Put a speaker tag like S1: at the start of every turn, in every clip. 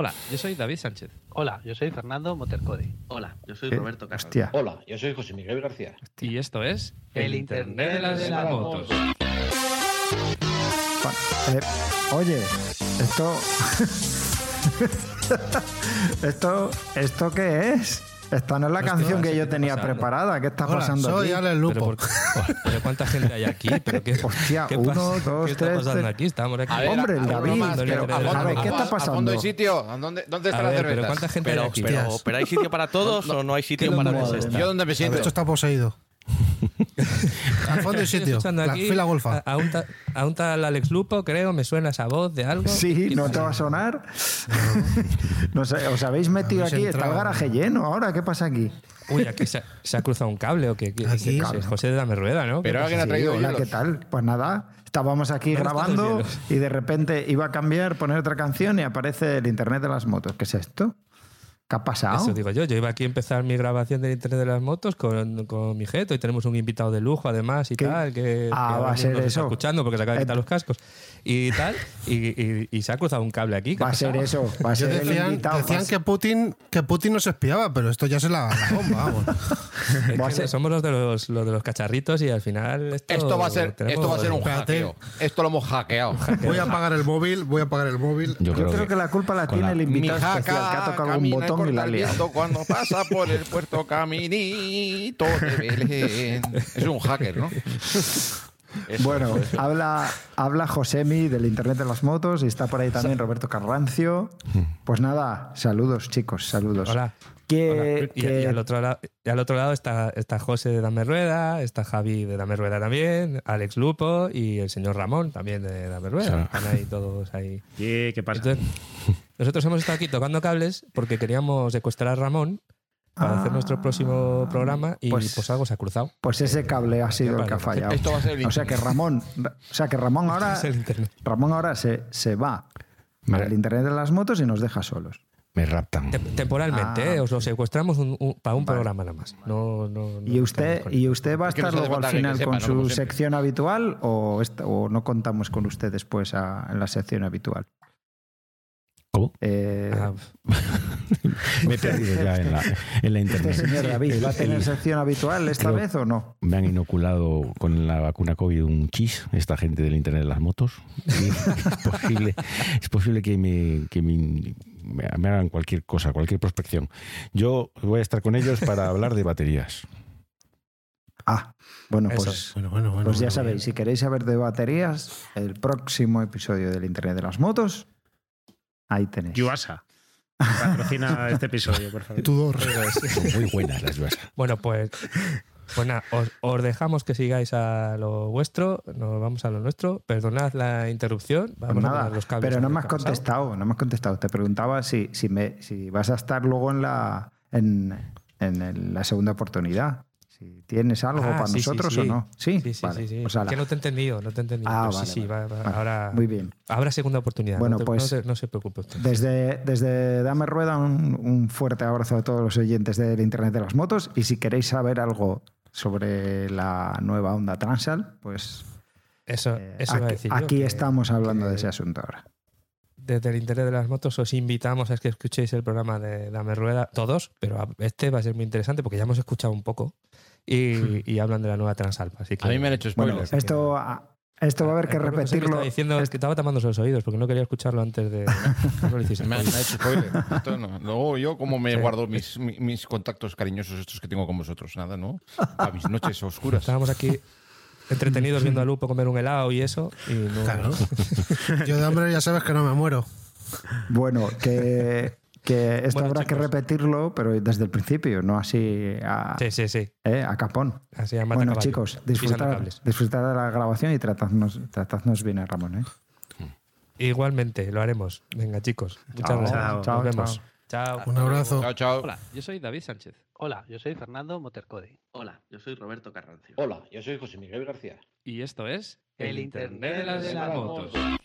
S1: Hola, yo soy David Sánchez.
S2: Hola, yo soy Fernando Motercodi.
S3: Hola, yo soy
S4: Eh,
S3: Roberto.
S4: Hostia.
S5: Hola, yo soy José Miguel García.
S1: Y esto es
S2: El Internet de las
S1: motos.
S4: Eh, oye, esto. esto. ¿Esto qué es? Esta no es la
S1: Esto,
S4: canción que
S1: ¿qué
S4: yo tenía
S1: pasando?
S4: preparada. ¿Qué está
S6: Hola,
S4: pasando
S6: soy
S4: aquí?
S6: Alex
S1: Pero,
S6: Lupo.
S1: por- pero ¿cuánta gente hay aquí? ¿Pero qué,
S4: Hostia,
S1: qué
S4: uno,
S1: pasa?
S4: dos,
S1: ¿Qué está pasando
S4: tres.
S1: aquí? Estamos aquí.
S5: A ver,
S4: Hombre, el
S5: a- a-
S4: David,
S5: más,
S4: pero,
S1: pero,
S4: a ver,
S1: pero,
S4: ¿qué está
S5: A fondo
S4: pasando?
S5: hay sitio. ¿Dónde, dónde
S1: A
S5: está la
S1: ver, pero
S5: cerveza?
S1: ¿cuánta gente hay
S3: Pero,
S1: aquí?
S3: pero, pero ¿hay sitio para todos o no hay sitio
S1: ¿Qué
S3: para todos?
S5: ¿Yo dónde me siento?
S6: Esto está poseído. Al fondo
S1: Estoy
S6: sitio. La
S1: aquí
S6: fila golfa.
S1: A, a un ta- a un tal Alex Lupo, creo, me suena esa voz de algo.
S4: Sí,
S1: ¿Qué
S4: ¿no te
S1: pasa?
S4: va a sonar? No sé, ¿Os habéis metido
S6: Habéis
S4: aquí? Está el garaje lleno ahora. ¿Qué pasa aquí?
S1: Uy, aquí se, se ha cruzado un cable o qué. ¿Qué-
S6: Aquí.
S1: qué- qué- José de Dame Rueda, ¿no?
S5: Pero
S1: ¿Qué
S5: alguien ha
S4: Sí,
S5: traído
S4: hola. ¿qué tal? Pues nada, estábamos aquí
S1: ¿Dónde están los
S4: grabando y de repente iba a cambiar, poner otra canción y aparece el internet de las motos. ¿Qué es esto? ¿Qué ha pasado?
S1: Eso digo yo. Yo iba aquí a empezar mi grabación del Internet de las motos con, con mi jeto y tenemos un invitado de lujo además y
S4: ¿Qué?
S1: tal. Que,
S4: Ah,
S1: que
S4: va a ser
S1: nos está
S4: eso.
S1: escuchando porque se acaba de quitar
S4: Eh,
S1: los cascos y tal. Y, y- y se ha cruzado un cable aquí. ¿qué
S4: Va a ser eso, va a ser el
S6: decían,
S4: invitado.
S6: decían
S4: ser-
S6: que Putin que Putin nos espiaba, pero esto ya es la, la bomba. vamos.
S1: Es
S4: va a
S1: que
S4: ser-
S1: Somos los de los, los de los cacharritos y al final esto,
S5: Esto va a ser,
S1: tenemos-
S5: esto va a ser un
S6: Espérate.
S5: hackeo. Esto lo hemos hackeado.
S6: Voy a apagar el móvil, voy a apagar el móvil.
S4: Yo creo, que, la culpa la tiene
S7: la-
S4: el invitado especial que ha tocado un
S5: camina y
S4: la liado.
S5: cuando pasa por el puerto caminito de Belén. Es un hacker, ¿no?
S4: Bueno, habla, habla Josemi del Internet de las Motos y está por ahí también Roberto Carrancio. Pues nada, saludos chicos, saludos.
S1: Hola.
S4: Que,
S1: Hola. Y,
S4: que-
S1: y al otro lado, y al otro lado está, está José de Dame Rueda, está Javi de Dame Rueda también, Alex Lupo y el señor Ramón también de Dame Rueda. Están ahí todos ahí.
S7: ¿Qué, qué pasa?
S1: Entonces, nosotros hemos estado aquí tocando cables porque queríamos secuestrar a Ramón para
S4: Ah.
S1: hacer nuestro próximo programa y
S4: Pues-
S1: pues, algo se ha cruzado.
S4: pues ese cable ha sido el que ha fallado.
S5: Esto va a ser el
S4: O sea que
S5: internet.
S4: Ramón, o sea que Ramón ahora. Ramón ahora se, se va
S7: Vale.
S4: al Internet de las Motos y nos deja solos.
S7: Me raptan.
S1: Tem- Temporalmente,
S4: Ah,
S1: ¿eh? os lo secuestramos un- un- para un
S4: Vale.
S1: programa nada más. No, no, no
S4: ¿Y usted, ¿Y usted va a estar luego al final con su
S5: siempre.
S4: sección habitual o, o no contamos con usted después a- en la sección habitual?
S7: ¿Cómo?
S4: Eh,
S1: Ah,
S7: Me he perdido ya en la, en la
S4: Este
S7: internet.
S4: señor David, ¿va a tener sección habitual esta
S7: creo-
S4: vez o no?
S7: Me han inoculado con la vacuna COVID un chis, esta gente del Internet de las motos. Es posible, es posible que, me, que me, me- me hagan cualquier cosa, cualquier prospección. Yo voy a estar con ellos para hablar de baterías.
S4: Ah, bueno,
S1: Eso
S4: pues,
S6: Bueno, bueno, bueno.
S4: pues ya
S6: bueno,
S4: sabéis, si queréis saber de baterías, el próximo episodio del Internet de las Motos, ahí tenéis.
S8: Yuasa. Patrocina este episodio, por favor.
S6: Tudor.
S7: Son muy buenas las dudas.
S1: Bueno, pues, pues nada, os, os dejamos que sigáis a lo vuestro, nos vamos a lo nuestro. Perdonad la interrupción.
S4: Pues
S1: Vamos a
S4: nada,
S1: poner los cables
S4: pero no
S1: a
S4: me has
S1: pasado.
S4: contestado, no me has contestado. Te preguntaba si, si, me, si vas a estar luego en la, en, en la segunda oportunidad. Si tienes algo
S1: Ah,
S4: para
S1: sí,
S4: pues nosotros
S1: sí.
S4: o no. Sí,
S1: Sí, sí,
S4: vale. Pues
S1: que no te he entendido, no te he entendido.
S4: Ah, vale,
S1: sí,
S4: vale,
S1: va- va- habrá,
S4: Muy bien.
S1: habrá segunda oportunidad.
S4: Bueno,
S1: no, te-
S4: pues-
S1: no, se, no se preocupe usted.
S4: Desde, desde Dame Rueda, un, un fuerte abrazo a todos los oyentes del Internet de las Motos. Y si queréis saber algo sobre la nueva Honda Transal, pues
S1: Eso,
S4: eh,
S1: eso a
S4: aquí,
S1: yo,
S4: aquí
S1: que
S4: estamos hablando de ese asunto ahora.
S1: Desde el interés de las motos os invitamos a que escuchéis el programa de Dame Rueda, todos, pero este va a ser muy interesante porque ya hemos escuchado un poco y, y hablan de la nueva Transalpa. Así que,
S5: A mí me han hecho
S4: Bueno,
S5: spoilers.
S4: esto, esto va a haber que repetirlo.
S1: Estaba diciendo
S4: Es-
S1: que estaba tapándose los oídos porque no quería escucharlo antes de. no lo hiciese.
S5: Me han, hecho spoilers. Esto no. Luego yo como me
S1: Sí.
S5: guardo mis, mi- mis contactos cariñosos estos que tengo con vosotros. Nada, ¿no? A mis noches oscuras.
S1: Estábamos aquí entretenidos viendo a Lupo comer un helado y eso. Y no,
S6: Claro. Yo de hambre ya sabes que no me muero.
S4: Bueno, que, que esto
S1: Bueno,
S4: habrá que repetirlo, pero desde el principio, no así a,
S1: Sí, sí, sí.
S4: eh, a capón.
S1: Así a
S4: Bueno,
S1: caballo,
S4: chicos, disfrutar, de la grabación y tratadnos, tratadnos bien, eh, Ramón. ¿eh?
S1: Igualmente, lo haremos. Venga, chicos. Muchas
S4: Chao,
S1: gracias.
S4: chao,
S1: Nos vemos. Chao.
S6: Un abrazo.
S5: Chao, chao.
S1: Hola, yo soy David Sánchez.
S2: Hola, yo soy Fernando Motercodi.
S3: Hola, yo soy Roberto Carrancio.
S5: Hola, yo soy José Miguel García.
S1: Y esto es
S2: El Internet de las
S1: motos.
S9: trepa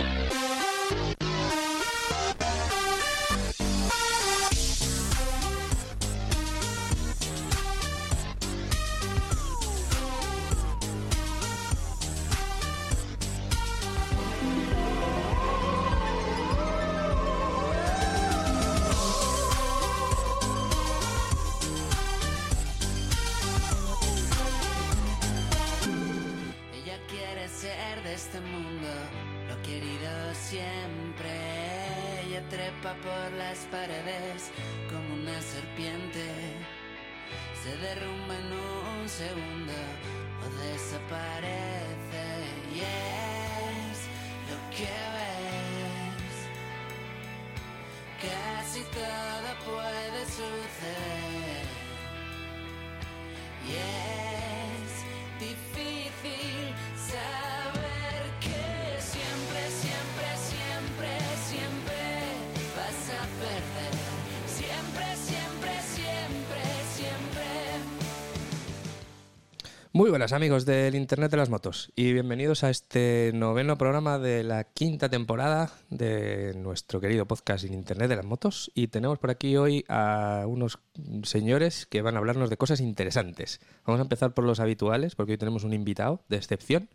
S1: buenas amigos del Internet de las Motos y bienvenidos a este noveno programa de la quinta temporada de nuestro querido podcast en Internet de las Motos y tenemos por aquí hoy a unos señores que van a hablarnos de cosas interesantes. Vamos a empezar por los habituales porque hoy tenemos un invitado de excepción.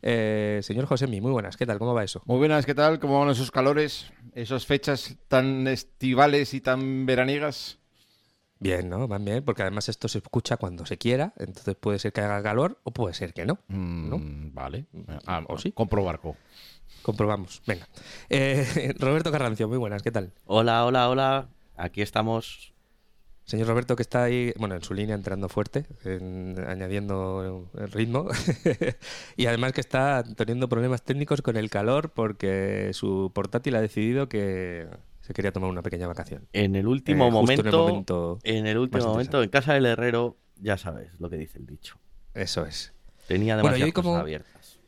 S1: Eh, señor Josemi, muy buenas, ¿qué tal? ¿Cómo va eso?
S5: Muy buenas, ¿qué tal? ¿Cómo van esos calores? Esas fechas tan estivales y tan veraniegas.
S1: Bien, ¿no? Van bien, porque además esto se escucha cuando se quiera, entonces puede ser que haga calor o puede ser que no.
S5: Mm. Vale. Ah,
S1: ¿O sí?
S5: Compro barco.
S1: Comprobamos. Venga. Eh, Roberto Carrancio, muy buenas, ¿qué tal?
S3: Hola, hola, hola. Aquí estamos.
S1: Señor Roberto que está ahí, bueno, en su línea entrando fuerte, en- añadiendo el ritmo. y además que está teniendo problemas técnicos con el calor porque su portátil ha decidido que se quería tomar una pequeña vacación.
S3: En el último
S1: Eh, en el
S3: momento. En el último momento, en casa del herrero, ya sabes lo que dice el dicho.
S1: Eso es.
S3: Tenía
S1: Bueno,
S3: demasiadas
S1: hoy como-
S3: cosas abiertas.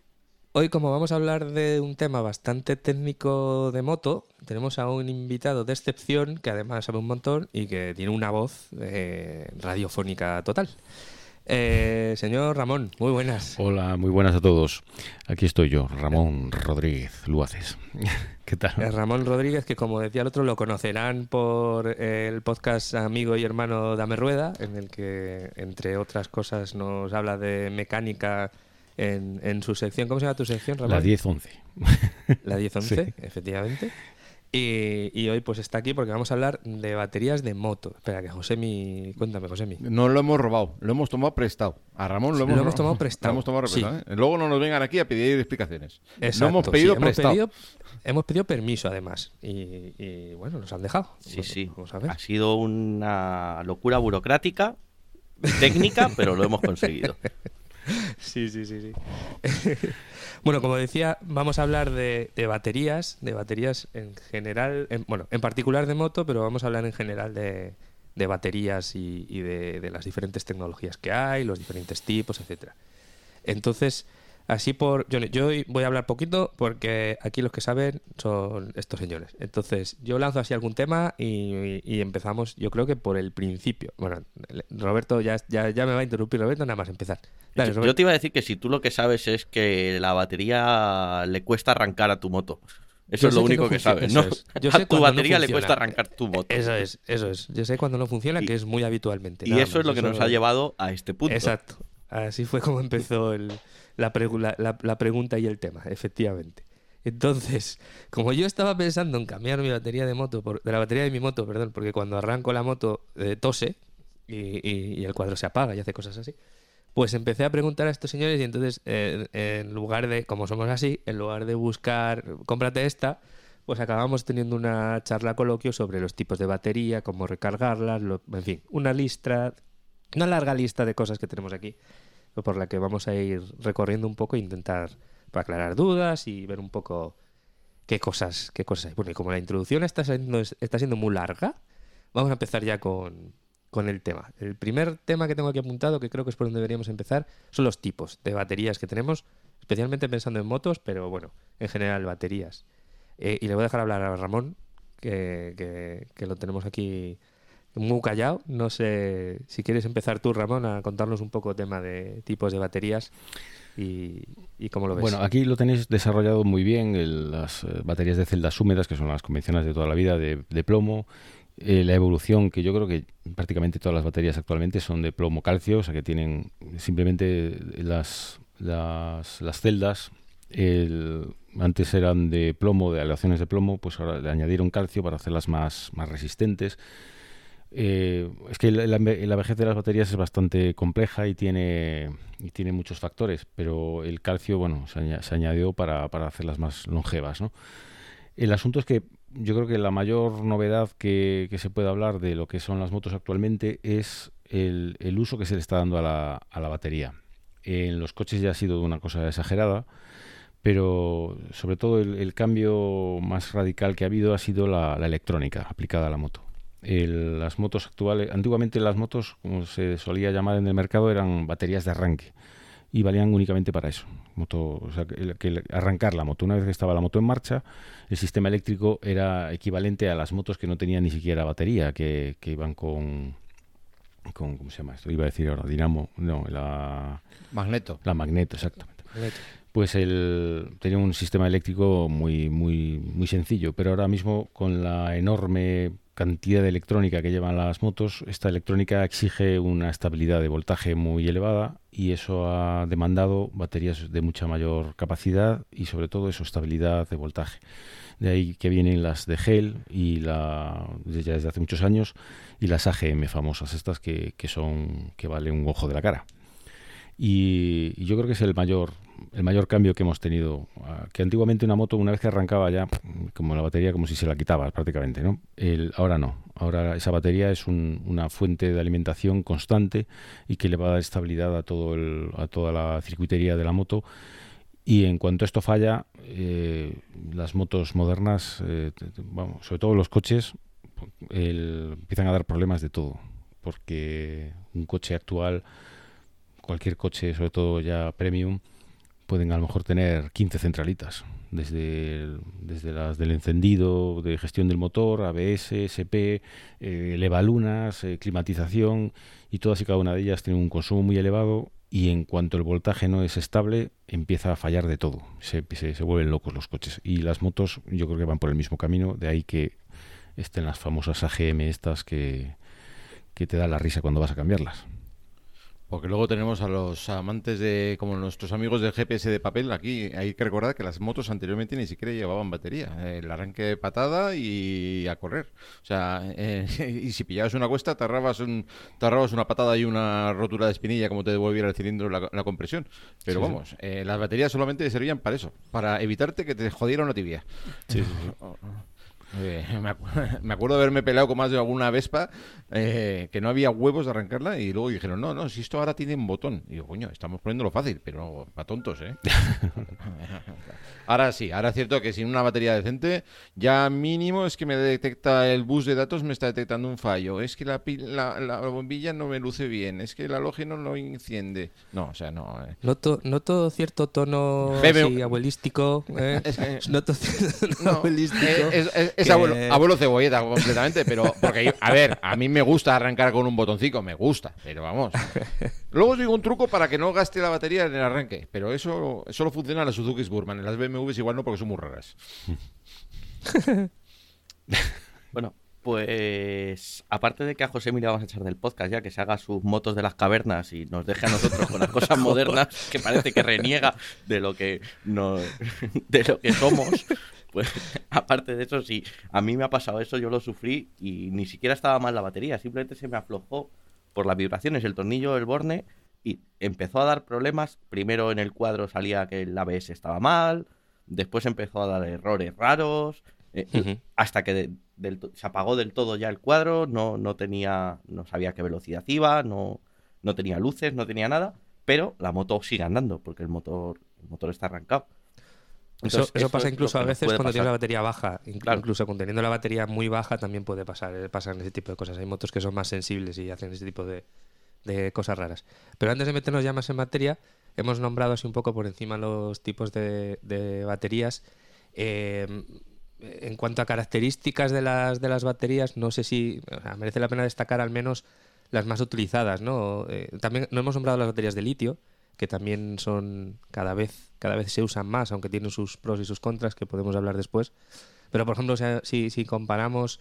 S1: Hoy, como vamos a hablar de un tema bastante técnico de moto, tenemos a un invitado de excepción que además sabe un montón y que tiene una voz eh, radiofónica total. Eh, señor Ramón, muy buenas.
S7: Hola, muy buenas a todos. Aquí estoy yo, Ramón Rodríguez Luaces. ¿Qué
S1: Eh,
S7: tal?
S1: Ramón Rodríguez, que como decía el otro, lo conocerán por el podcast Amigo y Hermano Dame Rueda, en el que, entre otras cosas, nos habla de mecánica en, en su sección. ¿Cómo se llama tu sección, Ramón?
S7: La 10-11.
S1: La 10-11,
S7: Sí.
S1: efectivamente. Y, y hoy pues está aquí porque vamos a hablar de baterías de moto. Espera, que Josemi... Cuéntame, Josemi.
S5: No lo hemos robado, lo hemos tomado prestado. A Ramón lo hemos,
S1: Lo hemos
S5: ro-
S1: tomado prestado,
S5: Lo hemos tomado
S1: sí.
S5: prestado, ¿eh? Luego no nos vengan aquí a pedir explicaciones.
S1: Exacto,
S5: lo hemos
S1: sí,
S5: pedido
S1: hemos
S5: prestado.
S1: pedido, hemos pedido permiso, además. Y, y, bueno, nos han dejado.
S3: Sí,
S1: Bueno,
S3: sí.
S1: Vamos a ver.
S3: Ha sido una locura burocrática, técnica, pero lo hemos conseguido.
S1: Sí, sí, sí, sí. bueno, como decía, vamos a hablar de, de baterías, de baterías en general, en- bueno, en particular de moto, pero vamos a hablar en general de, de baterías y, y de, de las diferentes tecnologías que hay, los diferentes tipos, etcétera. Entonces, así por. Yo, yo voy a hablar poquito porque aquí los que saben son estos señores. Entonces, yo lanzo así algún tema y, y empezamos, yo creo que por el principio. Bueno, Roberto ya, ya, ya me va a interrumpir, Roberto, nada más empezar. Dale,
S3: yo, te iba a decir que si tú lo que sabes es que la batería le cuesta arrancar a tu moto. Eso
S1: Yo
S3: es lo único
S1: no
S3: que sabes, ¿no?
S1: es. Yo
S3: a
S1: sé
S3: tu
S1: cuando no
S3: batería le cuesta arrancar tu moto.
S1: Eso es, eso es. Yo sé cuando no funciona,
S3: Y-
S1: que es muy habitualmente.
S3: Y eso es lo que nos ha llevado a este punto.
S1: Exacto. Así fue como empezó el- la, la- pregunta y el tema, efectivamente. Entonces, como yo estaba pensando en cambiar mi batería de moto, por- de la batería de mi moto, perdón, porque cuando arranco la moto eh, tose y, y- y el cuadro se apaga y hace cosas así, pues empecé a preguntar a estos señores y entonces, en lugar de, como somos así, en lugar de buscar, cómprate esta, pues acabamos teniendo una charla coloquio sobre los tipos de batería, cómo recargarlas, lo- en fin, una lista, una larga lista de cosas que tenemos aquí, por la que vamos a ir recorriendo un poco e intentar aclarar dudas y ver un poco qué cosas, qué cosas hay. Bueno, y como la introducción está siendo, está siendo muy larga, vamos a empezar ya con, con el tema. El primer tema que tengo aquí apuntado, que creo que es por donde deberíamos empezar, son los tipos de baterías que tenemos, especialmente pensando en motos, pero bueno, en general baterías. Eh, y le voy a dejar hablar a Ramón, que- que lo tenemos aquí muy callado. No sé si quieres empezar tú, Ramón, a contarnos un poco tema de tipos de baterías y, y cómo lo ves.
S7: Bueno, aquí lo tenéis desarrollado muy bien, el- las eh, baterías de celdas húmedas, que son las convencionales de toda la vida, de, de plomo. eh, la evolución, que yo creo que prácticamente todas las baterías actualmente son de plomo-calcio, o sea que tienen simplemente las, las, las celdas. el- antes eran de plomo, de aleaciones de plomo, pues ahora le añadieron calcio para hacerlas más, más resistentes. Eh, es que la, vejez de las baterías es bastante compleja y tiene, muchos factores, pero el calcio, bueno, se, aña- se añadió para, hacerlas más longevas. El asunto es que yo creo que la mayor novedad que, se puede hablar de lo que son las motos actualmente es el, uso que se le está dando a la, batería. En los coches ya ha sido una cosa exagerada, pero sobre todo el, cambio más radical que ha habido ha sido la electrónica aplicada a la moto. El- las motos actuales, antiguamente las motos, como se solía llamar en el mercado, eran baterías de arranque y valían únicamente para eso. Moto, o sea, que, el- que arrancar la moto. Una vez que estaba la moto en marcha, el sistema eléctrico era equivalente a las motos que no tenían ni siquiera batería, que, que iban con, con, ¿cómo se llama esto? Iba a decir ahora, dinamo, no, la,
S5: Magneto.
S7: la magneto, exactamente. Pues el, tenía un sistema eléctrico muy, muy, muy sencillo, pero ahora mismo con la enorme cantidad de electrónica que llevan las motos, esta electrónica exige una estabilidad de voltaje muy elevada y eso ha demandado baterías de mucha mayor capacidad y sobre todo eso, estabilidad de voltaje. De ahí que vienen las de gel y la ya desde hace muchos años y las AGM famosas estas que, que son que valen un ojo de la cara. Y, y yo creo que es el mayor el mayor cambio que hemos tenido ah, que antiguamente una moto una vez que arrancaba ya como la batería como si se la quitabas prácticamente no el, ahora no. Ahora esa batería es un- una fuente de alimentación constante y que le va a dar estabilidad a todo el- a toda la circuitería de la moto. Y en cuanto esto falla eh, las motos modernas eh, sobre todo los coches el- empiezan a dar problemas de todo. Porque un coche actual cualquier coche, sobre todo ya premium, pueden a lo mejor tener 15 centralitas, desde, desde las del encendido, de gestión del motor, ABS, SP, eh, levalunas, eh, climatización, y todas y cada una de ellas tienen un consumo muy elevado y en cuanto el voltaje no es estable, empieza a fallar de todo. Se, se, se vuelven locos los coches. Y las motos yo creo que van por el mismo camino, de ahí que estén las famosas AGM estas que, que te da la risa cuando vas a cambiarlas.
S5: Porque luego tenemos a los amantes de, como nuestros amigos del GPS de papel, aquí hay que recordar que las motos anteriormente ni siquiera llevaban batería. eh, El arranque de patada y a correr. O sea, eh, y si pillabas una cuesta, te ahorrabas, un, te ahorrabas una patada y una rotura de espinilla como te devolviera el cilindro la, la compresión. Pero
S7: Sí, sí.
S5: vamos, eh, las baterías solamente servían para eso, para evitarte que te jodiera una tibia. Eh, me, acu- me acuerdo de haberme peleado con más de alguna Vespa eh, que no había huevos de arrancarla y luego dijeron, no, no, si esto ahora tiene un botón. Y digo, coño, estamos poniéndolo fácil, pero para tontos, ¿eh? ahora sí, ahora es cierto que sin una batería decente, ya mínimo es que me detecta el bus de datos, me está detectando un fallo. Es que la, la, la bombilla no me luce bien, es que el halógeno no enciende. No, o sea, no. eh.
S1: Noto, noto cierto tono así abuelístico. ¿eh? Noto cierto tono
S5: No,
S1: abuelístico.
S5: eh, es, es- es
S1: que-
S5: abuelo, abuelo cebolleta completamente, pero porque yo- a ver, a mí me gusta arrancar con un botoncito, me gusta, pero vamos. Luego os digo un truco para que no gaste la batería en el arranque, pero eso solo funciona en las Suzuki Burman, en las BMWs igual no porque son muy raras.
S3: Bueno, pues aparte de que a José le vamos a echar del podcast ya, que se haga sus motos de las cavernas y nos deje a nosotros con las cosas modernas, que parece que reniega de lo que no, de lo que somos. Pues aparte de eso, sí, a mí me ha pasado eso, yo lo sufrí y ni siquiera estaba mal la batería, simplemente se me aflojó por las vibraciones el tornillo del borne y empezó a dar problemas. Primero en el cuadro salía que el ABS estaba mal, después empezó a dar errores raros, eh,
S1: Ujú.
S3: hasta que de- del to- se apagó del todo ya el cuadro, no, no tenía, no sabía qué velocidad iba, no, no tenía luces, no tenía nada, pero la moto sigue andando porque el motor, el motor está arrancado.
S1: Eso,
S3: Entonces,
S1: eso
S3: esto
S1: pasa incluso a veces cuando tienes la
S3: pasar.
S1: batería baja.
S3: Claro.
S1: Incluso con teniendo la batería muy baja también puede pasar, eh, pasan ese tipo de cosas. Hay motos que son más sensibles y hacen ese tipo de, de cosas raras. Pero antes de meternos ya más en materia, hemos nombrado así un poco por encima los tipos de, de baterías. Eh, en cuanto a características de las, de las baterías, no sé si o sea, merece la pena destacar al menos las más utilizadas, ¿no? Eh, también no hemos nombrado las baterías de litio, que también son cada vez, cada vez se usan más, aunque tienen sus pros y sus contras, que podemos hablar después. Pero, por ejemplo, si, si comparamos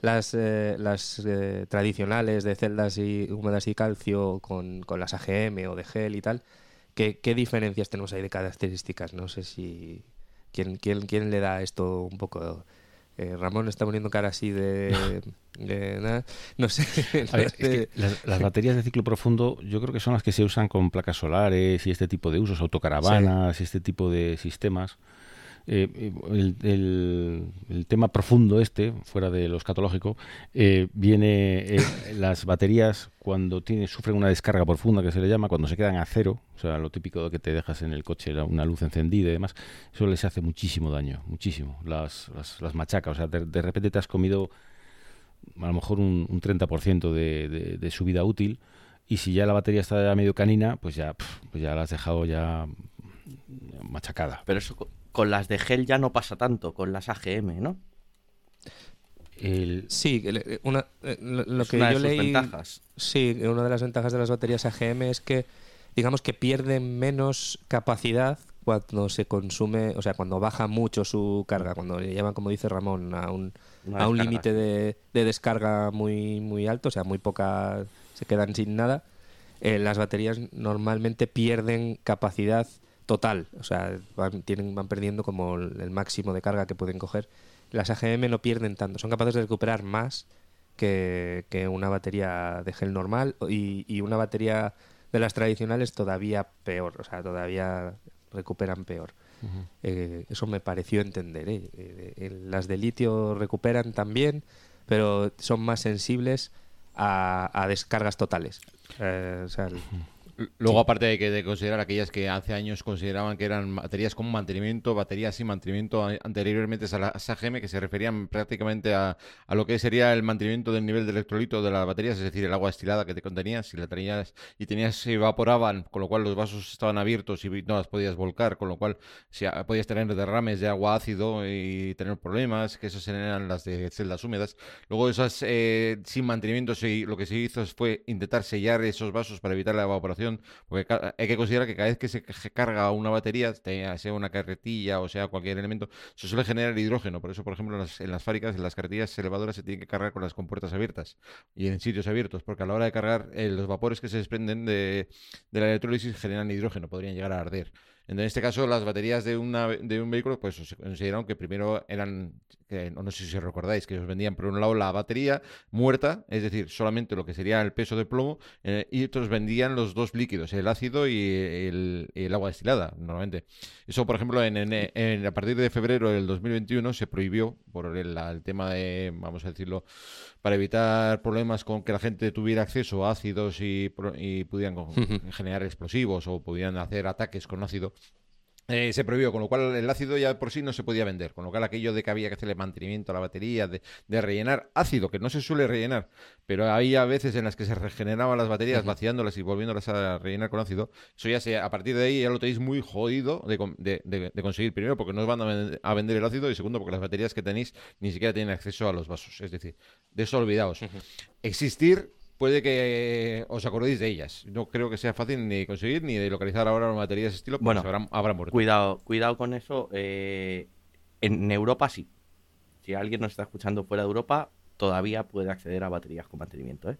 S1: las, eh, las eh, tradicionales de celdas y húmedas y calcio con, con las AGM o de gel y tal, ¿qué, qué diferencias tenemos ahí de características? No sé si... ¿Quién, quién, quién le da esto un poco...? Eh, Ramón está poniendo cara así de... de nada. No sé.
S7: A ver, es que las, las baterías de ciclo profundo yo creo que son las que se usan con placas solares y este tipo de usos, autocaravanas y este tipo de sistemas. Eh, el, el- el tema profundo este, fuera de lo escatológico, eh, viene eh, las baterías cuando tiene, sufren una descarga profunda que se le llama, cuando se quedan a cero, o sea, lo típico de que te dejas en el coche una luz encendida y demás, eso les hace muchísimo daño, muchísimo, las, las, las machaca, o sea, de, de repente te has comido a lo mejor un, un 30% de, de, de su vida útil y si ya la batería está ya medio canina, pues ya, pues ya la has dejado ya machacada.
S3: Pero eso con las de gel ya no pasa tanto, con las AGM, ¿no?
S7: El,
S1: Sí, eh, una, eh, lo, lo
S3: Es
S1: que
S3: una de
S1: yo
S3: sus
S1: leí.
S3: ventajas.
S1: Sí, una de las ventajas de las baterías AGM es que, digamos que pierden menos capacidad cuando se consume, o sea, cuando baja mucho su carga, cuando le llevan, como dice Ramón, a un, a un límite de, de descarga muy, muy alto, o sea, muy poca, se quedan sin nada. eh, las baterías normalmente pierden capacidad total, o sea, van, tienen, van perdiendo como el, máximo de carga que pueden coger. Las AGM no pierden tanto, son capaces de recuperar más que, que una batería de gel normal y, y una batería de las tradicionales todavía peor, o sea, todavía recuperan peor. Eh, eso me pareció entender. ¿eh? Eh, las de litio recuperan también, pero son más sensibles a, a descargas totales. O sea, el-
S5: Luego, aparte de que de considerar aquellas que hace años consideraban que eran baterías con mantenimiento, baterías sin mantenimiento anteriormente a las AGM, que se referían prácticamente a, a lo que sería el mantenimiento del nivel de electrolito de las baterías, es decir, el agua destilada que te contenías, si la tenías y tenías se evaporaban, con lo cual los vasos estaban abiertos y no las podías volcar, con lo cual si a- podías tener derrames de agua ácido y tener problemas, que esas eran las de celdas húmedas. Luego esas eh, sin mantenimiento se- lo que se hizo fue intentar sellar esos vasos para evitar la evaporación, porque hay que considerar que cada vez que se ca- carga una batería, te- sea una carretilla o sea cualquier elemento, se suele generar hidrógeno. Por eso, por ejemplo, en las, en las fábricas, en las carretillas elevadoras se tienen que cargar con las compuertas abiertas y en sitios abiertos, porque a la hora de cargar eh, los vapores que se desprenden de, de la electrólisis generan hidrógeno, podrían llegar a arder. En este caso, las baterías de, un vehículo, pues se consideraron que primero eran, no sé si recordáis, que os vendían por un lado la batería muerta, es decir, solamente lo que sería el peso de plomo, eh, y otros vendían los dos líquidos, el ácido y el, agua destilada, normalmente. Eso, por ejemplo, a partir de febrero del 2021 se prohibió por el tema de, vamos a decirlo, para evitar problemas con que la gente tuviera acceso a ácidos y, y pudieran con- generar explosivos o pudieran hacer ataques con ácido. Eh, se prohibió, con lo cual el ácido ya por sí no se podía vender, con lo cual aquello de que había que hacerle mantenimiento a la batería, de, de rellenar ácido, que no se suele rellenar, pero había veces en las que se regeneraban las baterías, vaciándolas y volviéndolas a rellenar con ácido, eso ya se, a partir de ahí ya lo tenéis muy jodido de, con- de- de- de conseguir, primero porque no os van a vender, a vender el ácido y segundo porque las baterías que tenéis ni siquiera tienen acceso a los vasos, es decir, de eso olvidaos. Existir puede que os acordéis de ellas. No creo que sea fácil ni conseguir ni de localizar ahora una batería de ese estilo, porque
S3: Bueno,
S5: se habrán, habrán muerto.
S3: Cuidado, cuidado con eso. eh, en Europa sí. Si alguien nos está escuchando fuera de Europa, todavía puede acceder a baterías con mantenimiento, ¿eh?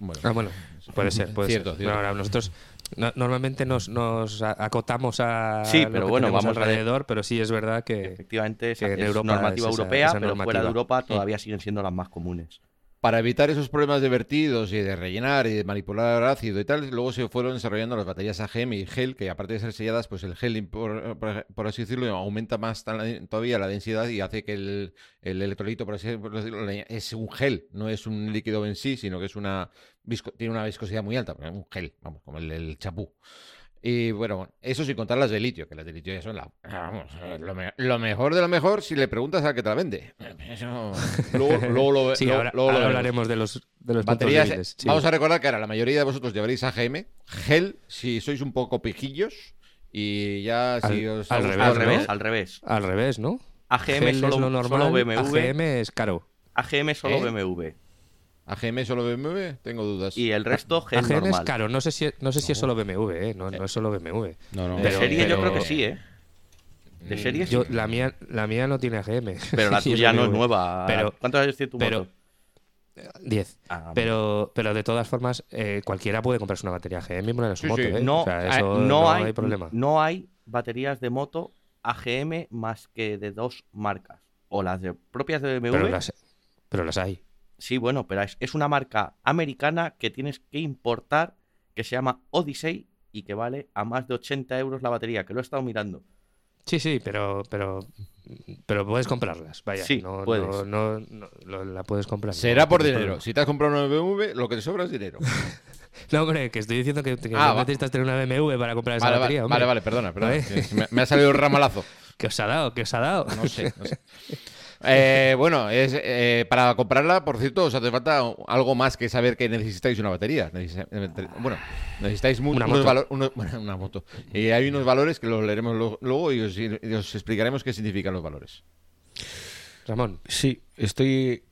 S5: Bueno,
S1: Ah, bueno, puede ser, puede
S5: Cierto,
S1: ser.
S5: cierto.
S1: No, nosotros no- normalmente nos, nos a- acotamos a
S3: Sí,
S1: lo
S3: pero
S1: que
S3: bueno, vamos
S1: alrededor, pero sí es verdad que
S3: Efectivamente, esa-
S1: que en
S3: es
S1: Europa
S3: normativa
S1: es esa-
S3: europea,
S1: esa
S3: pero fuera de. Europa todavía siguen siendo las más comunes.
S5: Para evitar esos problemas de vertidos y de rellenar y de manipular ácido y tal, luego se fueron desarrollando las baterías AGM y gel, que aparte de ser selladas, pues el gel, por, así decirlo, aumenta más todavía la densidad y hace que el, el electrolito, por así decirlo, es un gel, no es un líquido en sí, sino que es una tiene una viscosidad muy alta, un gel, vamos, como el, el chapú. Y bueno, eso sin contar las de litio, que las de litio ya son la, vamos, eh, lo, me- lo mejor de lo mejor si le preguntas al que te la vende. Eso- luego, luego lo,
S1: sí, ahora,
S5: luego lo
S1: ahora hablaremos de los, de los
S5: Baterías,
S1: débiles, sí.
S5: vamos a recordar que ahora la mayoría de vosotros llevaréis AGM, gel, si sois un poco pijillos, y ya si
S1: Al-
S5: os
S1: al revés,
S3: Al
S1: ¿no?
S3: revés, al revés.
S1: Al revés, ¿no?
S3: AGM solo,
S1: es lo normal,
S3: solo BMW.
S1: AGM es caro.
S3: AGM solo
S5: ¿Eh?
S3: BMW.
S5: AGM solo BMW, tengo dudas.
S3: Y el resto gel
S1: AGM es
S3: normal.
S1: caro, no sé si, no sé si es solo BMW, ¿eh? no, no es solo BMW.
S7: No, no.
S3: De
S1: Pero-
S3: serie yo creo que sí, ¿eh? De serie sí.
S1: La, mía, la mía no tiene AGM.
S3: Pero la tuya no es nueva.
S1: Pero-
S3: ¿Cuántos años tiene tu
S1: pero-
S3: moto?
S1: 10.
S3: Ah,
S1: Pero, pero de todas formas, eh, cualquiera puede comprarse una batería GM y ponerla en su
S5: Sí,
S1: moto,
S5: sí.
S1: ¿eh?
S3: no,
S1: O sea,
S3: eh,
S1: eso
S3: no,
S1: no,
S3: hay,
S1: problema.
S3: no hay baterías de moto AGM más que de dos marcas. O las de, propias de BMW.
S1: pero, las, pero las hay.
S3: Sí, bueno, pero es, es una marca americana que tienes que importar que se llama Odyssey y que vale a más de 80 euros la batería, que lo he estado mirando.
S1: Sí, sí, pero, pero, pero puedes comprarlas. Vaya,
S3: Sí,
S1: no,
S3: puedes.
S1: no, no, no, lo- la puedes comprar.
S5: Será
S1: no
S5: por dinero.
S1: problema.
S5: Si te has comprado una BMW, lo que te sobra es dinero.
S1: No, hombre, que estoy diciendo que, que
S5: Ah,
S1: necesitas tener una BMW para comprar esa
S5: Vale,
S1: batería.
S5: vale,
S1: hombre.
S5: vale, vale, perdona, perdona. Me, me ha salido el ramalazo.
S1: ¿Qué os ha dado? ¿Qué os ha dado?
S5: No sé, no sé. Eh, bueno, es, eh, para comprarla, por cierto, os hace falta algo más que saber que necesitáis una batería. Necesi- eh, bueno, necesitáis
S1: Una
S5: unos
S1: moto.
S5: valo- unos- bueno, una moto. Y hay unos valores que los leeremos lo- luego y os, y os explicaremos qué significan los valores.
S1: Ramón,
S7: Sí, estoy,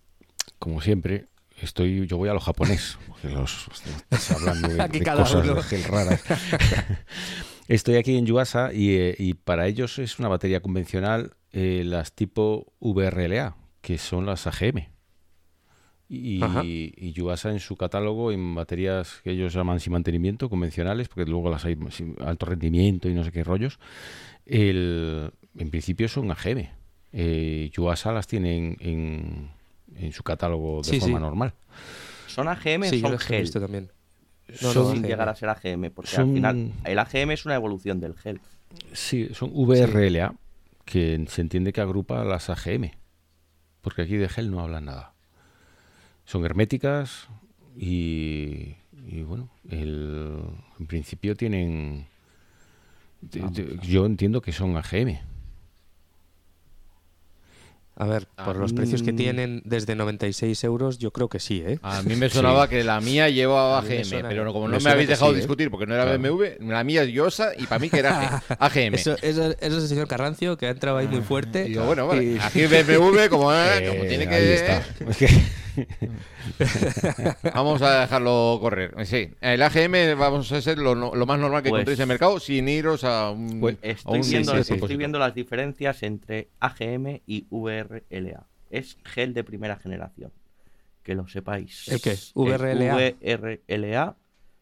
S7: como siempre, estoy, yo voy a lo japonés, porque los, estás hablando de,
S1: Aquí
S7: de cosas raras. estoy aquí en Yuasa y, eh, y para ellos es una batería convencional, eh, las tipo VRLA, que son las AGM. Y, y Yuasa en su catálogo en baterías que ellos llaman sin mantenimiento, convencionales, porque luego las hay sin alto rendimiento y no sé qué rollos, el, en principio son AGM. Eh, Yuasa las tiene en, en- en su catálogo de
S1: Sí,
S7: forma
S1: sí.
S7: normal.
S3: ¿Son AGM
S1: sí,
S3: o son gel?
S1: visto también. No,
S7: Son-
S1: no,
S3: sin
S1: AGM.
S3: llegar a ser AGM, porque
S7: Son-
S3: al final el AGM es una evolución del gel.
S7: Sí, son VRLA, que se entiende que agrupa las AGM, porque aquí de gel no hablan nada. Son herméticas y, y bueno, el- en principio tienen... yo entiendo que son AGM.
S1: A ver, por los precios que tienen desde 96 euros, yo creo que sí, ¿eh?
S5: A mí me sonaba que la mía llevaba AGM,
S1: suena-
S5: pero como no me habéis dejado
S1: sí, ¿eh?
S5: discutir porque no era
S1: Claro.
S5: BMW, la mía es Yosa y para mí que era AGM.
S1: Eso, eso, eso es el señor Carrancio que ha entrado ahí muy fuerte.
S5: Y digo, bueno, vale.
S1: Y-
S5: Aquí BMW, como, eh, como
S7: Eh,
S5: tiene que.
S7: ahí está.
S5: Vamos a dejarlo correr. Sí, el AGM vamos a ser lo, más normal que
S3: Pues-
S5: encontréis en el mercado sin iros a un.
S7: Pues
S5: a
S3: Estoy,
S5: un
S3: viendo, estoy viendo las diferencias entre AGM y VRLA. Es gel de primera generación. Que lo sepáis.
S1: ¿El qué?
S3: Es-
S1: VRLA.
S3: VRLA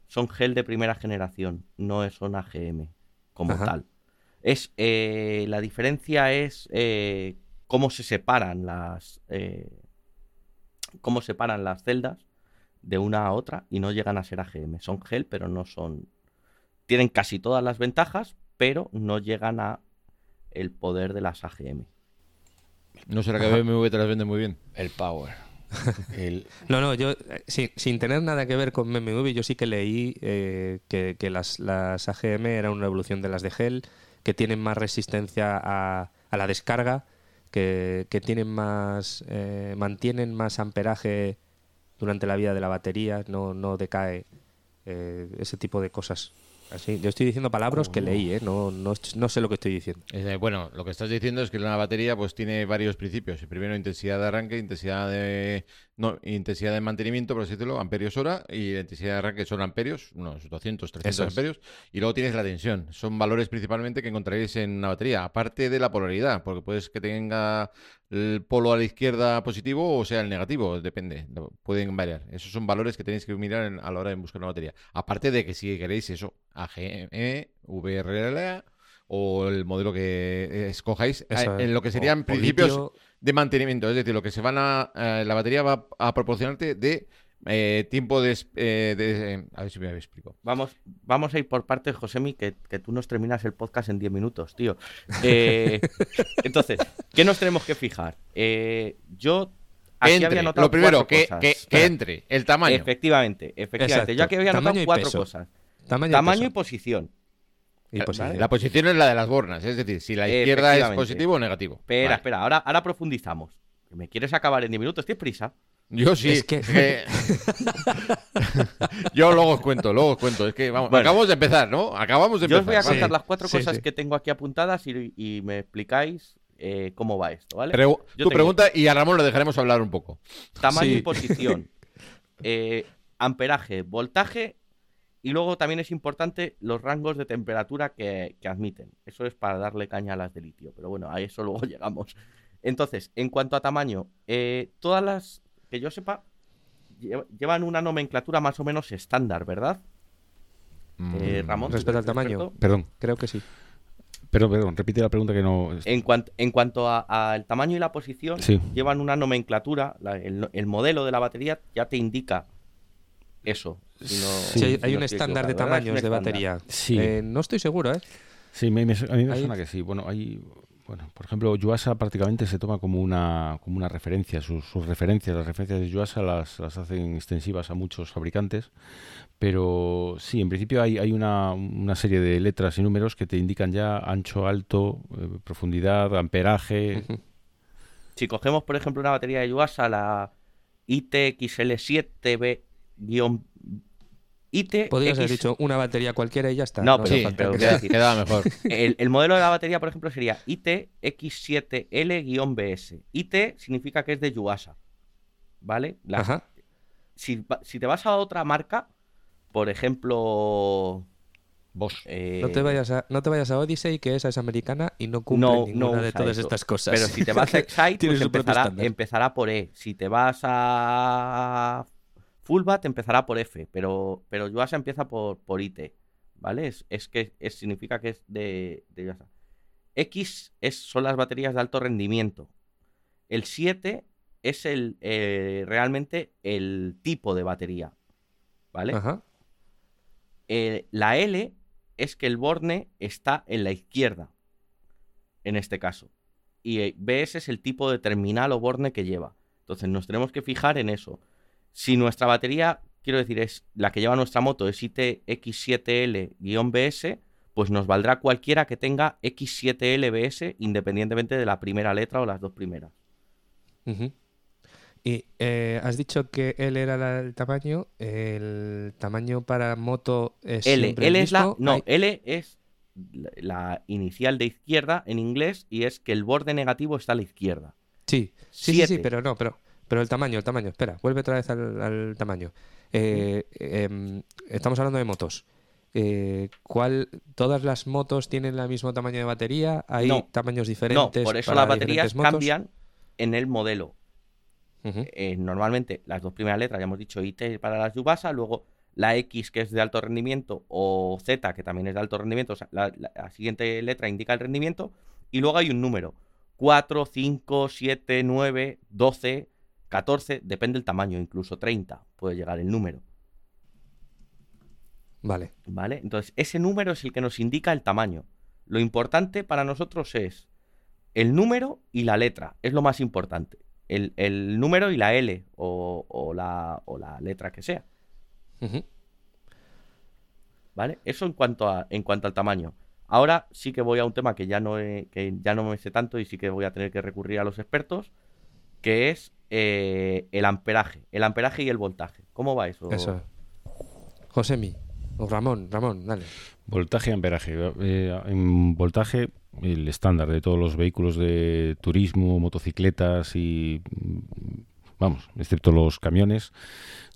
S3: son gel de primera generación, no son AGM como
S1: Ajá.
S3: tal. Es, eh, la diferencia es eh, cómo se separan las eh, cómo separan las celdas de una a otra y no llegan a ser AGM. Son gel, pero no son. Tienen casi todas las ventajas, pero no llegan a el poder de las AGM.
S5: No será que BMW te las vende muy bien.
S7: el power. El-
S1: No, no, yo, eh, sin, sin tener nada que ver con BMW, yo sí que leí eh, que, que las, las AGM eran una evolución de las de gel, que tienen más resistencia a, a la descarga, que, que tienen más, eh, mantienen más amperaje durante la vida de la batería, no, no decae, eh, ese tipo de cosas. Así, yo estoy diciendo palabras que leí, ¿eh? no, no, no sé lo que estoy diciendo.
S5: Eh, bueno, lo que estás diciendo es que una batería pues tiene varios principios. El primero, intensidad de arranque, intensidad de no, intensidad de mantenimiento, por así decirlo, amperios hora, y la intensidad de arranque son amperios, unos 200, 300
S1: Eso es.
S5: amperios, y luego tienes la tensión. Son valores principalmente que encontraréis en una batería, aparte de la polaridad, porque puedes que tenga el polo a la izquierda positivo o sea el negativo, depende, pueden variar. Esos son valores que tenéis que mirar en- a la hora de buscar una batería. Aparte de que si queréis eso, AGM, VRLA o el modelo que escojáis, eh, en lo que serían
S1: O- o
S5: principios
S1: litio.
S5: de mantenimiento, es decir, lo que se van a eh, la batería va a proporcionarte de eh, tiempo de, eh, a ver si me explico.
S3: Vamos, vamos a ir por partes, Josemi, que, que tú nos terminas el podcast en 10 minutos, tío. Eh, entonces, ¿qué nos tenemos que fijar? Eh, yo aquí
S5: Entre,
S3: había anotado
S5: lo primero,
S3: cuatro
S5: que,
S3: cosas.
S5: que- entre el tamaño.
S3: Efectivamente, efectivamente.
S1: Exacto.
S3: Yo aquí había
S1: y
S3: cuatro
S1: peso.
S3: cosas.
S1: Tamaño, y
S3: Tamaño y
S1: peso.
S3: posición.
S1: Y posición.
S5: La posición es la de las bornas, es decir, si la izquierda es positivo o negativo.
S3: Espera,
S5: Vale.
S3: espera, ahora, ahora profundizamos. ¿Me quieres acabar en 10 minutos? ¿Tienes prisa?
S5: Yo sí.
S1: Es que-
S5: eh, Yo luego os cuento, luego os cuento. Es que vamos,
S3: Bueno.
S5: acabamos de empezar, ¿no? Acabamos de
S3: Yo
S5: empezar.
S3: os voy a contar las cuatro
S1: Sí,
S3: cosas
S1: sí.
S3: que tengo aquí apuntadas y, y me explicáis eh, cómo va esto, ¿vale?
S5: Pregu-
S3: Yo
S5: tu
S3: tengo
S5: pregunta y a Ramón lo dejaremos hablar un poco.
S3: Tamaño
S1: Sí.
S3: y posición. eh, amperaje, voltaje. Y luego también es importante los rangos de temperatura que, que admiten. Eso es para darle caña a las de litio. Pero bueno, a eso luego llegamos. Entonces, en cuanto a tamaño, eh, todas las que yo sepa lle- llevan una nomenclatura más o menos estándar, ¿verdad? Eh,
S5: Mm,
S3: Ramón. ¿tú
S1: Respecto al tamaño.
S3: experto?
S7: Perdón,
S1: Creo que sí.
S7: perdón, perdón, repite la pregunta que no...
S3: En, cuan- en cuanto a- al tamaño y la posición,
S7: Sí.
S3: llevan una nomenclatura. la- el, el modelo de la batería ya te indica eso. si no-
S1: Sí, hay, un estándar de tamaños de batería.
S7: Sí.
S1: Eh, no estoy seguro, ¿eh?
S7: Sí, me- me- a mí me suena que sí. Bueno, hay, bueno, por ejemplo, Yuasa prácticamente se toma como una, como una referencia. Sus, sus referencias, las referencias de Yuasa las, las hacen extensivas a muchos fabricantes. Pero sí, en principio hay, hay una, una serie de letras y números que te indican ya ancho, alto, eh, profundidad, amperaje.
S3: Si cogemos, por ejemplo, una batería de Yuasa, la ITXL7B- IT
S1: Podrías haber dicho una batería cualquiera y ya está.
S3: No, pero-
S5: Sí,
S1: falta
S3: pero
S1: que-
S3: quiero decir-
S5: quedaba mejor.
S3: El, el modelo de la batería, por ejemplo, sería ITX7L-BS. IT significa que es de Yuasa. ¿Vale? La-
S1: Ajá.
S3: si, si te vas a otra marca, por ejemplo.
S5: Vos.
S3: eh,
S1: No te, vayas a, no te vayas a Odyssey, que esa es americana y no cumple
S3: no,
S1: ninguna
S3: no
S1: de todas
S3: eso.
S1: estas cosas.
S3: Pero si te vas a Excite, pues empezará, empezará por E. Si te vas a Fullbat, empezará por F. Pero, pero Yuasa empieza por, por IT. ¿Vale? Es, es que es- significa que es de, de Yuasa. X es, son las baterías de alto rendimiento. El 7 es el, eh, realmente el tipo de batería. ¿Vale?
S1: Ajá.
S3: Eh, la L es que el borne está en la izquierda, en este caso. Y eh, BS es el tipo de terminal o borne que lleva. Entonces nos tenemos que fijar en eso. Si nuestra batería, quiero decir, es la que lleva nuestra moto, es ITX7L-BS, pues nos valdrá cualquiera que tenga X7LBS independientemente de la primera letra o las dos primeras.
S1: Y eh, has dicho que L era el tamaño. El tamaño para moto es
S3: L,
S1: siempre el
S3: L es la. No,
S1: Hay-
S3: L es la, inicial de izquierda en inglés y es que el borde negativo está a la izquierda.
S1: Sí, sí, sí, sí, pero no, pero, pero el tamaño, el tamaño. Espera, vuelve otra vez al, al tamaño. Eh, em, estamos hablando de motos. Eh, ¿cuál, ¿Todas las motos tienen el mismo tamaño de batería? ¿Hay
S3: No.
S1: tamaños
S3: No,
S1: diferentes?
S3: por eso
S1: para
S3: las baterías cambian en el modelo. Eh, normalmente las dos primeras letras, ya hemos dicho IT para las Yubasa, luego la X que es de alto rendimiento o Z que también es de alto rendimiento, o sea, la, la- la siguiente letra indica el rendimiento y luego hay un número, 4, 5, 7, 9, 12, 14, depende del tamaño, incluso 30 puede llegar el número,
S1: Vale.
S3: ¿vale? Entonces ese número es el que nos indica el tamaño. Lo importante para nosotros es el número y la letra, es lo más importante. El, el número y la L o, o la, o la letra que sea. ¿Vale? Eso en cuanto, a, en cuanto al tamaño. Ahora sí que voy a un tema que ya, no he- que ya no me sé tanto y sí que voy a tener que recurrir a los expertos, que es eh, el amperaje. El amperaje y el voltaje. ¿Cómo va eso?
S1: Eso. Josemi. O Ramón, Ramón, dale.
S7: Voltaje y amperaje. Eh, en voltaje, el estándar de todos los vehículos de turismo, motocicletas y. mm, Vamos, excepto los camiones,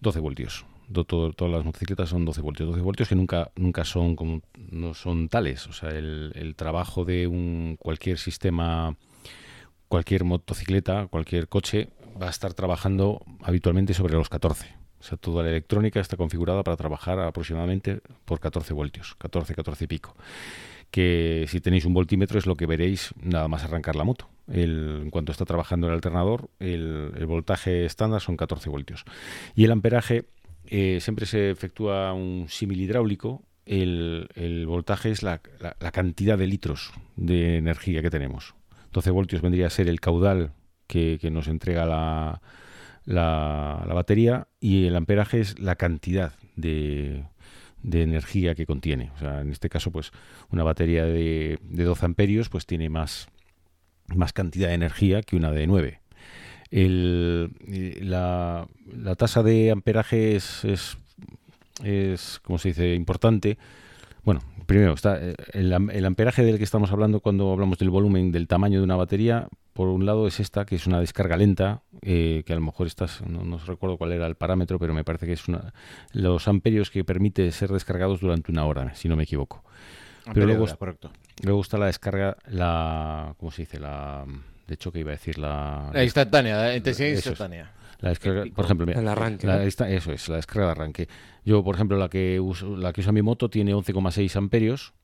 S7: 12 voltios. Todo- todas las motocicletas son 12 voltios. 12 voltios que nunca, nunca son como no son tales. O sea, el, el trabajo de un cualquier sistema, cualquier motocicleta, cualquier coche, va a estar trabajando habitualmente sobre los 14. O sea, toda la electrónica está configurada para trabajar aproximadamente por 14 voltios, 14, 14 y pico. Que si tenéis un voltímetro es lo que veréis nada más arrancar la moto. En cuanto está trabajando el alternador, el, voltaje estándar son 14 voltios. Y el amperaje eh, siempre se efectúa un símil hidráulico. El, voltaje es la cantidad de litros de energía que tenemos. 12 voltios vendría a ser el caudal que, nos entrega la, la, batería y el amperaje es la cantidad de, de energía que contiene. O sea, en este caso, pues una batería de, de 12 amperios pues tiene más, más cantidad de energía que una de 9. El, la, la tasa de amperaje es, es, es, ¿cómo se dice?, importante. Bueno, primero, está eh, el, am- el amperaje del que estamos hablando cuando hablamos del volumen, del tamaño de una batería, por un lado es esta, que es una descarga lenta, eh, que a lo mejor estás, no, no recuerdo cuál era el parámetro, pero me parece que es una, los amperios que permite ser descargados durante una hora, si no me equivoco. Pero luego,
S5: Amperiodora, correcto.
S7: luego está la descarga, la, ¿cómo se dice? La, de hecho que iba a decir la...
S5: La instantánea, la intensidad
S7: Eso es. La descarga, por ejemplo, mira,
S1: El arranque.
S7: la-
S1: ¿no?
S7: esta- eso es, la descarga de arranque. Yo, por ejemplo, la que uso, la que usa mi moto tiene 11,6 amperios,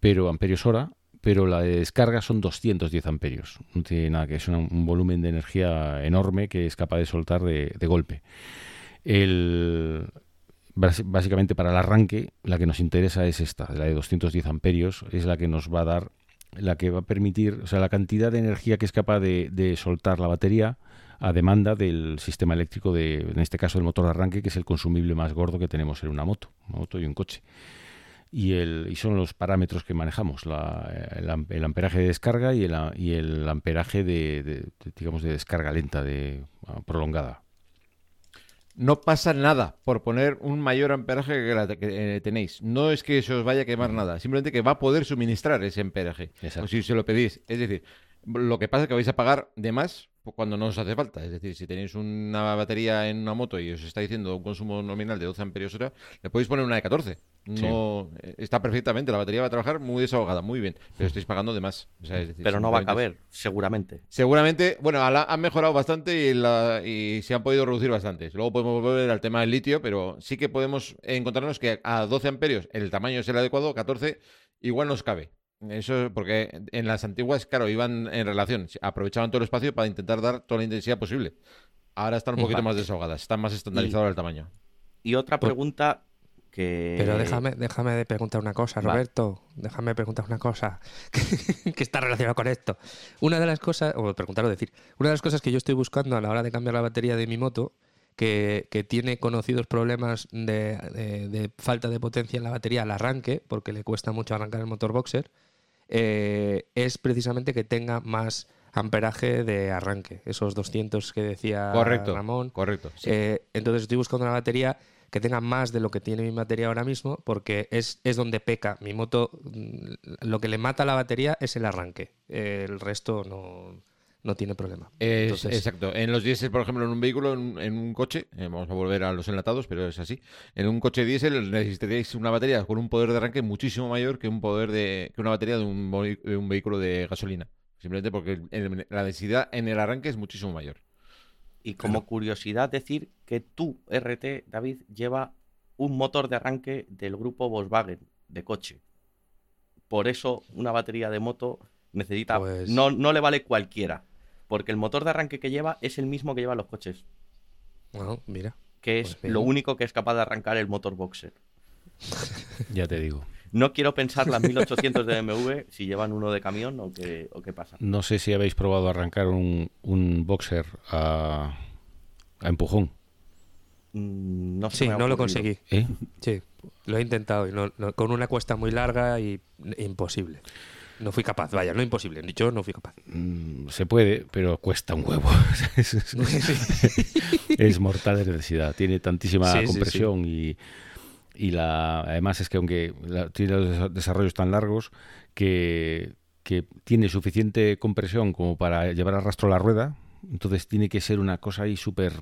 S7: pero amperios hora, pero la de descarga son 210 amperios. No tiene nada que es una- un volumen de energía enorme que es capaz de soltar de, de golpe. El, básicamente para el arranque, la que nos interesa es esta, la de 210 amperios, es la que nos va a dar, la que va a permitir, o sea, la cantidad de energía que es capaz de, de soltar la batería a demanda del sistema eléctrico de, en este caso, el motor de arranque, que es el consumible más gordo que tenemos en una moto, una moto y un coche. Y, el, y son los parámetros que manejamos, la- el, am- el amperaje de descarga y el, y el amperaje de, de- de, digamos, de descarga lenta, de ah, prolongada.
S5: No pasa nada por poner un mayor amperaje que, la que, eh, tenéis. No es que se os vaya a quemar nada, simplemente que va a poder suministrar ese amperaje.
S7: Exacto.
S5: O si se lo pedís. Es decir, lo que pasa es que vais a pagar de más cuando no os hace falta. Es decir, si tenéis una batería en una moto y os está diciendo un consumo nominal de 12 amperios hora, le podéis poner una de 14. No, eh, Está perfectamente, la batería va a trabajar muy desahogada, muy bien, pero estáis pagando de más. O sea, es decir,
S3: Pero no va a caber, seguramente.
S5: Seguramente, bueno, han mejorado bastante y, la- y se han podido reducir bastante. Luego podemos volver al tema del litio, pero sí que podemos encontrarnos que a 12 amperios el tamaño es el adecuado, 14 igual nos cabe. Eso porque en las antiguas, claro, iban en relación, aprovechaban todo el espacio para intentar dar toda la intensidad posible. Ahora están un poquito más desahogadas, están más estandarizadas el tamaño.
S3: Y otra
S1: Pues-
S3: pregunta que...
S1: Pero déjame, déjame de preguntar una cosa,
S3: Va.
S1: Roberto. Déjame preguntar una cosa que, que está relacionada con esto. Una de las cosas, o preguntar o decir, una de las cosas que yo estoy buscando a la hora de cambiar la batería de mi moto, que, que tiene conocidos problemas de, de- de falta de potencia en la batería al arranque, porque le cuesta mucho arrancar el motor boxer, eh, es precisamente que tenga más amperaje de arranque, esos 200 que decía
S5: Correcto,
S1: Ramón.
S5: correcto. sí.
S1: Eh, entonces estoy buscando una batería que tenga más de lo que tiene mi batería ahora mismo, porque es, es donde peca. Mi moto, mm, lo que le mata a la batería es el arranque. Eh, el resto no, no tiene problema.
S5: Es-
S1: Entonces-
S5: exacto. En los diésel, por ejemplo, en un vehículo, en, en un coche, eh, vamos a volver a los enlatados, pero es así. En un coche diésel necesitaríais una batería con un poder de arranque muchísimo mayor que un poder de que una batería de un, mo- de un vehículo de gasolina. Simplemente porque el- la densidad en el arranque es muchísimo mayor.
S3: Y como curiosidad decir que tu RT, David, lleva un motor de arranque del grupo Volkswagen de coche. Por eso una batería de moto necesita...
S1: Pues-
S3: No, no le vale cualquiera. Porque el motor de arranque que lleva es el mismo que llevan los coches.
S1: Bueno, mira.
S3: Que es
S1: Pues
S3: lo único que es capaz de arrancar el motor boxer.
S7: Ya te digo.
S3: No quiero pensar las 1800 de BMW si llevan uno de camión o qué, o qué pasa.
S7: No sé si habéis probado arrancar un, un boxer a, a empujón.
S3: Mm, No se
S1: Sí, no lo conseguí.
S7: ¿eh?
S1: Sí, lo he intentado y no- no- con una cuesta muy larga y imposible. No fui capaz, vaya, no imposible. Yo no fui capaz.
S7: Mm, Se puede, pero cuesta un huevo. es, es mortal de necesidad. Tiene tantísima
S1: Sí, sí,
S7: compresión y, y la, además es que aunque la- tiene los desa- desarrollos tan largos que, que tiene suficiente compresión como para llevar a rastro la rueda, entonces tiene que ser una cosa ahí súper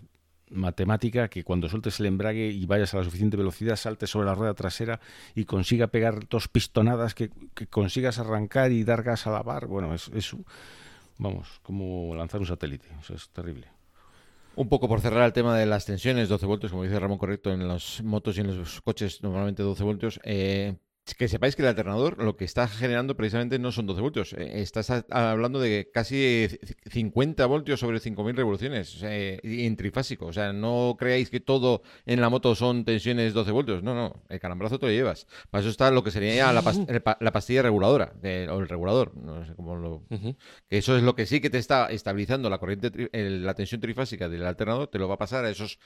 S7: matemática que cuando sueltes el embrague y vayas a la suficiente velocidad saltes sobre la rueda trasera y consiga pegar dos pistonadas que, consigas arrancar y dar gas a la bar bueno es, vamos como lanzar un satélite es terrible
S5: Un poco por cerrar el tema de las tensiones, 12 voltios, como dice Ramón correcto, en las motos y en los coches normalmente 12 voltios. eh, que sepáis que el alternador lo que está generando precisamente no son 12 voltios. eh, estás hablando de casi c- 50 voltios sobre 5.000 revoluciones eh, en trifásico. O sea, no creáis que todo en la moto son tensiones 12 voltios. No, no, el calambrazo te lo llevas. Para eso está lo que sería la, el pa- la pastilla reguladora o el regulador. No sé cómo lo, que eso es lo que sí que te está estabilizando la corriente, la tensión trifásica del alternador, te lo va a pasar a esos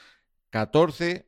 S5: 14,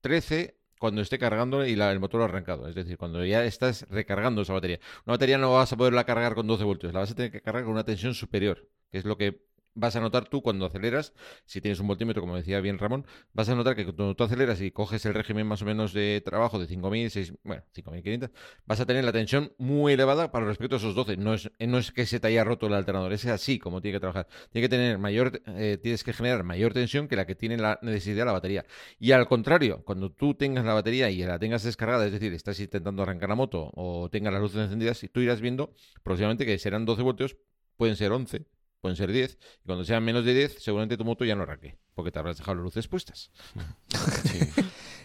S5: 13 cuando esté cargando y el motor arrancado. Es decir, cuando ya estás recargando esa batería. Una batería no vas a poderla cargar con 12 voltios, la vas a tener que cargar con una tensión superior, que es lo que vas a notar tú cuando aceleras, si tienes un voltímetro, como decía bien Ramón, vas a notar que cuando tú aceleras y coges el régimen más o menos de trabajo de 5.000, 6, bueno, 5.500, vas a tener la tensión muy elevada para respecto a esos 12. No es, no es que se te haya roto el alternador, es así como tiene que trabajar. Tiene que tener mayor, eh, tienes que generar mayor tensión que la que tiene la necesidad la batería. Y al contrario, cuando tú tengas la batería y la tengas descargada, es decir, estás intentando arrancar la moto o tengas las luces encendidas, tú irás viendo próximamente que serán 12 voltios, pueden ser 11, pueden ser 10, y cuando sean menos de 10, seguramente tu moto ya no arranque, porque te habrás dejado las luces puestas.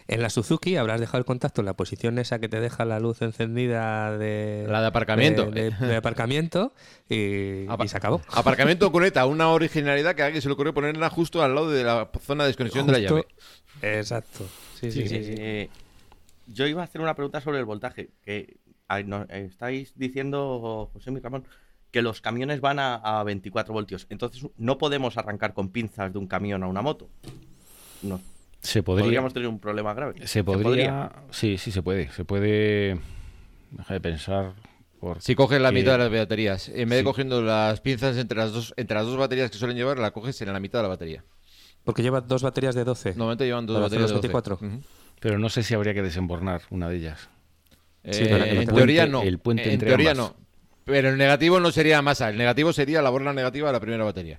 S1: En la Suzuki habrás dejado el contacto en la posición esa que te deja la luz encendida de...
S5: La de aparcamiento.
S1: De, de- de aparcamiento y,
S5: Apa-
S1: y se acabó.
S5: Aparcamiento cuneta, una originalidad que a alguien se le ocurrió ponerla justo al lado de la zona de desconexión de la llave.
S1: Exacto. Sí, sí, sí. sí.
S3: Eh, yo iba a hacer una pregunta sobre el voltaje. Que estáis diciendo, José mi Ramón, que los camiones van a, a 24 voltios. Entonces no podemos arrancar con pinzas de un camión a una moto. No.
S7: Se podría.
S3: Podríamos tener un problema grave.
S7: Se podría. Sí, sí, se puede. Se puede. Deja de pensar.
S5: Si coges la
S7: que-
S5: mitad de las baterías, en vez de cogiendo las pinzas entre las dos entre las dos baterías que suelen llevar, la coges en la mitad de la batería.
S1: Porque lleva dos baterías de 12.
S5: Normalmente llevan dos baterías de 12.
S1: 24.
S5: Ujú.
S7: Pero no sé si habría que desembornar una de ellas.
S1: Sí,
S5: Eh, en
S1: puente-
S5: teoría no.
S7: el puente
S5: en
S7: entre
S5: teoría
S7: ambas.
S5: no. Pero el negativo no sería masa. El negativo sería la borla negativa de la primera batería.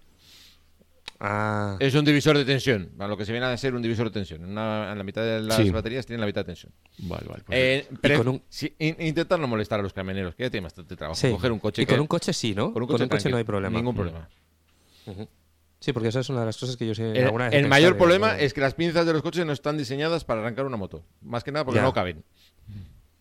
S1: Ah,
S5: Es un divisor de tensión. A lo que se viene a ser un divisor de tensión. En, una- en la mitad de las
S7: Sí.
S5: baterías tienen la mitad de tensión.
S7: Vale, vale. pues
S5: Eh, pero
S1: con un-
S5: in- intentar no molestar a los camioneros, que ya tienen bastante trabajo.
S1: sí.
S5: Coger un coche.
S1: Y con
S5: que-
S1: un coche sí, ¿no?
S5: con un coche,
S1: no
S5: tranquilo,
S1: hay problema.
S5: Ningún
S1: Mm.
S5: problema.
S1: Sí, porque esa es una de las cosas que yo sé.
S5: El,
S1: alguna vez
S5: el mayor problema
S1: de-
S5: es que las pinzas de los coches no están diseñadas para arrancar una moto. Más que nada porque
S1: Ya.
S5: no caben.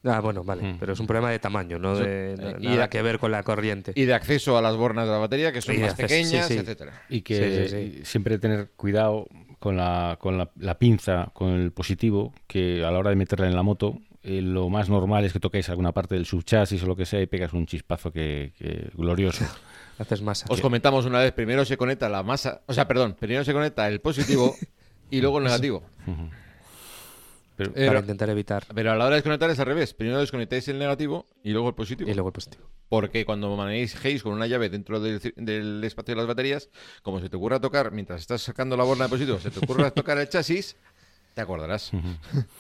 S1: Ah, bueno, vale.
S7: Mm.
S1: Pero es un problema de tamaño, no de
S5: Eh, y
S1: nada
S5: de-
S1: que ver con la corriente.
S5: Y de acceso a las bornas de la batería, que son
S1: Y de
S5: más
S1: acceso,
S5: pequeñas,
S1: sí, sí.
S5: etcétera.
S7: Y que
S1: Sí, sí,
S7: siempre tener cuidado con la, con la, la pinza, con el positivo, que a la hora de meterla en la moto, eh, lo más normal es que toquéis alguna parte del subchasis o lo que sea y pegas un chispazo que, que glorioso.
S1: Haces masa.
S5: Os comentamos una vez, primero se conecta la masa, o sea, perdón, primero se conecta el positivo y luego el negativo.
S7: Ujú. Pero,
S1: para intentar evitar.
S5: Pero a la hora de desconectar es al revés. Primero desconectáis el negativo y luego el positivo.
S1: Y luego el positivo.
S5: Porque cuando manejéis con una llave dentro del, ci- del espacio de las baterías, como se te ocurra tocar, mientras estás sacando la borna de positivo, se te ocurra tocar el chasis, te acordarás.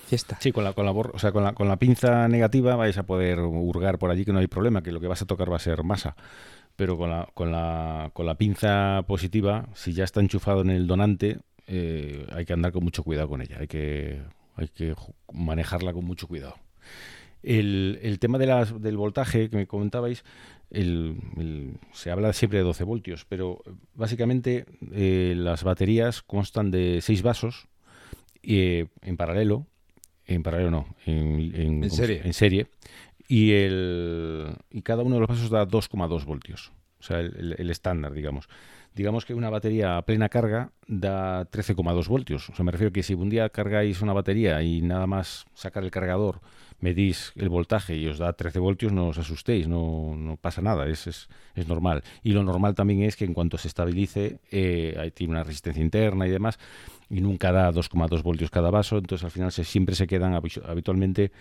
S1: Fiesta.
S7: Sí, con la, con la, bor- o sea, con la, con la pinza negativa vais a poder hurgar por allí que no hay problema, que lo que vas a tocar va a ser masa. Pero con la, con la, con la pinza positiva, si ya está enchufado en el donante, eh, hay que andar con mucho cuidado con ella. Hay que, hay que manejarla con mucho cuidado. El, el tema de las, del voltaje que me comentabais, el- el- se habla siempre de 12 voltios, pero básicamente eh, las baterías constan de 6 vasos eh, en paralelo, en paralelo no, en,
S5: En serie.
S7: en serie, y, el, y cada uno de los vasos da 2,2 voltios, o sea, el estándar, digamos. Digamos que una batería a plena carga da 13,2 voltios. O sea, me refiero que si un día cargáis una batería y nada más sacar el cargador, medís el voltaje y os da 13 voltios, no os asustéis, no, no pasa nada, es, es, es normal. Y lo normal también es que en cuanto se estabilice, eh, tiene una resistencia interna y demás, y nunca da 2,2 voltios cada vaso, entonces al final se, siempre se quedan habitu- habitualmente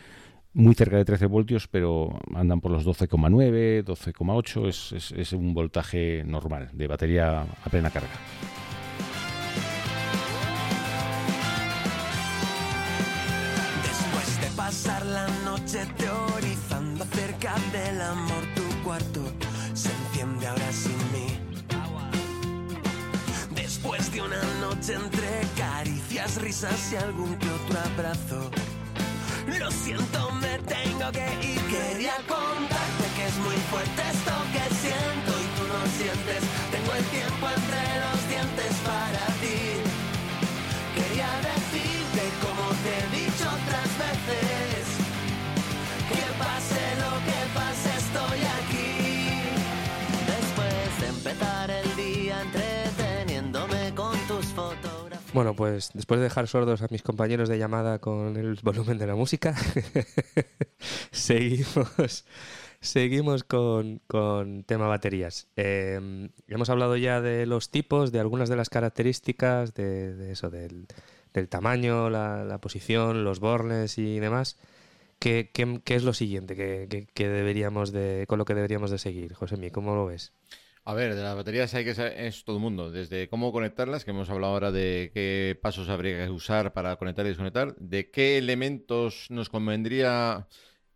S7: muy cerca de 13 voltios, pero andan por los 12,9, 12,8, es, es, es un voltaje normal de batería a plena carga.
S9: Después de pasar la noche teorizando acerca del amor, tu cuarto se enciende ahora sin mí. Después de una noche entre caricias, risas y algún que otro abrazo. Lo siento, me tengo que ir. Quería contarte que es muy fuerte esto que siento y tú no sientes. Tengo el tiempo entre los dientes para
S1: Bueno, pues después de dejar sordos a mis compañeros de llamada con el volumen de la música, seguimos, seguimos con, con tema baterías. Eh, hemos hablado ya de los tipos, de algunas de las características, de, eso, del, del tamaño, la, la posición, los bornes y demás. ¿Qué, qué- qué es lo siguiente que, que- que deberíamos de, con lo que deberíamos de seguir? José ¿cómo lo ves?
S5: A ver, de las baterías hay que saber, es todo el mundo, desde cómo conectarlas, que hemos hablado ahora de qué pasos habría que usar para conectar y desconectar, de qué elementos nos convendría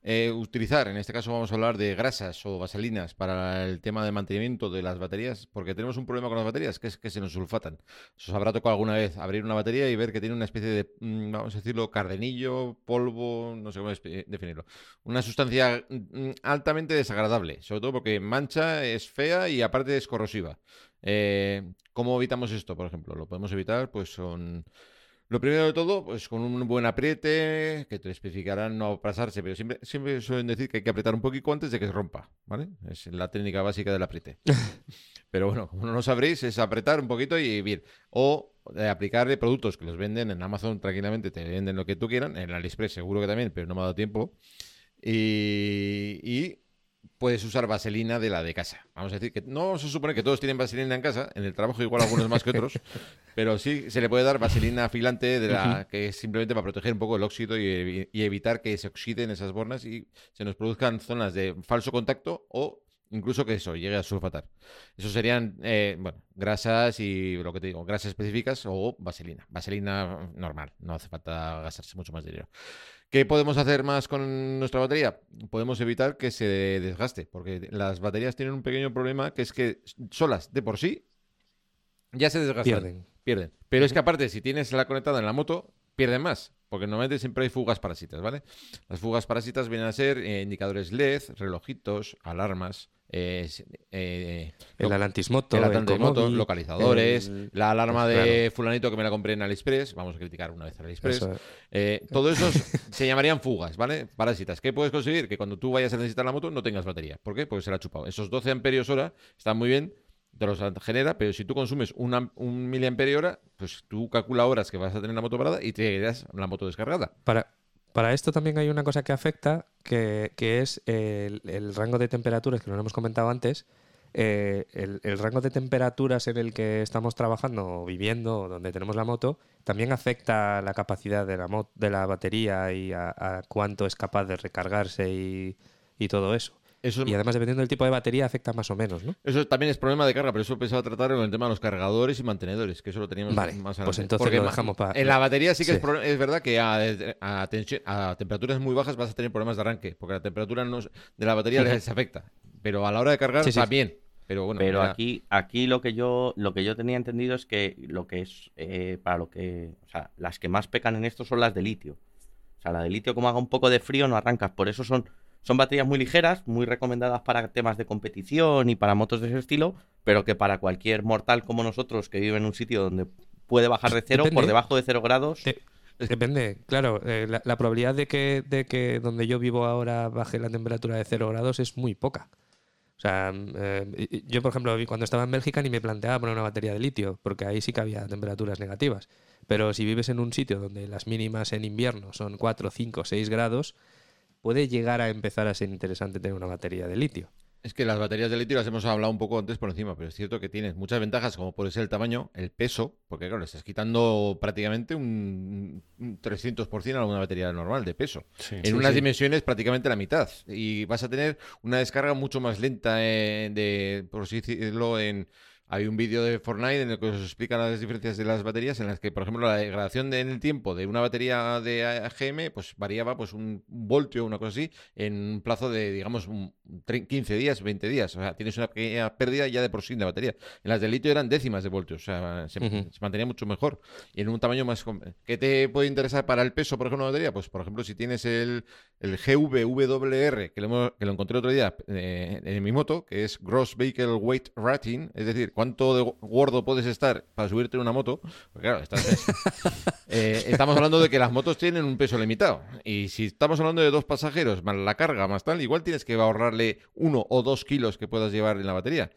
S5: eh, utilizar. En este caso vamos a hablar de grasas o vaselinas para el tema de mantenimiento de las baterías, porque tenemos un problema con las baterías, que es que se nos sulfatan. Os habrá tocado alguna vez abrir una batería y ver que tiene una especie de, mm, vamos a decirlo, cardenillo, polvo, no sé cómo espe- definirlo. Una sustancia mm, altamente desagradable, sobre todo porque mancha, es fea y aparte es corrosiva. Eh, ¿Cómo evitamos esto, por ejemplo? Lo podemos evitar, pues son... Lo primero de todo, pues con un buen apriete, que te especificarán no pasarse, pero siempre, siempre suelen decir que hay que apretar un poquito antes de que se rompa, ¿vale? Es la técnica básica del apriete. pero bueno, como no lo sabréis, es apretar un poquito y bien. O eh, aplicarle productos que los venden en Amazon tranquilamente, te venden lo que tú quieran, en AliExpress seguro que también, pero no me ha dado tiempo. Y, y puedes usar vaselina de la de casa. Vamos a decir que no se supone que todos tienen vaselina en casa, en el trabajo igual algunos más que otros, pero sí se le puede dar vaselina afilante de la que es simplemente para proteger un poco el óxido y, evi- y evitar que se oxiden esas bornas y se nos produzcan zonas de falso contacto o incluso que eso llegue a sulfatar. Eso serían, eh, bueno, grasas y lo que te digo, grasas específicas o vaselina. Vaselina normal, no hace falta gastarse mucho más dinero. ¿Qué podemos hacer más con nuestra batería? Podemos evitar que se desgaste, porque las baterías tienen un pequeño problema que es que solas de por sí ya se desgastan.
S1: Pierden.
S5: Pierden. Pero es que aparte, si tienes la conectada en la moto, pierden más. Porque normalmente siempre hay fugas parásitas, ¿vale? Las fugas parásitas vienen a ser eh, indicadores LED, relojitos, alarmas, eh, eh,
S1: El Atlantismoto,
S5: el Atlantismoto,
S1: Comodi,
S5: localizadores,
S1: el-
S5: la alarma
S1: pues,
S5: de
S1: claro.
S5: fulanito que me la compré en AliExpress, vamos a criticar una vez AliExpress,
S1: Eso.
S5: eh, todo eso se llamarían fugas, ¿vale? Parásitas. ¿Qué puedes conseguir? Que cuando tú vayas a necesitar la moto no tengas batería. ¿Por qué? Porque se la ha chupado. Esos 12 amperios hora están muy bien, te los genera, pero si tú consumes un miliamperio hora, pues tú calcula horas que vas a tener la moto parada y te quedas la moto descargada.
S1: Para, para esto también hay una cosa que afecta, que, que es el, rango de temperaturas, que no lo hemos comentado antes. eh, el, rango de temperaturas en el que estamos trabajando o viviendo, donde tenemos la moto, también afecta la capacidad de la, de la batería y a, a cuánto es capaz de recargarse y, y todo eso.
S5: Eso es-
S1: Y además, dependiendo del tipo de batería, afecta más o menos, ¿no?
S5: Eso también es problema de carga, pero eso pensaba tratar con el tema de los cargadores y mantenedores, que eso lo teníamos
S1: Vale,
S5: más
S1: pues
S5: adelante.
S1: entonces
S5: Porque
S1: lo dejamos
S5: En la batería sí que
S1: Sí.
S5: Es, es verdad que a, a tensión- a temperaturas muy bajas vas a tener problemas de arranque, porque la temperatura de la batería
S1: Ujú.
S5: les afecta. Pero a la hora de cargar
S1: Sí, sí.
S5: está bien. Pero bueno,
S3: Pero
S5: ya-
S3: aquí, aquí lo que yo, lo que yo tenía entendido es que lo que es eh, para lo que, o sea, las que más pecan en esto son las de litio. O sea, la de litio como haga un poco de frío no arrancas. Por eso son, son baterías muy ligeras, muy recomendadas para temas de competición y para motos de ese estilo, pero que para cualquier mortal como nosotros que vive en un sitio donde puede bajar de cero, por debajo de cero grados,
S1: De- Depende, claro. eh, la, la probabilidad de que, de que donde yo vivo ahora baje la temperatura de 0 grados es muy poca. O sea, mm, eh, yo, por ejemplo, cuando estaba en Bélgica ni me planteaba poner una batería de litio, porque ahí sí que había temperaturas negativas. Pero si vives en un sitio donde las mínimas en invierno son 4, 5, 6 grados, puede llegar a empezar a ser interesante tener una batería de litio.
S5: Es que las baterías de litio las hemos hablado un poco antes por encima, pero es cierto que tienes muchas ventajas, como puede ser el tamaño, el peso, porque claro, le estás quitando prácticamente un, un 300% a una batería normal de peso. en
S7: Sí,
S5: unas
S7: sí.
S5: dimensiones prácticamente la mitad. Y vas a tener una descarga mucho más lenta, eh, de, por así decirlo, en... Hay un vídeo de Fortnite en el que os explican las diferencias de las baterías, en las que, por ejemplo, la degradación de- en el tiempo de una batería de AGM pues variaba pues un voltio, una cosa así, en un plazo de, digamos, un tre- 15 días, 20 días. O sea, tienes una pequeña pérdida ya de por sí de batería. En las de litio eran décimas de voltios, o sea, se, mantenía mucho mejor. Y en un tamaño más... ¿Qué te puede interesar para el peso, por ejemplo, de una batería? Pues, por ejemplo, si tienes el, el GVWR, que lo, que lo encontré otro día eh, en mi moto, que es Gross Vehicle Weight Rating, es decir, cuánto de gordo puedes estar para subirte en una moto. Porque, claro, estás- eh, estamos hablando de que las motos tienen un peso limitado. Y si estamos hablando de dos pasajeros, más la carga, más tal, igual tienes que ahorrarle uno o dos kilos que puedas llevar en la batería.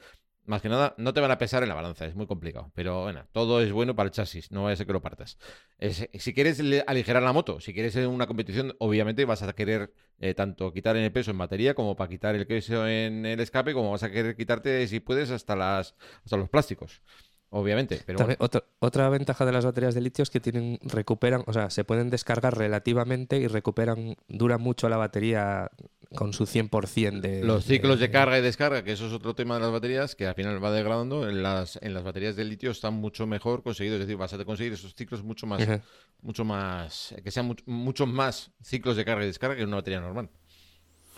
S5: Más que nada, no te van a pesar en la balanza, es muy complicado. Pero bueno, todo es bueno para el chasis, no ser que lo partas. Es- si quieres aligerar la moto, si quieres una competición, obviamente vas a querer eh, tanto quitar el peso en batería como para quitar el peso en el escape, como vas a querer quitarte, si puedes, hasta, las, hasta los plásticos. Obviamente, pero
S1: También
S5: bueno.
S1: otra, otra ventaja de las baterías de litio es que tienen, recuperan, o sea, se pueden descargar relativamente y recuperan, dura mucho la batería con su 100% de...
S5: Los ciclos de
S1: de-
S5: carga y descarga, que eso es otro tema de las baterías, que al final va degradando, en las, en las baterías de litio están mucho mejor conseguidos. Es decir, vas a conseguir esos ciclos mucho más, mucho más, que sean mucho, muchos más ciclos de carga y descarga que en una batería normal.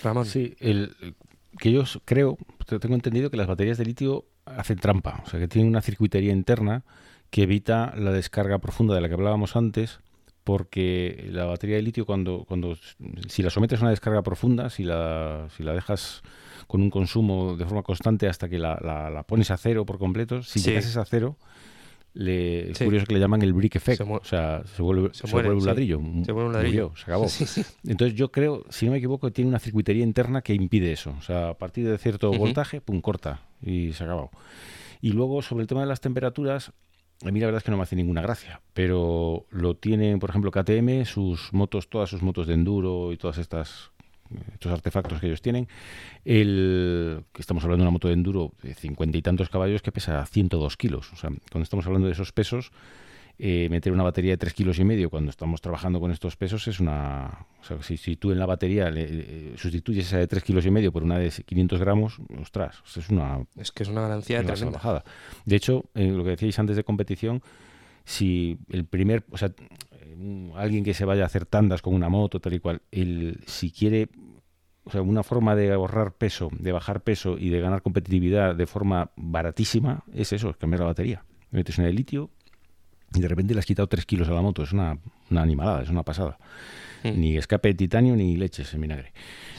S1: Ramón.
S7: Sí, el, el- que yo creo, te- tengo entendido que las baterías de litio hacen trampa, o sea que tienen una circuitería interna que evita la descarga profunda de la que hablábamos antes, porque la batería de litio cuando, cuando si la sometes a una descarga profunda, si la, si la dejas con un consumo de forma constante hasta que la, la- la pones a cero por completo, si
S1: Sí.
S7: llegas a cero, le, es
S1: Sí.
S7: curioso que le llaman el brick effect,
S1: Se
S7: o sea, se vuelve,
S1: se
S7: se
S1: muere,
S7: vuelve un
S1: sí.
S7: ladrillo,
S1: Se vuelve un
S7: murió,
S1: ladrillo.
S7: se acabó. Entonces yo creo, si no me equivoco, tiene una circuitería interna que impide eso. O sea, a partir de cierto voltaje, pum, corta y se ha acabado. Y luego, sobre el tema de las temperaturas, a mí la verdad es que no me hace ninguna gracia. Pero lo tienen, por ejemplo, KTM, sus motos, todas sus motos de enduro y todas estas estos artefactos que ellos tienen. El, estamos hablando de una moto de enduro de cincuenta y tantos caballos que pesa 102 kilos. O sea, cuando estamos hablando de esos pesos, eh, meter una batería de 3 kilos y medio cuando estamos trabajando con estos pesos es una... O sea, si, si tú en la batería le- le- sustituyes esa de 3 kilos y medio por una de 500 gramos, ostras, es una,
S1: Es que es una ganancia
S7: una
S1: tremenda.
S7: salvajada. De hecho, eh, lo que decíais antes de competición, si el primer, o sea, eh, un- alguien que se vaya a hacer tandas con una moto, tal y cual, el, si quiere, o sea, una forma de ahorrar peso, de bajar peso y de ganar competitividad de forma baratísima, es eso, es cambiar la batería. Metes una de litio y de repente le has quitado 3 kilos a la moto, es una, una animalada, es una pasada. Ni escape de titanio ni leches en vinagre.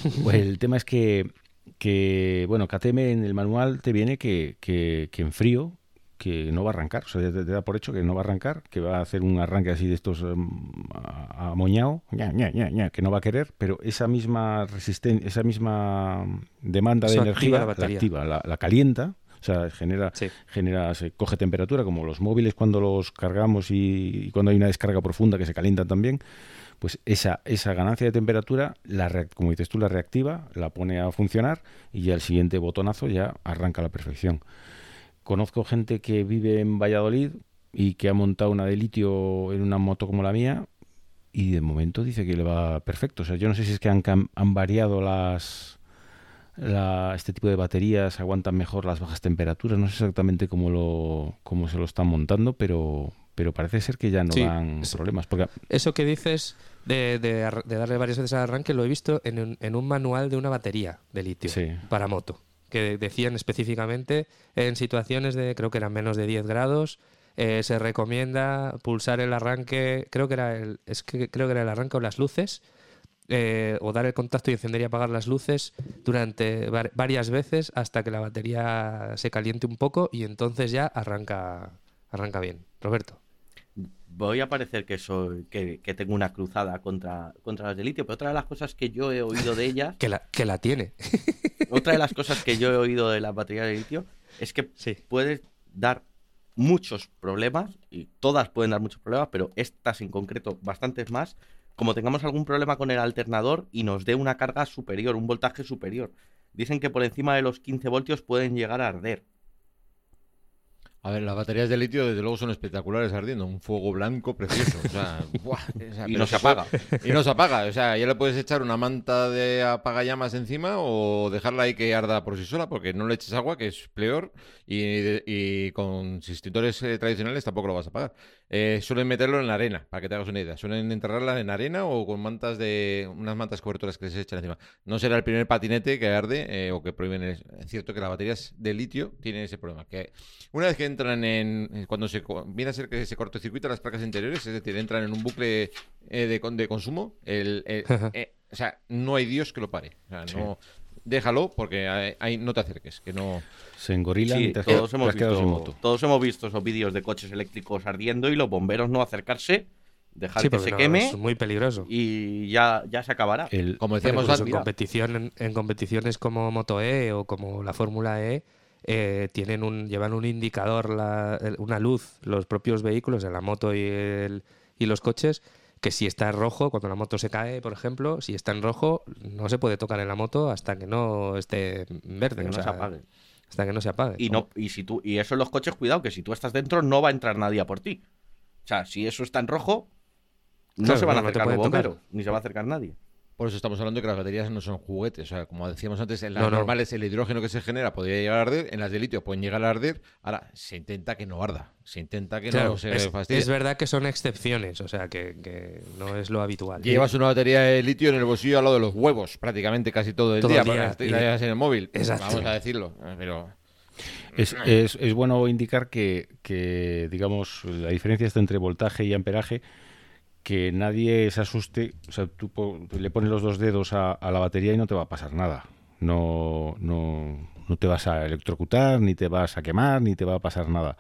S7: Pues el tema es que, que, bueno, KTM en el manual te viene que, que, que en frío que no va a arrancar, o sea, te, te da por hecho que no va a arrancar, que va a hacer un arranque así de estos a- amoñado, ña, ña, ña, ña, que no va a querer, pero esa misma resistencia, esa misma demanda de
S1: activa
S7: energía
S1: la
S7: activa, la, la calienta, o sea, genera,
S1: Sí.
S7: genera, se coge temperatura, como los móviles cuando los cargamos y, y cuando hay una descarga profunda que se calientan también, pues esa, esa ganancia de temperatura, la como dices tú, la reactiva, la pone a funcionar y ya el siguiente botonazo ya arranca a la perfección. Conozco gente que vive en Valladolid y que ha montado una de litio en una moto como la mía y de momento dice que le va perfecto. O sea, yo no sé si es que han, han variado las la- este tipo de baterías, aguantan mejor las bajas temperaturas. No sé exactamente cómo lo cómo se lo están montando, pero pero parece ser que ya no
S1: Sí,
S7: dan problemas. Porque
S1: Eso que dices de, de ar- de darle varias veces al arranque lo he visto en un, en un manual de una batería de litio
S7: Sí.
S1: para moto, que decían específicamente en situaciones de, creo que eran menos de 10 grados, eh, se recomienda pulsar el arranque, creo que era el, es que creo que era el arranque o las luces, eh, o dar el contacto y encender y apagar las luces durante var- varias veces hasta que la batería se caliente un poco y entonces ya arranca, arranca bien. Roberto.
S3: Voy a parecer que soy que, que tengo una cruzada contra, contra las de litio, pero otra de las cosas que yo he oído de ellas,
S1: Que la, que la tiene.
S3: otra de las cosas que yo he oído de las baterías de litio es que
S1: Sí.
S3: puedes dar muchos problemas y todas pueden dar muchos problemas, pero estas en concreto bastantes más, como tengamos algún problema con el alternador y nos dé una carga superior, un voltaje superior. Dicen que por encima de los 15 voltios pueden llegar a arder.
S5: A ver, las baterías de litio desde luego son espectaculares ardiendo, un fuego blanco precioso, o sea, ¡buah! O sea,
S3: Y no se apaga.
S5: Y no se apaga, o sea, ya le puedes echar una manta de apagallamas encima o dejarla ahí que arda por sí sola, porque no le eches agua, que es peor, y, con extintores eh, tradicionales tampoco lo vas a apagar. Eh, suelen meterlo en la arena, para que te hagas una idea. Suelen enterrarla en arena o con mantas de unas mantas cobertoras que se echan encima. No será el primer patinete que arde eh, o que prohíben. Es es cierto que las baterías de litio tienen ese problema, que una vez que entran en. eh, Cuando se viene a ser que se cortocircuitan las placas interiores, es decir, entran en un bucle eh, de, de consumo, el, el- eh, o sea, no hay Dios que lo pare. O sea, no. Déjalo porque ahí- no te acerques, que no.
S7: se engorilan
S3: Sí,
S7: y te
S3: todos hemos,
S7: sin
S3: visto,
S7: moto.
S3: todos hemos visto esos vídeos de coches eléctricos ardiendo y los bomberos no acercarse, dejar
S1: Sí,
S3: que se
S1: no,
S3: queme
S1: es muy peligroso.
S3: y ya, ya se acabará.
S7: El-
S5: Como decíamos antes.
S1: en competición en, en competiciones como Moto E o como la Fórmula E eh, tienen un llevan un indicador la- una luz los propios vehículos de la moto y, el- y los coches que si está en rojo cuando la moto se cae por ejemplo si está en rojo no se puede tocar en la moto hasta que no esté en verde
S3: que
S1: o
S3: no
S1: sea,
S3: se apague.
S1: hasta que no se apague
S3: Y, no, y, si tú, y eso en los coches, cuidado, que si tú estás dentro no va a entrar nadie a por ti. O sea, si eso está en rojo, no
S1: Claro,
S3: se van a
S1: no, no
S3: acercar los
S1: tocar.
S3: bomberos, ni se va a acercar nadie.
S5: Por eso estamos hablando de que las baterías no son juguetes. O sea, como decíamos antes, en las
S1: No, no.
S5: normales el hidrógeno que se genera podría llegar a arder, en las de litio pueden llegar a arder. Ahora, se intenta que no arda. Se intenta que
S1: Claro,
S5: no se
S1: es,
S5: fastidie.
S1: es verdad que son excepciones o sea que, que no es lo habitual
S5: Llevas una batería de litio en el bolsillo al lado de los huevos prácticamente casi todo el
S1: Todo
S5: día.
S1: día,
S5: porque
S1: y-
S5: la llevas en el móvil.
S1: Exacto.
S5: Vamos a decirlo. eh, Pero
S7: Es, es- es bueno indicar que, que, digamos, la diferencia está entre voltaje y amperaje, que nadie se asuste. O sea, tú le pones los dos dedos a, la batería y no te va a pasar nada. No, no, no te vas a electrocutar, ni te vas a quemar, ni te va a pasar nada.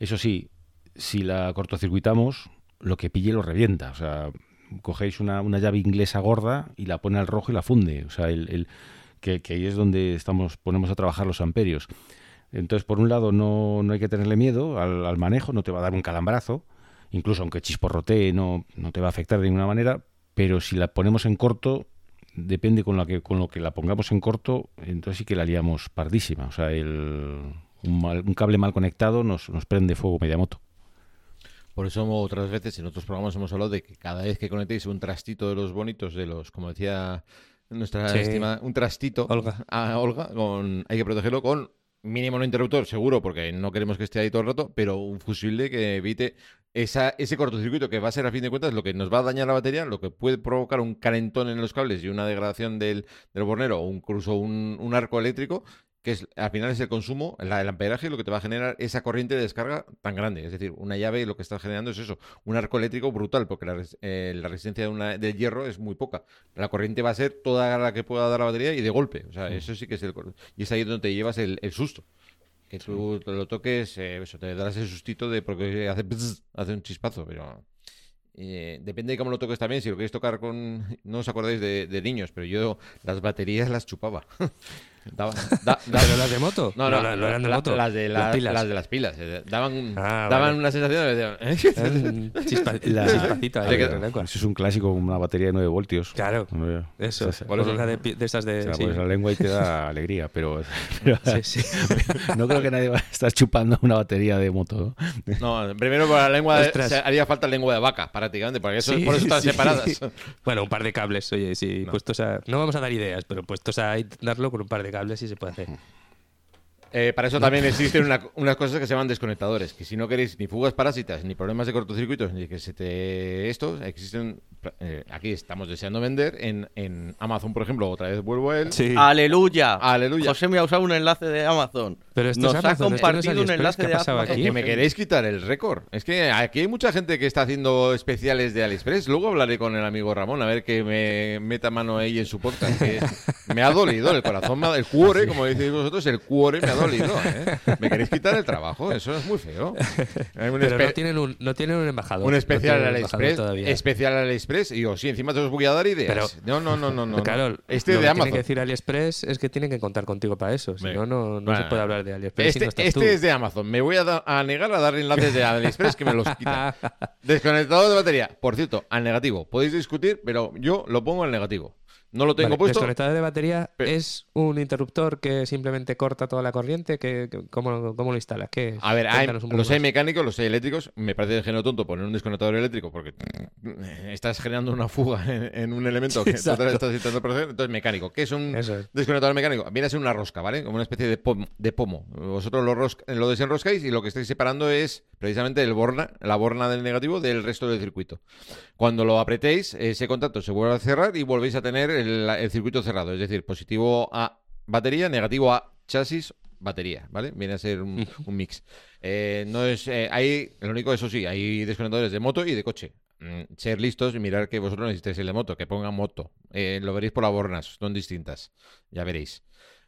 S7: Eso sí, si la cortocircuitamos, lo que pille lo revienta. O sea, cogéis una, llave inglesa gorda y la pone al rojo y la funde. O sea, el, que, ahí es donde estamos, ponemos a trabajar los amperios. Entonces, por un lado, no, no hay que tenerle miedo al manejo, no te va a dar un calambrazo, incluso aunque chisporrotee, no, no te va a afectar de ninguna manera, pero si la ponemos en corto, depende con, la que, con lo que la pongamos en corto, entonces sí que la liamos pardísima. O sea, el, un, mal- un cable mal conectado nos, nos prende fuego media moto.
S5: Por eso otras veces en otros programas hemos hablado de que cada vez que conectéis un trastito de los bonitos, de los, como decía nuestra
S1: Sí.
S5: estimada, un trastito
S1: Olga.
S5: a Olga, con, hay que protegerlo con mínimo no interruptor, seguro, porque no queremos que esté ahí todo el rato, pero un fusible que evite esa, ese cortocircuito que va a ser a fin de cuentas lo que nos va a dañar la batería, lo que puede provocar un calentón en los cables y una degradación del, del bornero o incluso un, un arco eléctrico que es, al final es el consumo, la- el amperaje, lo que te va a generar esa corriente de descarga tan grande. Es decir, una llave lo que está generando es eso, un arco eléctrico brutal, porque la, eh, la resistencia de una- del hierro es muy poca. La corriente va a ser toda la que pueda dar la batería y de golpe. O sea, eso sí que es el... Y es ahí donde te llevas el, el susto. Que tú lo toques, eh, eso, te darás el sustito de porque hace, hace un chispazo, pero... eh, depende de cómo lo toques también. Si lo queréis tocar con. No os acordáis de, de niños, pero yo las baterías las chupaba. Daba- da- da-
S1: ¿Pero las de moto?
S5: No, no,
S1: No, no eran de
S5: la-
S1: moto.
S5: Las de, la-
S1: Las pilas.
S5: las de las pilas. eh, Daban,
S1: Ah,
S5: daban
S1: vale.
S5: una sensación de. de-
S1: chispa-
S7: La-
S1: chispacito ahí.
S7: Eso es un clásico, una batería de 9 voltios.
S1: Claro, eso.
S7: esa-
S1: Con una de, pi- de esas
S7: Se
S1: de.
S7: la
S1: sí.
S7: la lengua y te da alegría, pero, pero
S1: Sí, sí.
S7: no creo que nadie va a estar chupando una batería de moto. ¿no?
S5: No, primero por la lengua. De,
S1: Ostras.
S5: se- haría falta lengua de vaca, prácticamente, porque eso,
S1: Sí,
S5: por eso están
S1: sí.
S5: separadas.
S1: Bueno, un par de cables, oye, sí,
S5: No.
S1: puestos a. No vamos a dar ideas, pero puestos a darlo con un par de cables sí se puede hacer.
S5: Eh, para eso también existen una- unas cosas que se llaman desconectadores, que si no queréis ni fugas parásitas, ni problemas de cortocircuitos, ni que se te... Estos existen, eh, aquí estamos deseando vender, en, en Amazon, por ejemplo, otra vez vuelvo a él.
S1: Sí.
S3: ¡Aleluya!
S5: Aleluya.
S3: José me ha usado un enlace de Amazon.
S1: Pero esto
S3: Nos
S1: es
S3: ha
S1: Amazon, esto no es
S3: compartido un enlace
S1: ¿qué ha
S3: de Amazon.
S1: aquí?
S5: Que me queréis quitar el récord. Es que aquí hay mucha gente que está haciendo especiales de AliExpress. Luego hablaré con el amigo Ramón a ver que me meta mano ahí en su podcast. que me ha dolido el corazón, el cuore, como decís vosotros, el cuore me ha dolido. ¿Eh? Me queréis quitar el trabajo, eso es muy feo.
S1: Pero no tienen un, no tienen un embajador.
S5: un
S1: no
S5: especial
S1: tienen
S5: al
S1: todavía.
S5: especial al AliExpress, y yo, sí, encima te os voy a dar ideas. no, no, no, no, no. no.
S1: claro,
S5: este
S1: lo
S5: de
S1: que
S5: Amazon.
S1: tiene que decir AliExpress es que tienen que contar contigo para eso. Si no, no, no se
S5: Bueno.
S1: puede hablar de AliExpress. si
S5: Este,
S1: no estás
S5: este
S1: tú.
S5: es de Amazon. Me voy a, a negar a darle enlaces de AliExpress que me los quita. Desconectador de batería. Por cierto, al negativo. Podéis discutir, pero yo lo pongo al negativo. No lo tengo
S1: Vale,
S5: puesto.
S1: Desconectador de batería
S5: Pero-
S1: es un interruptor que simplemente corta toda la corriente. Que, que- ¿cómo, ¿Cómo lo instalas? ¿Qué?
S5: A ver, hay- los hay mecánicos, los hay eléctricos. Me parece de género tonto poner un desconectador eléctrico porque estás generando una fuga en, en un elemento que estás intentando proteger. Entonces, mecánico. ¿Qué es un
S1: es.
S5: desconectador mecánico? Viene a ser una rosca, ¿vale? Como una especie de pomo. De pomo. Vosotros lo, rosca- lo desenroscáis y lo que estáis separando es precisamente el borna, la borna del negativo del resto del circuito. Cuando lo apretéis, ese contacto se vuelve a cerrar y volvéis a tener el, el circuito cerrado. Es decir, positivo a batería, negativo a chasis, batería, ¿vale? Viene a ser un, un mix. Eh, no es, eh, hay, lo único, eso sí, hay desconectadores de moto y de coche. Mm, ser listos y mirar que vosotros necesitáis el de moto, que pongan moto. Eh, lo veréis por las bornas, son distintas. Ya veréis.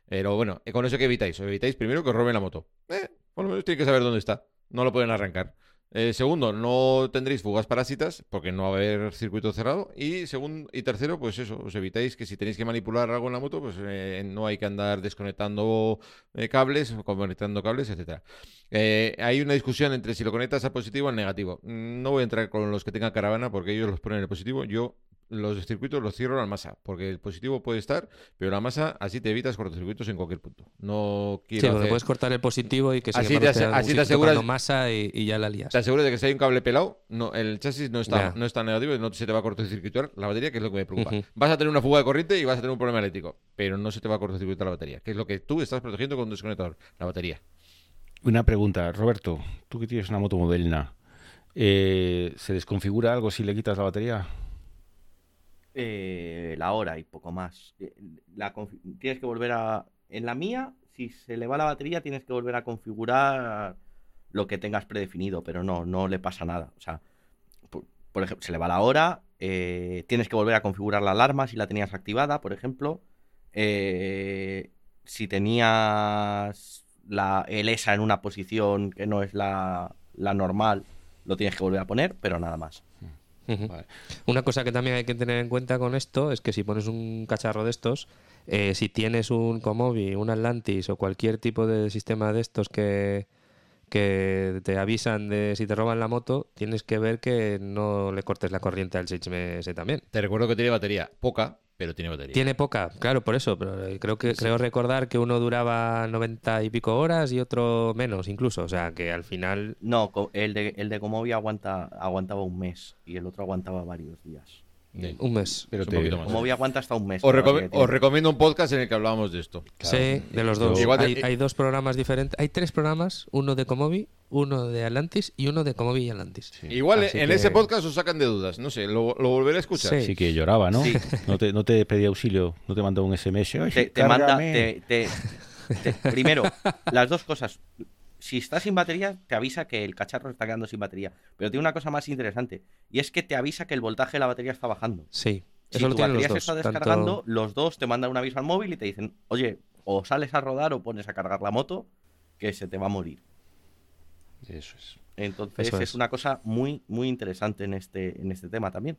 S5: Pero bueno, eh, con eso que evitáis. Evitáis primero que os roben la moto. Eh, por lo menos tienen que saber dónde está. No lo pueden arrancar. Eh, segundo, no tendréis fugas parásitas porque no va a haber circuito cerrado. Y segundo y tercero, pues eso, os evitáis que si tenéis que manipular algo en la moto, pues eh, no hay que andar desconectando eh, cables, conectando cables, etcétera. Eh, hay una discusión entre si lo conectas a positivo o al negativo. Mm, No voy a entrar con los que tengan caravana porque ellos los ponen en el positivo. Yo los circuitos los cierro al masa porque el positivo puede estar, pero la masa así te evitas cortocircuitos en cualquier punto. No
S1: Sí,
S5: quiero
S1: porque
S5: hacer-
S1: puedes cortar el positivo y que sin
S5: Así te ase- así te aseguras-
S1: masa y, y ya la lías.
S5: Te aseguro de que si hay un cable pelado, no, el chasis no está, no está negativo y no se te va a cortocircuitar la batería, que es lo que me preocupa. Vas a tener una fuga de corriente y vas a tener un problema eléctrico, pero no se te va a cortocircuitar la batería, que es lo que tú estás protegiendo con un desconectador, la batería.
S7: Una pregunta, Roberto, tú que tienes una moto moderna, eh, ¿se desconfigura algo si le quitas la batería?
S3: Eh, la hora y poco más. Eh, tienes que volver a. En la mía, si se le va la batería, tienes que volver a configurar lo que tengas predefinido, pero no, no le pasa nada. O sea, por ejemplo, se le va la hora, eh, tienes que volver a configurar la alarma si la tenías activada, por ejemplo. Eh, si tenías la, el ESA en una posición que no es la normal, lo tienes que volver a poner, pero nada más.
S1: Una cosa que también hay que tener en cuenta con esto es que si pones un cacharro de estos, eh, si tienes un Comobi, un Atlantis o cualquier tipo de sistema de estos que, que te avisan de si te roban la moto, tienes que ver que no le cortes la corriente al 6MS también.
S5: Te recuerdo que tiene batería poca, pero tiene batería.
S1: Tiene poca, claro, por eso, pero eh, creo que creo recordar que uno duraba 90 y pico horas y otro menos incluso, o sea, que al final
S3: No, co- el de, el de Comobi aguanta, aguantaba un mes y el otro aguantaba varios días.
S1: Un mes.
S5: Pero
S7: un
S5: te-
S7: poquito más.
S3: Comobi aguanta hasta un mes.
S5: Os,
S3: que
S5: recomiendo un podcast en el que hablábamos de esto.
S1: Sí, de los dos.
S5: Igual te-
S1: hay, hay dos programas diferentes. Hay tres programas, uno de Comobi, uno de Atlantis y uno de Comobi y Atlantis.
S5: Igual
S1: Así
S5: en
S1: que-
S5: ese podcast os sacan de dudas. No sé, lo, lo volveré a escuchar.
S1: Sí.
S7: Sí que lloraba, ¿no?
S3: Sí.
S7: No te, no te pedía auxilio, no te mandó un SMS. "Oye,
S3: te, te manda.
S7: cárgame".
S3: te- te- te- primero, las dos cosas. Si está sin batería, te avisa que el cacharro está quedando sin batería. Pero tiene una cosa más interesante. Y es que te avisa que el voltaje de la batería está bajando.
S1: Sí,
S3: Si
S1: eso lo
S3: tu batería se
S1: dos.
S3: está
S1: tanto-
S3: descargando, los dos te mandan un aviso al móvil y te dicen, oye, o sales a rodar o pones a cargar la moto, que se te va a morir.
S7: Eso es.
S3: Entonces
S1: Eso
S3: es.
S1: es.
S3: una cosa muy, muy interesante en este, en este tema también.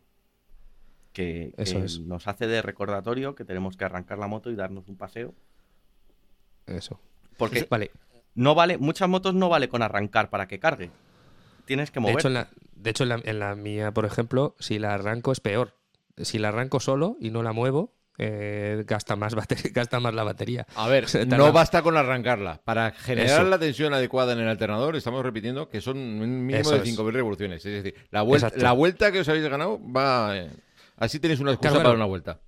S3: Que, que
S1: Eso es.
S3: nos hace de recordatorio que tenemos que arrancar la moto y darnos un paseo.
S1: Eso.
S3: Porque
S1: Vale.
S3: No vale, muchas motos no vale con arrancar para que cargue. Tienes que
S1: De
S3: mover.
S1: hecho, en la, de hecho en, la, en la mía, por ejemplo, si la arranco es peor. Si la arranco solo y no la muevo, eh, gasta, más batería, gasta más la batería.
S5: A ver, no basta con arrancarla. Para generar
S1: Eso.
S5: la tensión adecuada en el alternador, estamos repitiendo que son un mínimo
S1: Eso
S5: de
S1: es.
S5: 5.000 revoluciones. Es decir, la vuelta,
S1: Exacto.
S5: la vuelta que os habéis ganado va. eh, así tenéis una excusa
S1: Claro,
S5: para una vuelta.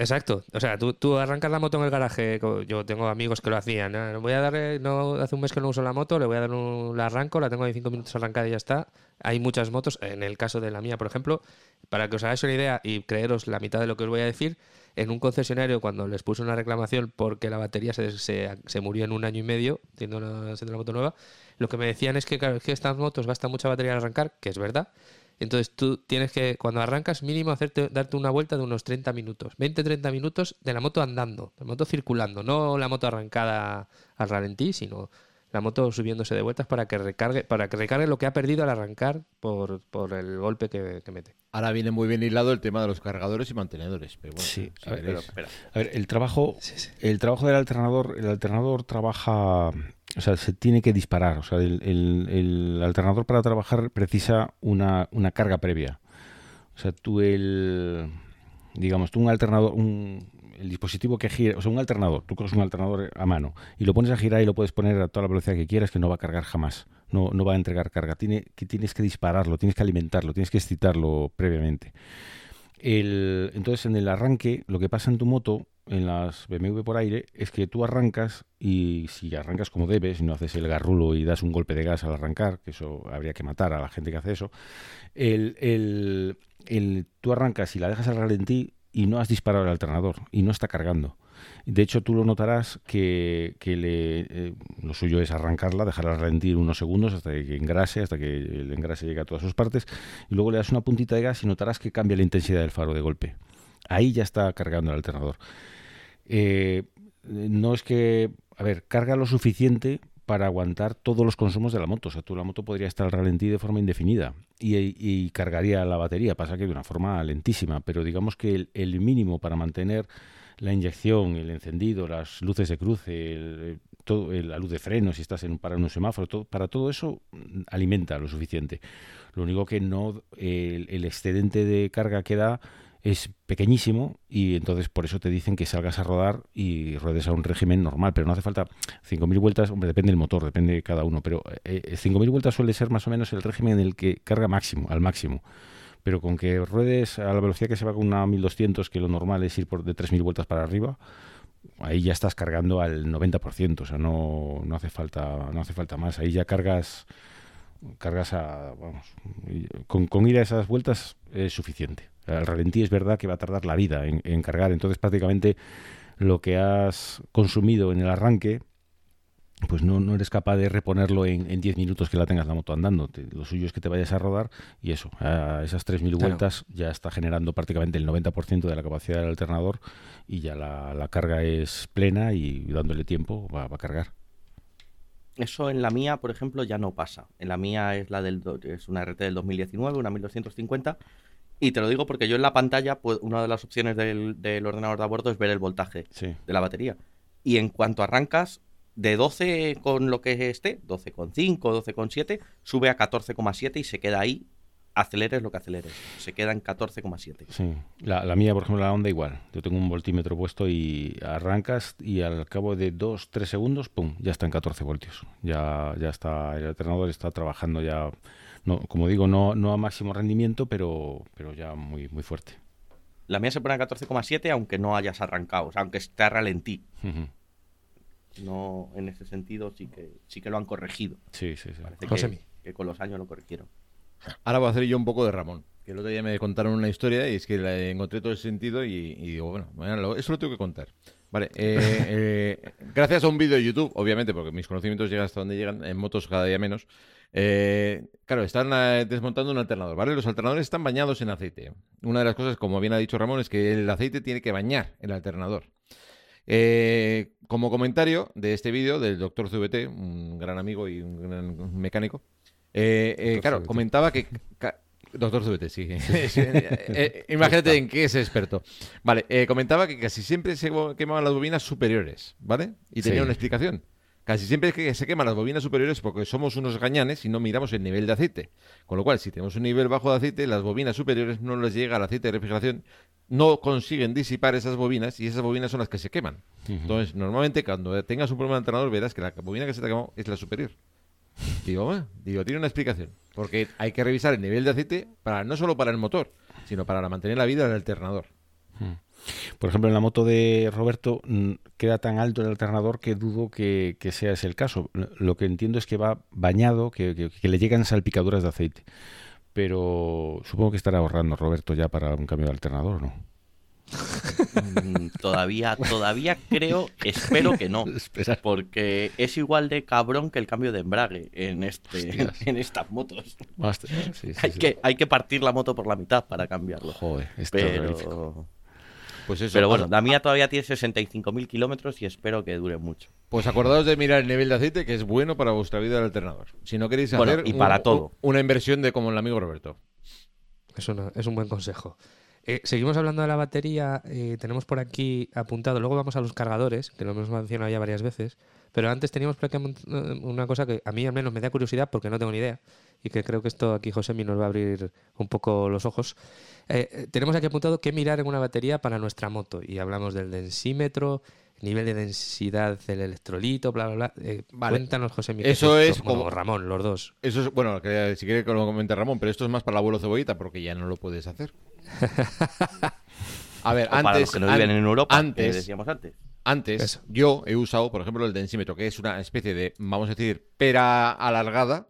S1: Exacto. O sea, tú, tú arrancas la moto en el garaje. Yo tengo amigos que lo hacían. "Ah, Voy a darle, no, hace un mes que no uso la moto, le voy a dar un la arranco, la tengo ahí cinco minutos arrancada y ya está. Hay muchas motos, en el caso de la mía, por ejemplo, para que os hagáis una idea y creeros la mitad de lo que os voy a decir, en un concesionario cuando les puse una reclamación porque la batería se, se- se murió en un año y medio, siendo una moto nueva, lo que me decían es que, claro, es que estas motos gastan mucha batería al arrancar, que es verdad. Entonces tú tienes que, cuando arrancas, mínimo hacerte, darte una vuelta de unos 30 minutos, 20-30 minutos de la moto andando, de la moto circulando, no la moto arrancada al ralentí, sino la moto subiéndose de vueltas para que recargue, para que recargue lo que ha perdido al arrancar por, por el golpe que, que mete.
S5: Ahora viene muy bien hilado el tema de los cargadores y mantenedores. Pero bueno,
S7: Sí,
S5: si
S7: a ver.
S3: Pero, espera.
S7: A ver, el trabajo, el trabajo del alternador, el alternador trabaja, o sea, se tiene que disparar. O sea, el, alternador para trabajar precisa una, una carga previa. O sea, tú el, digamos, tú un alternador, un, el dispositivo que gira, o sea, un alternador, tú coges un alternador a mano y lo pones a girar y lo puedes poner a toda la velocidad que quieras, que no va a cargar jamás, no, no va a entregar carga. Tiene, que tienes que dispararlo, tienes que alimentarlo, tienes que excitarlo previamente. El- entonces, en el arranque, lo que pasa en tu moto, en las BMW por aire, es que tú arrancas y si arrancas como debes, y no haces el garrulo y das un golpe de gas al arrancar, que eso habría que matar a la gente que hace eso, el, el- el- tú arrancas y la dejas al ralentí y no has disparado el alternador y no está cargando. De hecho, tú lo notarás que, que le, eh, lo suyo es arrancarla, dejarla ralentir unos segundos hasta que engrase, hasta que el engrase llegue a todas sus partes, y luego le das una puntita de gas y notarás que cambia la intensidad del faro de golpe. Ahí ya está cargando el alternador. Eh, no es que, a ver, carga lo suficiente para aguantar todos los consumos de la moto. O sea, tú la moto podría estar al ralentí de forma indefinida y, cargaría la batería, pasa que de una forma lentísima, pero digamos que el, mínimo para mantener la inyección, el encendido, las luces de cruce, el- todo, el- la luz de freno, si estás en un, para un semáforo, todo- para todo eso mm, alimenta lo suficiente. Lo único que no, el, el excedente de carga que da es pequeñísimo y entonces por eso te dicen que salgas a rodar y ruedes a un régimen normal, pero no hace falta 5.000 vueltas, hombre, depende del motor, depende de cada uno, pero eh, eh, 5.000 vueltas suele ser más o menos el régimen en el que carga máximo, al máximo. Pero con que ruedes a la velocidad que se va con una 1200, que lo normal es ir por de 3.000 vueltas para arriba, ahí ya estás cargando al 90%, o sea, no, no hace falta no hace falta más, ahí ya cargas cargas a vamos, con, con ir a esas vueltas es suficiente. El ralentí es verdad que va a tardar la vida en, en cargar, entonces prácticamente lo que has consumido en el arranque pues no, no eres capaz de reponerlo en, en 10 minutos que la tengas la moto andando. Te- lo suyo es que te vayas a rodar y eso, a esas 3.000
S1: Claro.
S7: vueltas ya está generando prácticamente el 90% de la capacidad del alternador y ya la, la carga es plena y dándole tiempo va, va a cargar.
S3: Eso en la mía, por ejemplo, ya no pasa. En la mía es la del es una RT del 2019, una 1250. Y te lo digo porque yo en la pantalla, pues, una de las opciones del, del ordenador de a bordo es ver el voltaje
S7: Sí.
S3: de la batería. Y en cuanto arrancas, de 12 con lo que esté, 12,5, 12,7, sube a 14,7 y se queda ahí, aceleres lo que aceleres. Se queda en 14,7.
S7: Sí, la, la mía, por ejemplo, la Honda igual. Yo tengo un voltímetro puesto y arrancas y al cabo de 2-3 segundos, ¡pum!, ya está en 14 voltios. Ya, ya está, el alternador está trabajando ya, no, como digo, no, no a máximo rendimiento, pero, pero ya muy, muy fuerte.
S3: La mía se pone a 14,7 aunque no hayas arrancado, o sea, aunque esté a ralentí.
S7: Ujú.
S3: No, en ese sentido sí que sí que lo han corregido.
S7: Sí, sí, sí.
S3: Parece
S1: Josemi.
S3: que, que con los años lo corrigieron.
S5: Ahora voy a hacer yo un poco de Ramón. Que el otro día me contaron una historia y es que le encontré todo el sentido y, y digo, bueno, bueno, eso lo tengo que contar. Vale, eh, eh, gracias a un vídeo de YouTube, obviamente, porque mis conocimientos llegan hasta donde llegan, en motos cada día menos. eh, claro, están eh, desmontando un alternador, ¿vale? Los alternadores están bañados en aceite. Una de las cosas, como bien ha dicho Ramón, es que el aceite tiene que bañar el alternador. Eh, como comentario de este vídeo del doctor CVT, un gran amigo y un gran mecánico, claro,
S1: CVT.
S5: comentaba que... Doctor CVT, sí. Sí, eh, eh, imagínate en qué es experto. Vale, eh, comentaba que casi siempre se quemaban las bobinas superiores, ¿vale? Y tenía
S7: Sí.
S5: una explicación. Casi siempre es que se queman las bobinas superiores porque somos unos gañanes y no miramos el nivel de aceite. Con lo cual, si tenemos un nivel bajo de aceite, las bobinas superiores no les llega el aceite de refrigeración, no consiguen disipar esas bobinas y esas bobinas son las que se queman. Entonces, normalmente cuando tengas un problema de alternador verás que la bobina que se te ha quemado es la superior. Digo, digo, tiene una explicación. Porque hay que revisar el nivel de aceite para no solo para el motor, sino para mantener la vida del alternador.
S7: Por ejemplo, en la moto de Roberto mm, queda tan alto el alternador que dudo que, que sea ese el caso. Lo que entiendo es que va bañado, que, que- que le llegan salpicaduras de aceite. Pero supongo que estará ahorrando Roberto ya para un cambio de alternador, ¿no?
S3: Mm, todavía, todavía creo, espero que no.
S7: Espera.
S3: Porque es igual de cabrón que el cambio de embrague en este
S7: Hostias.
S3: en estas motos.
S7: Basta. Sí, sí,
S3: Hay
S7: sí.
S3: que, hay que partir la moto por la mitad para cambiarlo.
S7: Joder, es terrorífico.
S3: Pero,
S5: Pues eso.
S3: pero bueno, la mía todavía tiene 65.000 kilómetros y espero que dure mucho.
S5: Pues acordaos de mirar el nivel de aceite, que es bueno para vuestra vida del alternador. Si no queréis
S3: Bueno,
S5: hacer
S3: y para
S5: un-
S3: todo.
S5: una inversión de como el amigo Roberto.
S1: Es, una- es un buen consejo. Eh, seguimos hablando de la batería. eh, tenemos por aquí apuntado. Luego vamos a los cargadores, que lo hemos mencionado ya varias veces. Pero antes teníamos por aquí apunt- una cosa que a mí al menos me da curiosidad porque no tengo ni idea. Y que creo que esto aquí Josemi nos va a abrir un poco los ojos. Eh, eh, tenemos aquí apuntado qué mirar en una batería para nuestra moto. Y hablamos del densímetro, nivel de densidad del electrolito, bla, bla, bla. Eh,
S5: Vale.
S1: Cuéntanos, qué
S5: Eso es
S1: esto.
S5: Como-
S1: Ramón, los dos.
S5: Eso es, bueno, que, si quiere que lo comente Ramón, pero esto es más para el abuelo cebollita, porque ya no lo puedes hacer. A ver,
S3: O para
S5: antes,
S3: los que no
S5: an-
S3: viven en Europa, que
S5: antes,
S3: decíamos antes.
S5: Antes,
S1: Eso.
S5: yo he usado, por ejemplo, el densímetro, que es una especie de, vamos a decir, pera alargada,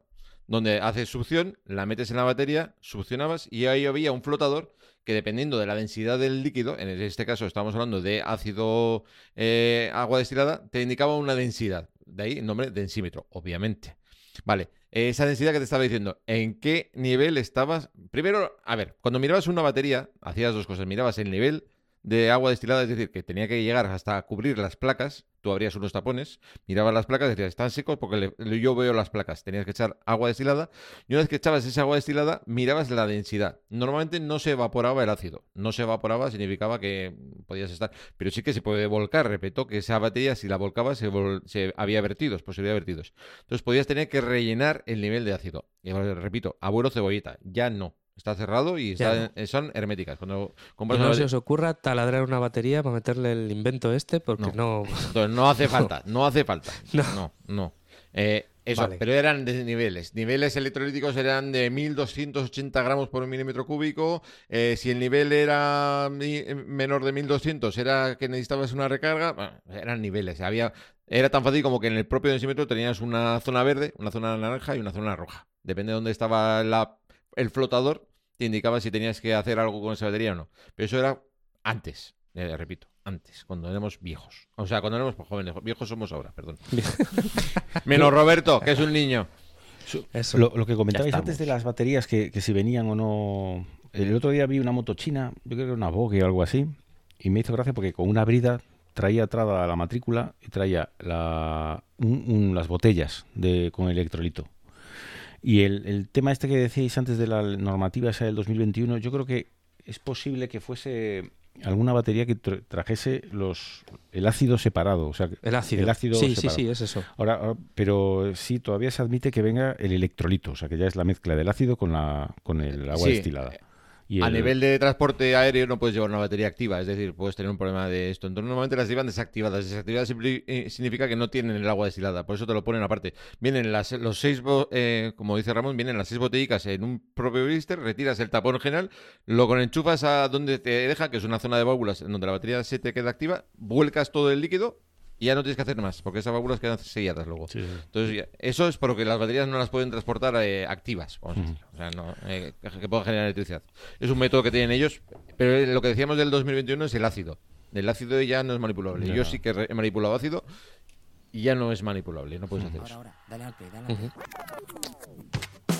S5: donde haces succión, la metes en la batería, succionabas y ahí había un flotador que dependiendo de la densidad del líquido, en este caso estamos hablando de ácido eh, agua destilada, te indicaba una densidad. De ahí el nombre densímetro, obviamente. Vale, esa densidad que te estaba diciendo, ¿en qué nivel estabas? Primero, a ver, cuando mirabas una batería, hacías dos cosas. Mirabas el nivel de agua destilada, es decir, que tenía que llegar hasta cubrir las placas. Tú abrías unos tapones, mirabas las placas, decías, están secos porque yo veo las placas. Tenías que echar agua destilada y una vez que echabas esa agua destilada, mirabas la densidad. Normalmente no se evaporaba el ácido. No se evaporaba significaba que podías estar. Pero sí que se puede volcar. Repito que esa batería, si la volcabas, se, se- había vertidos, posibilidad de vertidos. Entonces podías tener que rellenar el nivel de ácido. Y repito, abuelo cebollita, ya no. Está cerrado y está- son herméticas. Cuando compras
S1: no
S5: una
S1: se os ocurra taladrar una batería para meterle el invento este, porque no.
S5: Entonces, no hace falta, no hace falta.
S1: No.
S5: No, no. Eh, eso,
S1: Vale.
S5: pero eran de niveles. Niveles electrolíticos eran de 1280 gramos por milímetro cúbico. Eh, si el nivel era mi- menor de 1200, era que necesitabas una recarga. Bueno, eran niveles. Había, era tan fácil como que en el propio densímetro tenías una zona verde, una zona naranja y una zona roja. Depende de dónde estaba la- el flotador, te indicaba si tenías que hacer algo con esa batería o no. Pero eso era antes, eh, repito, antes, cuando éramos viejos. O sea, cuando éramos jóvenes. Viejos somos ahora, perdón. Menos Roberto, que es un niño.
S1: Eso.
S7: Lo, lo que comentabais antes de las baterías, que, que si venían o no. El otro día vi una moto china, yo creo que era una Vogue o algo así, y me hizo gracia porque con una brida traía atrás la matrícula y traía la, un- un- las botellas de, con electrolito. Y el, el tema este que decíais antes de la normativa esa del 2021, yo creo que es posible que fuese alguna batería que tra- trajese los el ácido separado. O sea,
S1: El ácido.
S7: El ácido
S1: sí, sí,
S7: separado.
S1: sí, es eso.
S7: Ahora, ahora- pero sí, todavía se admite que venga el electrolito, o sea, que ya es la mezcla del ácido con la con el agua
S5: Sí.
S7: destilada. Y
S5: A
S7: el-
S5: nivel de transporte aéreo no puedes llevar una batería activa, es decir, puedes tener un problema de esto. Entonces normalmente las llevan desactivadas. Desactivadas eh, significa que no tienen el agua destilada, por eso te lo ponen aparte. Vienen las, los seis, eh, como dice Ramón, vienen las seis botellicas en un propio blister, retiras el tapón general, lo con enchufas a donde te deja, que es una zona de válvulas en donde la batería se te queda activa, vuelcas todo el líquido y ya no tienes que hacer más, porque esas válvulas quedan selladas luego.
S7: Sí, sí.
S5: Entonces, eso es porque las baterías no las pueden transportar eh, activas, vamos. O sea, no, eh, que puedan generar electricidad. Es un método que tienen ellos, pero lo que decíamos del 2021 es el ácido. El ácido ya no es manipulable.
S7: Ya.
S5: Yo sí que he manipulado ácido y ya no es manipulable, no puedes hacer
S10: Ahora,
S5: eso.
S10: ahora, dale al play, dale al play. ¿Eso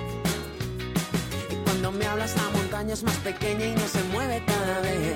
S10: Cuando me hablas la montaña es más pequeña y no se mueve cada vez.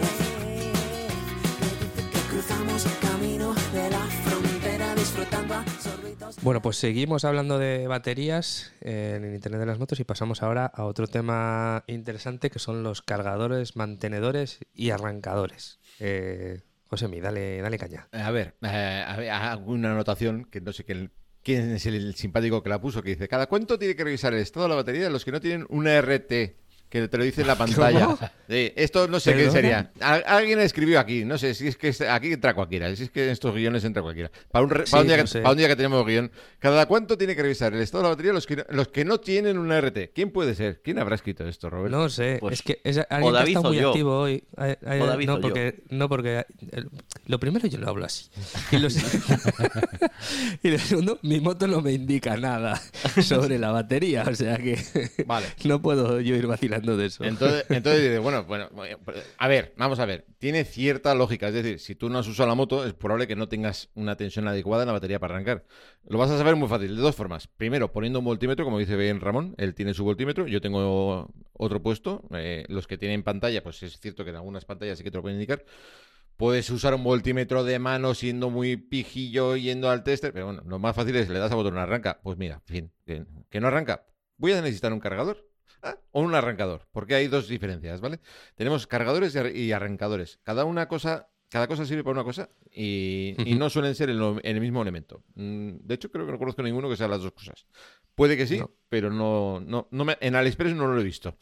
S10: Que cruzamos el camino de la frontera disfrutando a sorbitos.
S1: Bueno, pues seguimos hablando de baterías en el Internet de las Motos y pasamos ahora a otro tema interesante que son los cargadores, mantenedores y arrancadores. Eh, Josemi, dale, dale caña.
S5: A ver, eh, a ver, hago una anotación que no sé quién, quién es el, simpático que la puso, que dice, ¿cada cuánto tiene que revisar el estado de la batería de los que no tienen una RT? Que te lo dice en la pantalla. Esto no sé qué
S1: ¿Perdona?
S5: sería. Al- alguien escribió aquí, no sé si es que aquí entra cualquiera, si es que en estos guiones entra cualquiera. Para un, re-
S1: Sí,
S5: para un día,
S1: no
S5: que,
S1: sé.
S5: para un día que tenemos guion, ¿cada cuánto tiene que revisar el estado de la batería los que, no- los que no tienen una RT? ¿Quién puede ser? ¿Quién habrá escrito esto, Robert?
S1: No sé,
S3: Pues,
S1: es que es alguien que está
S3: o
S1: muy
S3: yo.
S1: activo hoy. Ay, ay, no, porque, no, porque el- lo primero yo lo hablo así. Y lo, y lo segundo, mi moto no me indica nada sobre la batería. O sea que
S5: Vale.
S1: no puedo yo ir vacilando de eso.
S5: Entonces, entonces dice, bueno, bueno, bueno, a ver, vamos a ver. Tiene cierta lógica. Es decir, si tú no has usado la moto, es probable que no tengas una tensión adecuada en la batería para arrancar. Lo vas a saber muy fácil, de dos formas. Primero, poniendo un voltímetro, como dice bien Ramón, él tiene su voltímetro, yo tengo otro puesto. Eh, los que tienen pantalla, pues es cierto que en algunas pantallas sí que te lo pueden indicar. Puedes usar un voltímetro de mano siendo muy pijillo yendo al tester, pero bueno, lo más fácil es le das a botón arranca. Pues mira, fin, que no arranca. Voy a necesitar un cargador. O un arrancador, porque hay dos diferencias, ¿vale? Tenemos cargadores y ar- y arrancadores. Cada una cosa, cada cosa sirve para una cosa y, no suelen ser en, lo- en el mismo elemento. Mm, De hecho, creo que no conozco ninguno que sea las dos cosas. Puede que sí,
S1: No.
S5: pero no, no, no me- en AliExpress no lo he visto.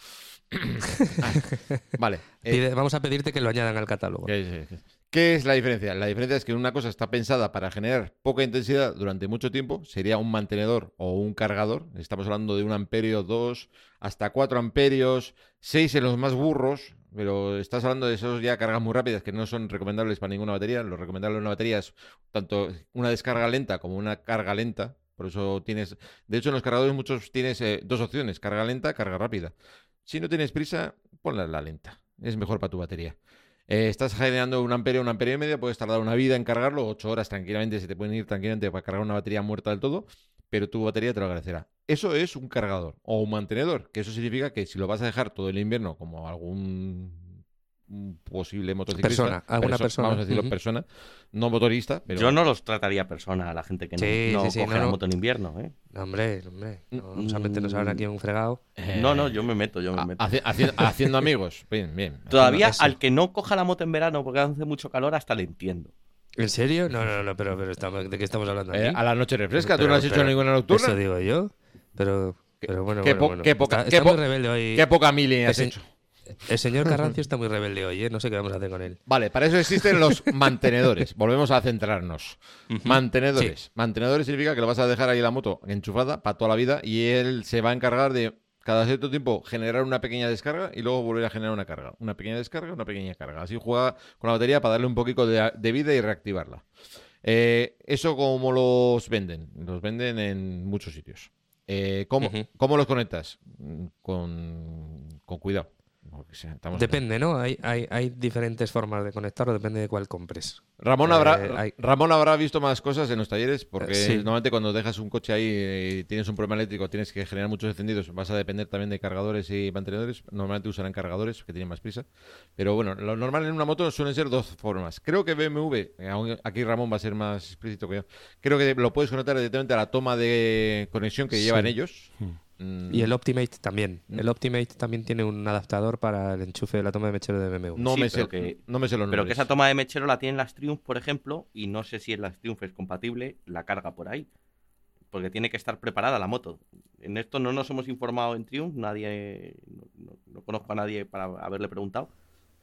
S5: Ah, vale. eh,
S1: Pide- vamos a pedirte que lo añadan al catálogo.
S5: ¿Qué es, qué es la diferencia? La diferencia es que una cosa está pensada para generar poca intensidad durante mucho tiempo, sería un mantenedor o un cargador. Estamos hablando de un amperio, dos, hasta cuatro amperios, seis en los más burros, pero estás hablando de esos ya cargas muy rápidas que no son recomendables para ninguna batería. Lo recomendable en una batería es tanto una descarga lenta como una carga lenta. Por eso tienes, de hecho en los cargadores muchos tienes eh, dos opciones, carga lenta, carga rápida. Si no tienes prisa, ponla la lenta. Es mejor para tu batería. Eh, estás generando un amperio, un amperio y medio, puedes tardar una vida en cargarlo, ocho horas tranquilamente, se te pueden ir tranquilamente para cargar una batería muerta del todo, pero tu batería te lo agradecerá. Eso es un cargador o un mantenedor, que eso significa que si lo vas a dejar todo el invierno como algún posible motociclista.
S1: Persona, alguna persona.
S5: Vamos a decirlo,
S1: Ujú.
S5: persona. No motorista, pero.
S3: Yo no los trataría persona a la gente que no,
S1: Sí,
S3: no
S1: sí, sí,
S3: coge
S1: no,
S3: la
S1: no.
S3: moto en invierno. ¿eh?
S1: No, hombre, hombre. No,
S3: Mm,
S1: vamos a meternos ahora aquí en un fregado.
S5: Eh,
S3: No, no, yo me meto, yo me meto.
S5: haci- haci- haciendo amigos. Bien, bien.
S3: Todavía
S1: eso.
S3: al que no coja la moto en verano porque hace mucho calor, hasta le entiendo.
S1: ¿En serio? No, no, no, pero, pero estamos, ¿de qué estamos hablando
S5: Eh,
S1: aquí?
S5: a la noche refresca, ¿tú
S1: Pero-
S5: no has hecho
S1: pero-
S5: ninguna nocturna?
S1: Eso digo yo. Pero, pero bueno,
S5: qué
S1: bueno,
S5: po-
S1: bueno.
S5: qué poca-
S1: Está,
S5: qué
S1: está muy
S5: po-
S1: rebelde hoy.
S5: Qué poca mili has hecho.
S1: El señor Carrancio está muy rebelde hoy, ¿eh? No sé qué vamos a hacer con él.
S5: Vale, para eso existen los mantenedores. Volvemos a centrarnos. Mantenedores. Mantenedores significa que lo vas a dejar ahí la moto enchufada para toda la vida y él se va a encargar de cada cierto tiempo generar una pequeña descarga y luego volver a generar una carga. Una pequeña descarga, una pequeña carga. Así juega con la batería para darle un poquito de, de vida y reactivarla. Eh, ¿Eso cómo los venden? Los venden en muchos sitios. Eh, ¿cómo, cómo los conectas? Mm, Con, con cuidado. Porque, o sea, estamos-
S1: Depende, ¿no? Hay, hay, hay diferentes formas de conectarlo, depende de cuál compres.
S5: Ramón
S1: Eh,
S5: habrá,
S1: hay-
S5: Ramón habrá visto más cosas en los talleres porque
S1: Eh, sí.
S5: normalmente cuando dejas un coche ahí eh, y tienes un problema eléctrico, tienes que generar muchos encendidos, vas a depender también de cargadores y mantenedores. Normalmente usarán cargadores que tienen más prisa. Pero bueno, lo normal en una moto suelen ser dos formas. Creo que BMW, eh, aquí Ramón va a ser más explícito que yo, creo que lo puedes conectar directamente a la toma de conexión que
S1: Sí.
S5: llevan ellos.
S7: Hmm.
S5: Mm,
S1: Y el Optimate también.
S5: Mm.
S1: El Optimate también tiene un adaptador para el enchufe de la toma de mechero de BMW.
S5: no,
S3: sí,
S5: me sé,
S3: que-
S5: no me sé los
S3: Pero que esa toma de mechero la tienen las Triumph, por ejemplo, y no sé si en las Triumph es compatible la carga por ahí. Porque tiene que estar preparada la moto. En esto no nos hemos informado en Triumph, nadie, no, no- no conozco a nadie para haberle preguntado.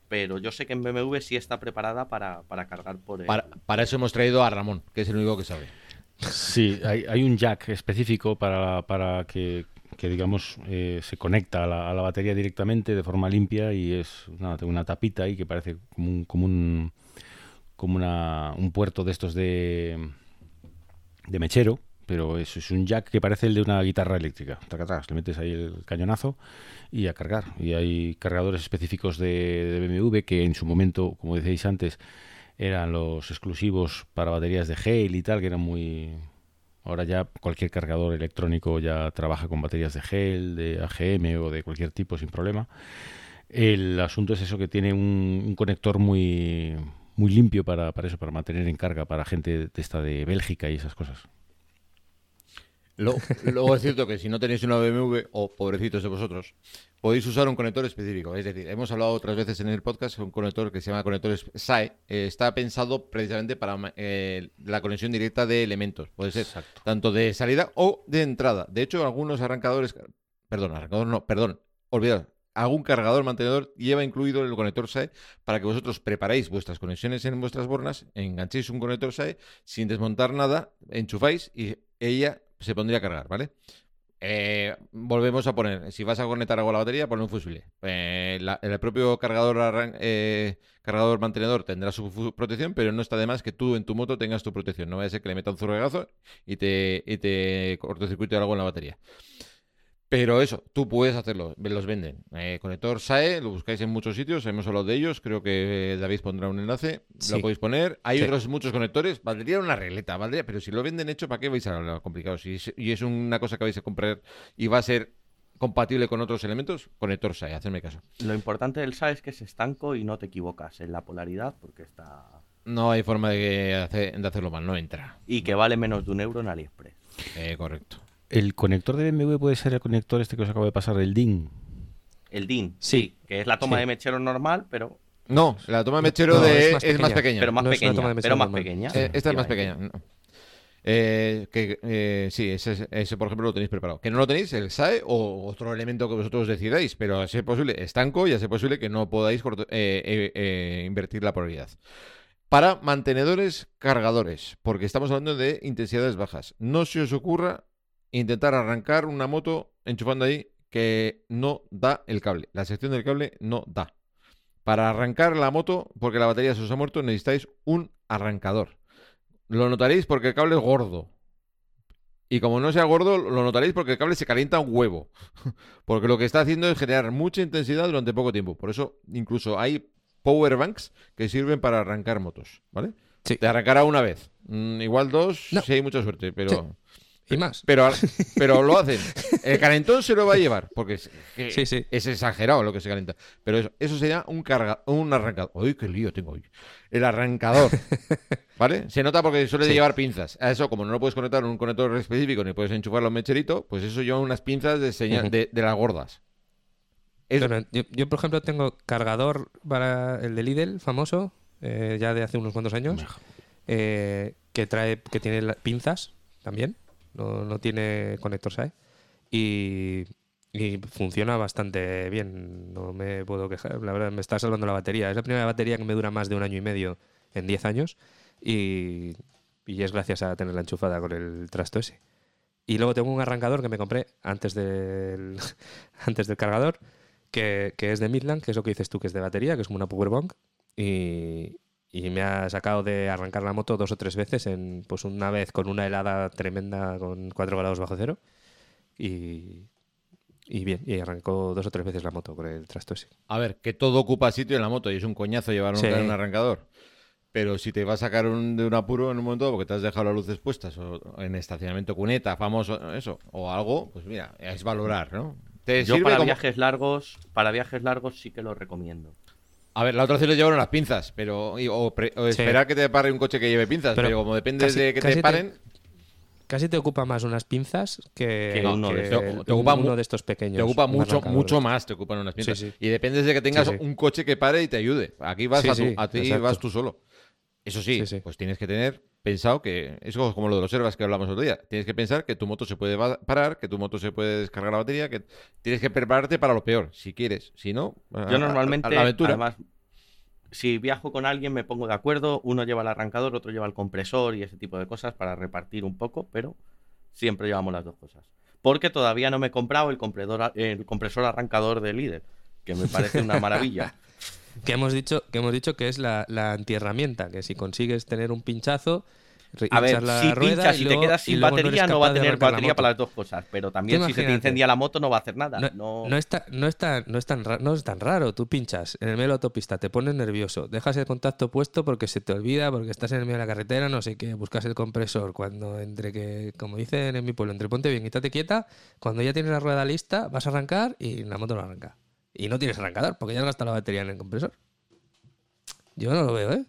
S3: Pero yo sé que en BMW sí está preparada para, para cargar por el...
S5: Para, para eso hemos traído a Ramón, que es el único que sabe.
S7: Sí, hay, hay un jack específico para, para que, que, digamos, eh, se conecta a la, batería directamente de forma limpia y es nada, tengo una tapita ahí que parece como un, como un, como un puerto de estos de, de mechero, pero eso es un jack que parece el de una guitarra eléctrica. Tacatás, le metes ahí el cañonazo y a cargar. Y hay cargadores específicos de, de BMW que en su momento, como decíais antes, eran los exclusivos para baterías de gel y tal, que eran muy... Ahora ya cualquier cargador electrónico ya trabaja con baterías de gel, de AGM o de cualquier tipo sin problema. El asunto es eso que tiene un, un conector muy muy limpio para, para eso, para mantener en carga para gente de esta de Bélgica y esas cosas.
S5: Lo- Luego es cierto que si no tenéis una BMW o pobrecitos de vosotros, podéis usar un conector específico. Es decir, hemos hablado otras veces en el podcast un conector que se llama conector SAE. eh, está pensado precisamente para eh, la conexión directa de elementos. Puede ser tanto de salida o de entrada. De hecho, algunos arrancadores, perdón, arrancador no, perdón, olvidad. Algún cargador mantenedor lleva incluido el conector SAE para que vosotros preparéis vuestras conexiones en vuestras bornas, enganchéis un conector SAE sin desmontar nada, enchufáis y ella se pondría a cargar, ¿vale? Eh, volvemos a poner, si vas a conectar algo a la batería, pon un fusible. Eh, la- el propio cargador, arran- eh, cargador mantenedor tendrá su protección, pero no está de más que tú en tu moto tengas tu protección. No vaya a ser que le meta un zurregazo y te, y te cortocircuite algo en la batería. Pero eso, tú puedes hacerlo, los venden. Eh, conector SAE, lo buscáis en muchos sitios, hemos hablado de ellos, creo que eh, David pondrá un enlace,
S1: Sí.
S5: lo podéis poner. Hay
S1: Sí.
S5: otros muchos conectores, valdría una regleta, valdría, pero si lo venden hecho, ¿para qué vais a hablar complicado? Si es- y es una cosa que vais a comprar y va a ser compatible con otros elementos, conector SAE, hacedme caso.
S3: Lo importante del SA es que es estanco y no te equivocas en la polaridad porque está...
S5: No hay forma de, hacer- de hacerlo mal, no entra.
S3: Y que vale menos de un euro en AliExpress.
S5: Eh, correcto.
S7: El conector de BMW puede ser el conector este que os acabo de pasar, el DIN.
S3: El DIN,
S1: Sí.
S3: que es la toma
S1: Sí.
S3: de mechero normal, pero,
S5: No, la toma de mechero
S1: No,
S5: de,
S1: es
S5: es,
S1: más
S5: más
S1: pequeña.
S3: pero más
S1: No
S3: pequeña. pero más pequeña.
S5: Eh, esta es más pequeña. no. Eh, que eh, sí, ese, ese, por ejemplo lo tenéis preparado. Que no lo tenéis, el SAE o otro elemento que vosotros decidáis, pero a ser posible estanco y a ser posible que no podáis corto- eh, eh, eh, invertir la polaridad. Para mantenedores cargadores, porque estamos hablando de intensidades bajas. No se os ocurra intentar arrancar una moto enchufando ahí que no da el cable. La sección del cable no da. Para arrancar la moto, porque la batería se os ha muerto, necesitáis un arrancador. Lo notaréis porque el cable es gordo. Y como no sea gordo, lo notaréis porque el cable se calienta un huevo. Porque lo que está haciendo es generar mucha intensidad durante poco tiempo. Por eso, incluso hay power banks que sirven para arrancar motos, ¿vale?
S1: Sí.
S5: Te arrancará una vez. Mm, igual dos,
S1: No.
S5: si hay mucha suerte, pero...
S1: Y más.
S5: Pero, pero lo hacen. El calentón se lo va a llevar, porque es, que
S1: Sí, sí.
S5: es exagerado lo que se calienta. Pero eso, eso sería un carga, un arrancador. ¡Uy, qué lío tengo hoy! El arrancador. ¿Vale? Se nota porque suele
S1: Sí.
S5: llevar pinzas. A eso, como no lo puedes conectar en un conector específico ni puedes enchufarlo a un mecherito, pues eso lleva unas pinzas de, señal, de, de las gordas. Es-
S1: yo, yo, por ejemplo, tengo cargador para el de Lidl, famoso, eh, ya de hace unos cuantos años, eh, que trae, que tiene pinzas también, no, no tiene conector SAE, y, y funciona bastante bien, no me puedo quejar, la verdad, me está salvando la batería. Es la primera batería que me dura más de un año y medio en 10 años, y, y es gracias a tenerla enchufada con el trasto ese. Y luego tengo un arrancador que me compré antes del, antes del cargador, que, que es de Midland, que es lo que dices tú, que es de batería, que es como una powerbank. Y, y me ha sacado de arrancar la moto dos o tres veces, en, pues una vez con una helada tremenda con 4 grados bajo cero. Y, y bien, y arrancó dos o tres veces la moto con el trasto ese.
S5: A ver, que todo ocupa sitio en la moto y es un coñazo llevar un,
S1: Sí.
S5: un arrancador. Pero si te va a sacar un- de un apuro en un momento porque te has dejado las luces puestas o en estacionamiento cuneta, famoso, eso, o algo, pues mira, es valorar, ¿no? Te
S3: Yo
S5: sirve
S3: para
S5: como-
S3: viajes largos, para viajes largos sí que lo recomiendo.
S5: A ver, la otra opción es llevar unas pinzas, pero y- o, pre- o
S1: Sí.
S5: esperar que te pare un coche que lleve pinzas, pero,
S1: Pero
S5: como depende
S1: casi-
S5: de que te
S1: te-
S5: paren,
S1: Casi te ocupa más unas pinzas que,
S3: Que uno de
S1: que
S5: Te ocupa
S1: uno de estos pequeños.
S5: te ocupa mucho, mucho más, te ocupan unas pinzas.
S1: Sí, sí.
S5: Y depende de que tengas un coche que pare y te ayude. Aquí vas a, tu- a ti vas tú solo. Eso sí. pues tienes que tener pensado que es como lo de los servas que hablamos el otro día. Tienes que pensar que tu moto se puede parar, que tu moto se puede descargar la batería, que tienes que prepararte para lo peor, si quieres. Si no,
S3: Yo
S5: a-
S3: normalmente,
S5: a la aventura.
S3: además, si viajo con alguien me pongo de acuerdo, uno lleva el arrancador, otro lleva el compresor y ese tipo de cosas para repartir un poco, pero siempre llevamos las dos cosas. Porque todavía no me he comprado el, compresor, el compresor arrancador de líder, que me parece una maravilla.
S1: Que hemos dicho que, hemos dicho que es la, la antiherramienta, que si consigues tener un pinchazo,
S3: A ver,
S1: la
S3: si
S1: rueda
S3: pinchas
S1: y luego-
S3: te quedas sin batería, no, va a tener
S1: la
S3: batería para las dos cosas. Pero también si se te incendia la moto no va a hacer nada.
S1: No,
S3: No,
S1: no, está, no, está, no, es tan ra- no es tan raro. Tú pinchas en el medio de la autopista, te pones nervioso, dejas el contacto puesto porque se te olvida, porque estás en el medio de la carretera, no sé qué, buscas el compresor. Cuando entre que, como dicen en mi pueblo, entre ponte bien y estate quieta, cuando ya tienes la rueda lista, vas a arrancar y la moto no arranca. Y no tienes arrancador porque ya has gastado la batería en el compresor. Yo no lo veo, ¿eh?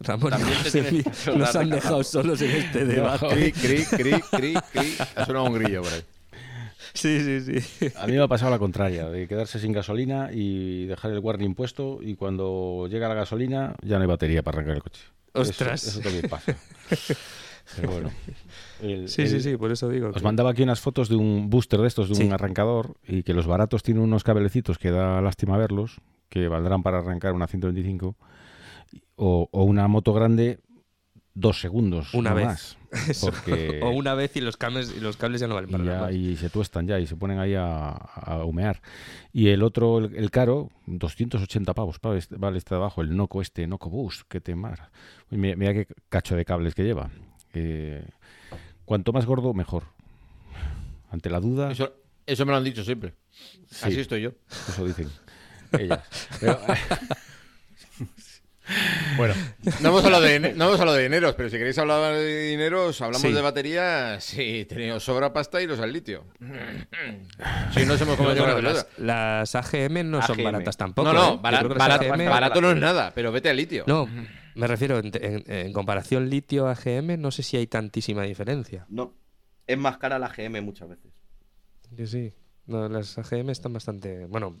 S1: Ramón, nos,
S3: acordar
S1: nos han dejado solos en este debate.
S5: Cri, cri, cri, cri, cri. Ha sonado un grillo por ahí.
S1: Sí, sí, sí.
S7: A mí me ha pasado la contraria, de quedarse sin gasolina y dejar el warning puesto y cuando llega la gasolina ya no hay batería para arrancar el coche. Eso-
S1: Ostras.
S7: Eso, también pasa. Pero bueno. El-
S1: Sí,
S7: el-
S1: sí, sí, por eso digo.
S7: Os
S1: que-
S7: mandaba aquí unas fotos de un booster de estos, de un arrancador, y que los baratos tienen unos cabelecitos que da lástima verlos, que valdrán para arrancar una 125, o, o una moto grande dos segundos.
S1: Una
S7: no
S1: vez.
S7: más,
S1: Eso.
S7: porque
S1: O una vez y los cables, y los cables ya no valen para
S7: y,
S1: nada más.
S7: y se tuestan ya y se ponen ahí a, a humear. Y el otro, el, el caro, 280 pavos, vale este, vale este de abajo, el Noco este, Noco Boost, que te mar. Mira, mira qué cacho de cables que lleva. Eh, cuanto más gordo, mejor. Ante la duda, eso,
S5: Eso, eso me lo han dicho siempre.
S7: Sí.
S5: Así estoy yo.
S7: dicen ellas. Pero,
S5: Bueno, no hemos hablado de, no hemos hablado de dineros, pero si queréis hablar de dineros, hablamos
S1: Sí.
S5: de batería. Sí, tenemos sobra pasta y los al litio. Si no hemos comido
S1: bueno, las, las AGM no son baratas tampoco.
S5: No, no,
S1: ¿eh? AGM
S5: barato no es nada, pero vete al litio.
S1: No, me refiero en, en- en comparación litio AGM, no sé si hay tantísima diferencia.
S3: No. Es más cara la GM muchas veces.
S1: Que sí. No, las AGM están bastante. Bueno,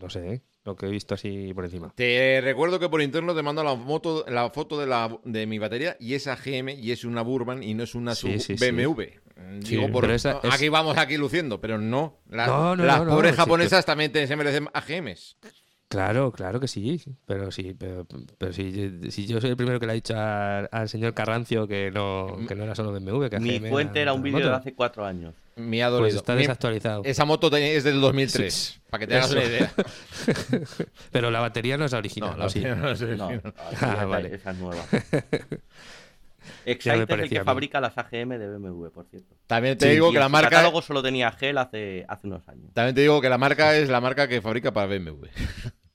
S1: no sé, ¿eh? lo que he visto así por encima.
S5: Te recuerdo que por interno te mando la foto, la foto de, la, de mi batería y es AGM y es una Burman y no es una
S1: Sí,
S5: sub-
S1: sí, sí.
S5: BMW.
S1: Sí,
S5: Digo, por,
S1: esa es-
S5: aquí vamos aquí luciendo, pero no. La-
S1: No, no,
S5: las
S1: no, no,
S5: pobres
S1: sí,
S5: japonesas también te- se merecen AGMs.
S1: Claro, claro que sí, pero sí, pero, pero si, si yo soy el primero que le ha dicho al, al señor Carrancio que no, que no era solo BMW, que
S3: Mi
S1: AGM
S3: fuente era un vídeo de hace cuatro años.
S5: Me ha
S1: Pues
S5: dolido.
S1: está
S5: Mi-
S1: desactualizado.
S5: esa moto es del 2003, para que te hagas una idea.
S1: Pero la batería no es la original,
S5: No, la
S1: ¿o sí?
S5: batería no es
S3: No,
S5: original.
S1: Ah, vale.
S3: esa es nueva. Excite es el que fabrica las AGM de BMW, por cierto.
S5: También te
S1: Sí,
S5: digo que la marca
S3: catálogo solo tenía Gel hace, hace unos años.
S5: también te digo que la marca es la marca que fabrica para BMW.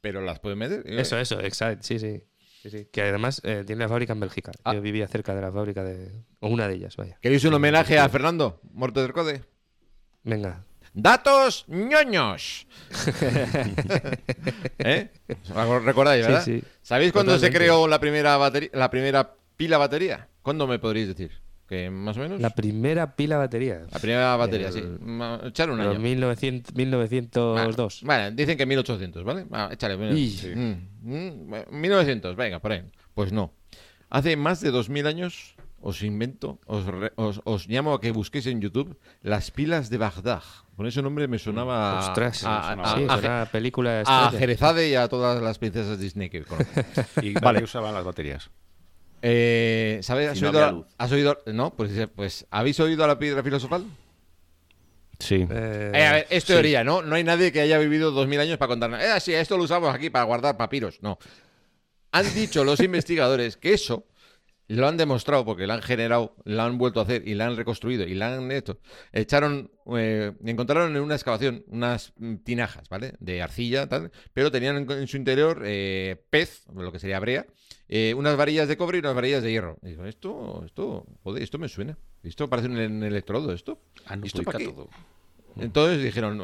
S5: Pero las puedes meter.
S1: Eso, eso, exacto, sí, sí. Sí, sí. Que además eh, tiene la fábrica en Bélgica.
S5: Ah.
S1: Yo vivía cerca de la fábrica de. O una de ellas, vaya.
S5: ¿Queréis un homenaje a Fernando, muerto del code?
S1: Venga.
S5: Datos ñoños. ¿Eh? ¿Os ¿Recordáis, verdad?
S1: sí.
S5: ¿Sabéis cuándo se creó la primera batería, la primera pila batería? ¿Cuándo me podréis decir? ¿Que más o menos?
S1: La primera pila batería.
S5: La primera batería,
S1: El-
S5: sí. Echar un año.
S1: 1900, 1902.
S5: Vale, dicen que 1800, ¿vale? Va, échale.
S1: Y-
S5: Sí. Mm, mm, bueno, 1900, venga, por ahí. Pues no. Hace más de 2000 años os invento, os, re- os, os llamo a que busquéis en YouTube las pilas de Bagdad. Con ese nombre me sonaba a-
S1: Ostras,
S5: a, a,
S1: sí,
S5: a-
S1: una película
S5: a. Jerezade y a todas las princesas Disney que conozco.
S7: ¿Y
S5: Vale.
S7: usaban las baterías?
S5: Eh, ¿sabes? ¿Has,
S3: Si no
S5: oído,
S3: había
S5: la-
S3: luz.
S5: has oído- No, pues, pues ¿habéis oído la piedra filosofal?
S7: Sí.
S1: Eh,
S5: Eh, a ver, es
S1: sí.
S5: teoría, ¿no? No hay nadie que haya vivido 2000 años para contarnos. Eh, sí, esto lo usamos aquí para guardar papiros. No. Han dicho los investigadores que eso lo han demostrado porque lo han generado, lo han vuelto a hacer y lo han reconstruido y lo han hecho. Echaron, eh, encontraron en una excavación unas mm, tinajas, ¿vale? De arcilla, tal, pero tenían en, en su interior eh, pez, lo que sería brea, eh, unas varillas de cobre y unas varillas de hierro. Y digo, esto, esto, joder, esto me suena. Esto parece un, un electrodo, esto.
S7: Ah, no,
S5: ¿Y esto para qué?
S7: todo.
S5: Entonces dijeron,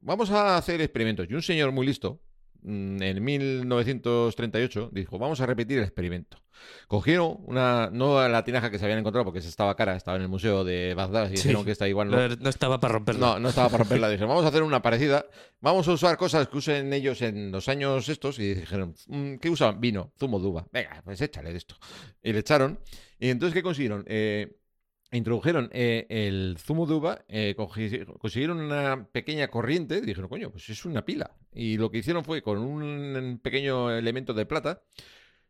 S5: vamos a hacer experimentos. Y un señor muy listo, en 1938, dijo, vamos a repetir el experimento. Cogieron una, no la tinaja que se habían encontrado porque esa estaba cara, estaba en el museo de Bagdad y
S1: Sí.
S5: dijeron que esta igual no,
S1: No, no estaba para romperla.
S5: no, no estaba para romperla. Dijeron, vamos a hacer una parecida. Vamos a usar cosas que usen ellos en los años estos. Y dijeron, "Mm, ¿qué usaban? Vino, zumo de uva. Venga, pues échale de esto. Y le echaron. Y entonces, ¿qué consiguieron? Eh, introdujeron eh, el zumo de uva, eh, consiguieron una pequeña corriente. Dijeron, coño, pues es una pila. Y lo que hicieron fue con un pequeño elemento de plata,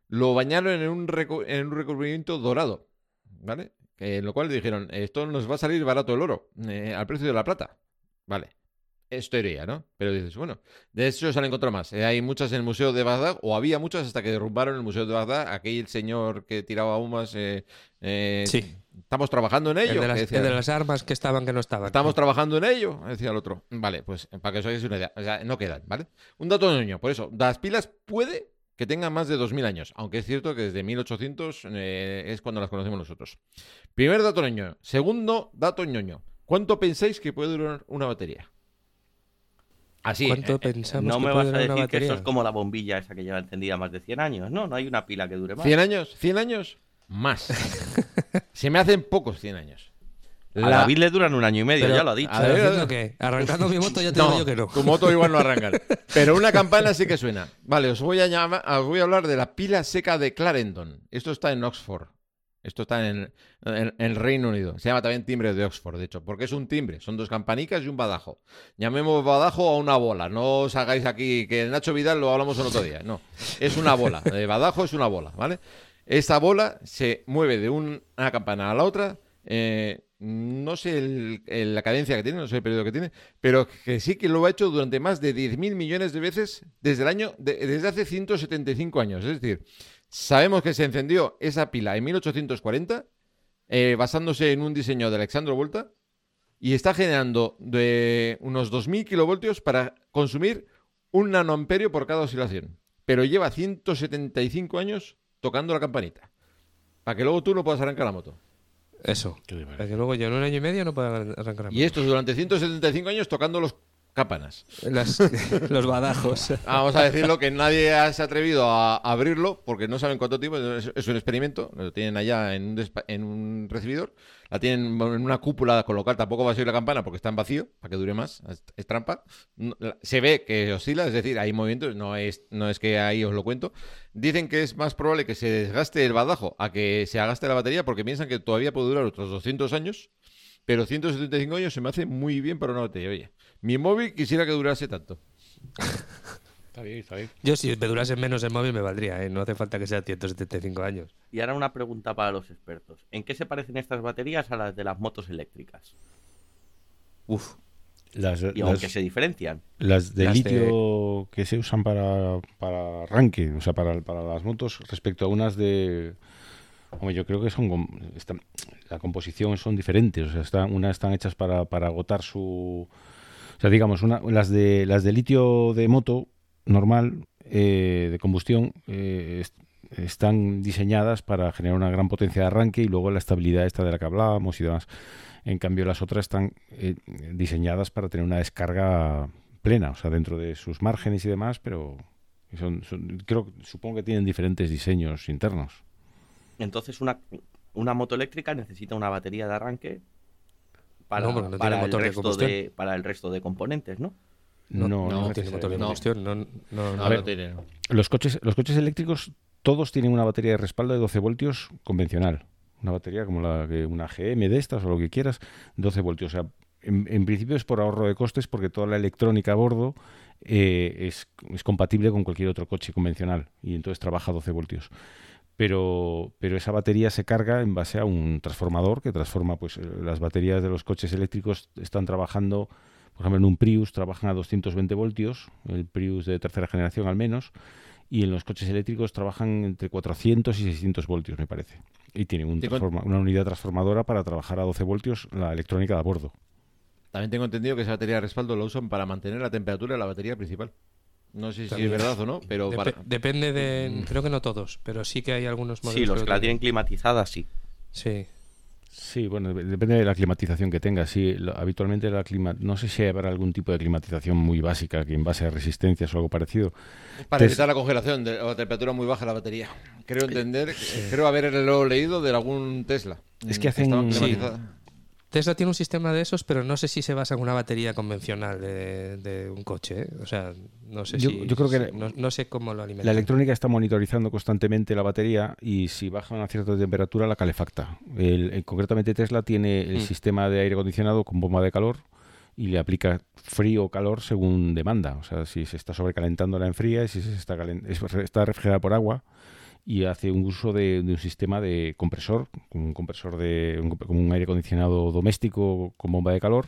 S5: lo bañaron en un, en un recubrimiento dorado. ¿Vale? En lo cual dijeron, esto nos va a salir barato el oro, eh, al precio de la plata. Vale. Es teoría, ¿no? Pero dices, bueno, de hecho se han encontrado más. Eh, hay muchas en el Museo de Bagdad, o había muchas hasta que derrumbaron el Museo de Bagdad. Aquel señor que tiraba humas. eh, eh,
S1: Sí.
S5: Estamos trabajando en
S1: El
S5: ello.
S1: de, las,
S5: que decía.
S1: el de las armas que estaban, que no estaban.
S5: Estamos trabajando en ello, decía el otro. Vale, pues para que os hagáis una idea. O sea, no quedan, ¿vale? Un dato de niño, por eso. Las pilas puede que tengan más de 2000 años, aunque es cierto que desde 1800 eh, es cuando las conocemos nosotros. Primer dato ñoño. Segundo dato ñoño. ¿Cuánto pensáis que puede durar una batería? Así,
S1: ¿Cuánto
S5: eh,
S1: pensamos
S3: No
S1: que
S3: me
S1: puede
S3: vas a decir que eso es como la bombilla esa que lleva encendida más de 100 años. No, no hay una pila que dure más.
S5: ¿100 años? ¿100 años? Más. Se me hacen pocos 100 años.
S3: A
S5: La-
S3: David le duran un año y medio,
S1: Pero-
S3: ya lo ha dicho.
S5: A.
S1: Arrancando mi moto ya te digo yo que no.
S5: Tu moto igual no arrancan. Pero una campana sí que suena. Vale, os voy a llamar, os voy a hablar de la pila seca de Clarendon. Esto está en Oxford. Esto está en, en- en el Reino Unido. Se llama también timbre de Oxford, de hecho, porque es un timbre. Son dos campanicas y un badajo. Llamemos badajo a una bola. No os hagáis aquí que el Nacho Vidal lo hablamos el otro día. No, es una bola. De badajo es una bola, ¿vale? Esta bola se mueve de un- una campana a la otra. eh, no sé el- el- la cadencia que tiene, no sé el periodo que tiene, pero que sí que lo ha hecho durante más de 10.000 millones de veces desde el año, de- desde hace 175 años. Es decir, sabemos que se encendió esa pila en 1840, eh, basándose en un diseño de Alexandro Volta, y está generando de unos 2.000 kilovoltios para consumir un nanoamperio por cada oscilación. Pero lleva 175 años tocando la campanita. Para que luego tú no puedas arrancar la moto.
S1: Eso. Para que luego yo en un año y medio no pueda arrancar la
S5: Y esto durante 175 años tocando los campanas.
S1: Las- los badajos.
S5: Vamos a decirlo que nadie ha- se ha atrevido a abrirlo porque no saben cuánto tiempo. Es, es un experimento. Lo tienen allá en un, despa- en un recibidor. La tienen en una cúpula, con lo cual tampoco va a seguir la campana porque está en vacío para que dure más. Es, es trampa. No- la- Se ve que oscila, es decir, hay movimientos. No es, no es que ahí os lo cuento. Dicen que es más probable que se desgaste el badajo a que se agaste la batería porque piensan que todavía puede durar otros 200 años. Pero 175 años se me hace muy bien para una batería. Oye, mi móvil quisiera que durase tanto.
S7: Está bien, está bien.
S1: Yo si me durase menos el móvil me valdría, ¿eh? No hace falta que sea 175 años.
S3: Y ahora una pregunta para los expertos. ¿En qué se parecen estas baterías a las de las motos eléctricas?
S1: Uf.
S7: Las,
S3: Y
S7: las-
S3: aunque se diferencian.
S7: las de
S1: las de-
S7: litio que se usan para, para arranque, o sea, para, para las motos, respecto a unas de... Hombre, yo creo que son... la composición son diferentes, o sea, están, unas están hechas para, para agotar su... O sea, digamos, las, de, las de litio de moto normal, eh, de combustión, eh, es- están diseñadas para generar una gran potencia de arranque y luego la estabilidad esta de la que hablábamos y demás. En cambio, las otras están eh, diseñadas para tener una descarga plena, o sea, dentro de sus márgenes y demás, pero son- creo, supongo que tienen diferentes diseños internos.
S3: Entonces, una, una moto eléctrica necesita una batería de arranque para,
S1: No, porque no tiene
S3: para, el,
S1: de
S3: resto de, para el resto de componentes, ¿no?
S7: No,
S1: No,
S7: no
S1: tiene motor de
S5: no.
S1: combustión. No, no, no,
S5: No,
S7: A ver,
S5: no tiene, no.
S7: Los coches, los coches eléctricos todos tienen una batería de respaldo de 12 voltios convencional. Una batería como la que una GM de estas o lo que quieras, 12 voltios. O sea, en, en principio es por ahorro de costes porque toda la electrónica a bordo eh, es, es compatible con cualquier otro coche convencional y entonces trabaja a 12 voltios. Pero, pero esa batería se carga en base a un transformador que transforma, pues eh, las baterías de los coches eléctricos están trabajando, por ejemplo, en un Prius trabajan a 220 voltios, el Prius de tercera generación al menos, y en los coches eléctricos trabajan entre 400 y 600 voltios, me parece. Y tienen un
S5: Tengo-
S7: transforma- una unidad transformadora para trabajar a 12 voltios la electrónica de a bordo.
S5: También tengo entendido que esa batería de respaldo la usan para mantener la temperatura de la batería principal. No sé si
S1: También.
S5: es verdad o no, pero para...
S1: Depende de.
S5: Mm.
S1: Creo que no todos, pero sí que hay algunos modelos.
S3: Sí, los que la tienen climatizada, sí.
S1: Sí.
S7: Sí, bueno, de- depende de la climatización que tenga. Sí, lo- habitualmente la clima, no sé si habrá algún tipo de climatización muy básica que en base a resistencias o algo parecido.
S5: Para evitar la congelación de la temperatura muy baja de la batería. Creo entender, creo haberlo leído de algún Tesla.
S7: Es que hacen-.
S1: Tesla tiene un sistema de esos, pero no sé si se basa en una batería convencional de, de un coche. ¿eh? O sea, no sé
S7: Yo-
S1: si.
S7: yo creo que
S1: no, no sé cómo lo alimentan.
S7: La electrónica está monitorizando constantemente la batería y si baja una cierta temperatura la calefacta. El- eh, concretamente Tesla tiene el
S1: Mm.
S7: sistema de aire acondicionado con bomba de calor y le aplica frío o calor según demanda. O sea, si se está sobrecalentando la enfría y si se está, está refrigerada por agua y hace un uso de, de un sistema de compresor, un compresor de un- como un aire acondicionado doméstico con bomba de calor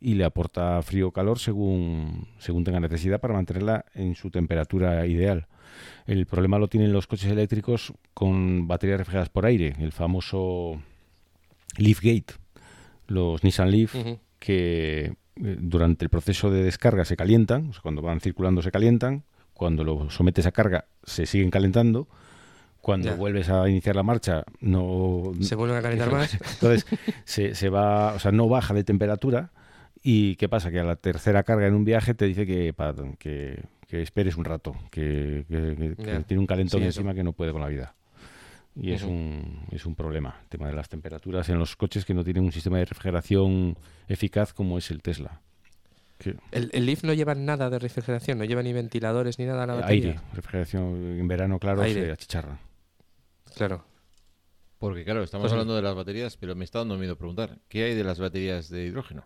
S7: y le aporta frío o calor según, según tenga necesidad para mantenerla en su temperatura ideal. El problema lo tienen los coches eléctricos con baterías refrigeradas por aire, el famoso Leafgate, los Nissan Leaf, que eh, durante el proceso de descarga se calientan, o sea, cuando van circulando se calientan, cuando lo sometes a carga se siguen calentando, cuando
S1: Ya.
S7: vuelves a iniciar la marcha no
S1: Se vuelven a calentar más.
S7: es. Entonces, se, se va, o sea, no baja de temperatura. ¿Y qué pasa? Que a la tercera carga en un viaje te dice que, que, que esperes un rato, que, que- tiene un calentón
S1: Sí,
S7: encima que no puede con la vida. Y es, un, es un problema, el tema de las temperaturas en los coches que no tienen un sistema de refrigeración eficaz como es el Tesla.
S1: El, el Leaf no lleva nada de refrigeración, no lleva ni ventiladores ni nada a la batería.
S7: aire, refrigeración en verano, claro,
S1: Aire.
S7: se achicharra.
S1: Claro.
S5: Porque claro, estamos
S1: Pues-
S5: hablando de las baterías, pero me está dando miedo preguntar, ¿qué hay de las baterías de hidrógeno?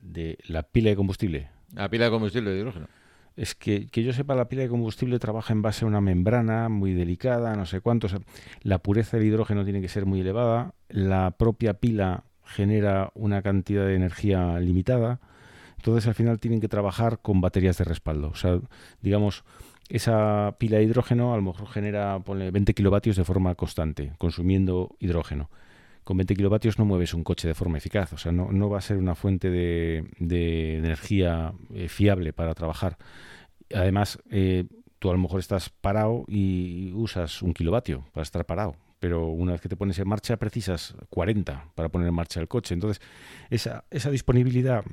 S7: De la pila de combustible.
S5: La pila de combustible de hidrógeno.
S7: Es que, que yo sepa, la pila de combustible trabaja en base a una membrana muy delicada, no sé cuánto. o sea, la pureza del hidrógeno tiene que ser muy elevada. La propia pila genera una cantidad de energía limitada. Entonces, al final tienen que trabajar con baterías de respaldo. O sea, digamos, esa pila de hidrógeno a lo mejor genera ponle, 20 kilovatios de forma constante, consumiendo hidrógeno. Con 20 kilovatios no mueves un coche de forma eficaz, o sea, no, no va a ser una fuente de, de energía eh, fiable para trabajar. Además, eh, tú a lo mejor estás parado y usas un kilovatio para estar parado, pero una vez que te pones en marcha precisas 40 para poner en marcha el coche. Entonces, esa, esa disponibilidad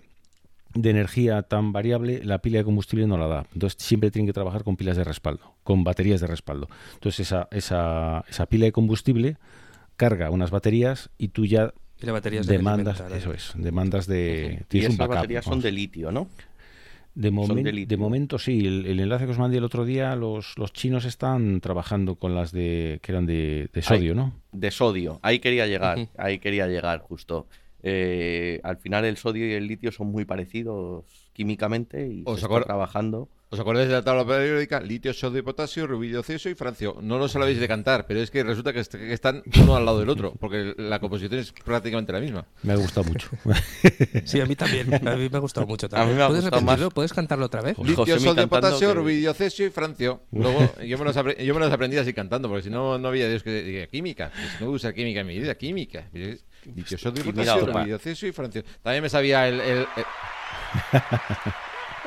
S7: de energía tan variable, la pila de combustible no la da. Entonces siempre tienen que trabajar con pilas de respaldo, con baterías de respaldo. Entonces esa, esa, esa pila de combustible carga unas baterías y tú ya
S1: Y la batería
S7: demandas, eso es, demandas de...
S3: Y
S7: tienes un
S3: esas
S7: backup,
S3: baterías son
S7: vamos.
S3: de litio, ¿no?
S7: De,
S3: Son
S7: momen-
S3: de
S7: momento sí, el, el enlace que os mandé el otro día, los, los chinos están trabajando con las de que eran de, de sodio,
S3: Ay,
S7: ¿no?
S3: De sodio. Ahí quería llegar. Ahí quería llegar, justo. Eh, al final el sodio y el litio son muy parecidos químicamente y
S5: ¿Os
S3: se está trabajando.
S5: ¿Os acordáis de la tabla periódica? Litio, sodio y potasio, rubidio, cesio y francio. No lo sabéis de cantar, pero es que resulta que, est- que están uno al lado del otro, porque la composición es prácticamente la misma.
S7: Me ha gustado mucho.
S1: Sí, a mí también. A mí me ha gustado mucho también.
S3: A mí me ha
S1: ¿Puedes
S3: gustado
S1: repetirlo?
S3: más.
S1: ¿Puedes cantarlo otra vez?
S3: José
S5: Litio,
S3: mi
S5: sodio, potasio,
S3: que-
S5: rubidio, cesio y francio. Luego yo me los, yo me los aprendí así cantando, porque si no, no había Dios que diga química. Pues no voy a usar química en mi vida, química. Y francio. También me sabía el... el- el-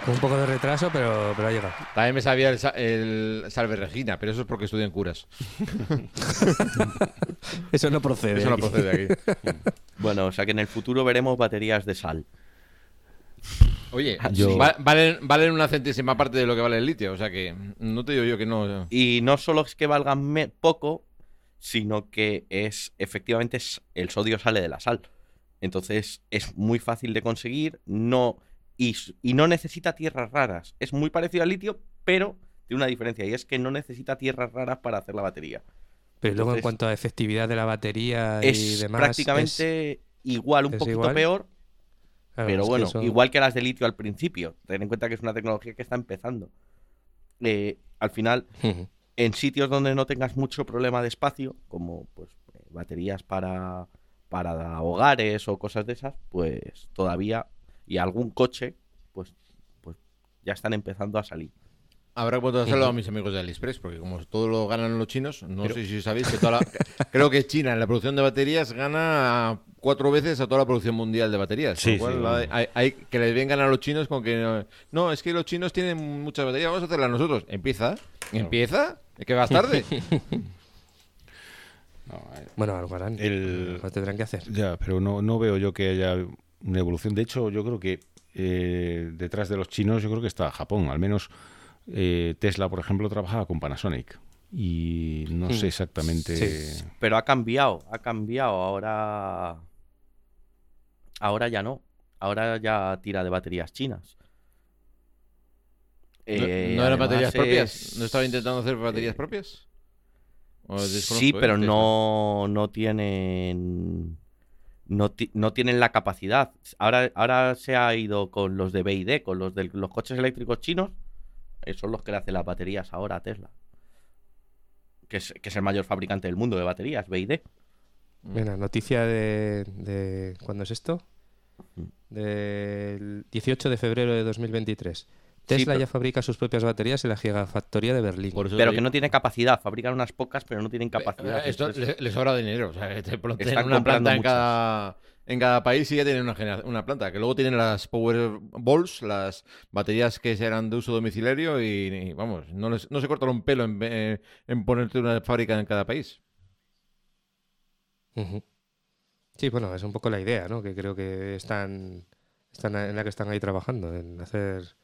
S1: Con un poco de retraso, pero, pero ha llegado.
S5: También me sabía el, el Salve Regina, pero eso es porque estudian curas.
S1: Eso no procede.
S5: Eso no procede aquí.
S3: Bueno, o sea que en el futuro veremos baterías de sal.
S5: Oye,
S7: Yo-
S5: va- valen, valen una centésima parte de lo que vale el litio, o sea que no te digo yo que no.
S3: Y no solo es que valgan poco, sino que es efectivamente el sodio sale de la sal. Entonces es muy fácil de conseguir no, y, y no necesita tierras raras. Es muy parecido al litio, pero tiene una diferencia y es que no necesita tierras raras para hacer la batería.
S1: Pero luego en cuanto a efectividad de la batería y
S3: Es
S1: demás.
S3: prácticamente igual, un poquito
S1: igual.
S3: peor,
S1: claro,
S3: pero
S1: que
S3: bueno,
S1: eso-
S3: igual que las de litio al principio. Ten en cuenta que es una tecnología que está empezando. Eh, al final. En sitios donde no tengas mucho problema de espacio, como pues baterías para, para hogares o cosas de esas, pues todavía, y algún coche, pues, pues ya están empezando a salir.
S5: Habrá que
S1: Ujú.
S5: a mis amigos de AliExpress, porque como todo lo ganan los chinos, no
S1: Pero-
S5: sé si sabéis que toda la- creo que China en la producción de baterías gana cuatro veces a toda la producción mundial de baterías.
S7: Sí,
S5: Con lo
S7: sí,
S5: cual,
S7: vamos.
S5: hay, hay- que les vengan a los chinos con que no, no, es que los chinos tienen muchas baterías, vamos a hacerlas nosotros. Empieza, empieza, es que vas tarde.
S7: No, eh,
S1: Bueno, algo harán.
S7: el-
S1: Algo tendrán que hacer.
S7: Ya, pero no, no veo yo que haya una evolución. De hecho, yo creo que eh, detrás de los chinos, yo creo que está Japón. Al menos eh, Tesla, por ejemplo, trabajaba con Panasonic. Y no sé
S1: Hmm.
S7: exactamente.
S1: Sí.
S3: Pero ha cambiado, ha cambiado. Ahora. Ahora ya no. Ahora ya tira de baterías chinas.
S5: ¿No,
S3: Eh,
S5: no eran baterías propias? ¿No estaba intentando hacer baterías
S3: eh,
S5: propias?
S3: Sí,
S5: ¿eh?
S3: pero no, no tienen. No, ti- no tienen la capacidad. Ahora, ahora se ha ido con los de BID, con los de los coches eléctricos chinos. eh, son los que le hacen las baterías ahora a Tesla. Que es, que es el mayor fabricante del mundo de baterías, BID.
S1: Mira, noticia de, de- ¿Cuándo es esto? Del 18 de febrero de 2023. Tesla
S3: pero-
S1: ya fabrica sus propias baterías en la gigafactoría de Berlín.
S5: Por eso
S3: Pero que no tiene capacidad. Fabrican unas pocas, pero no tienen capacidad.
S5: Eh, Esto
S3: Esto es-
S5: les, les sobra dinero. O sea,
S3: Están
S5: una
S3: comprando
S5: planta en cada, en cada país y ya tienen una, genera- una planta. Que luego tienen las Power Balls, las baterías que serán de uso domiciliario y, y, vamos, no, les- no se cortan un pelo en, en- en ponerte una fábrica en cada país.
S1: Sí, bueno, es un poco la idea, ¿no? Que creo que están, están en la que están ahí trabajando, en hacer,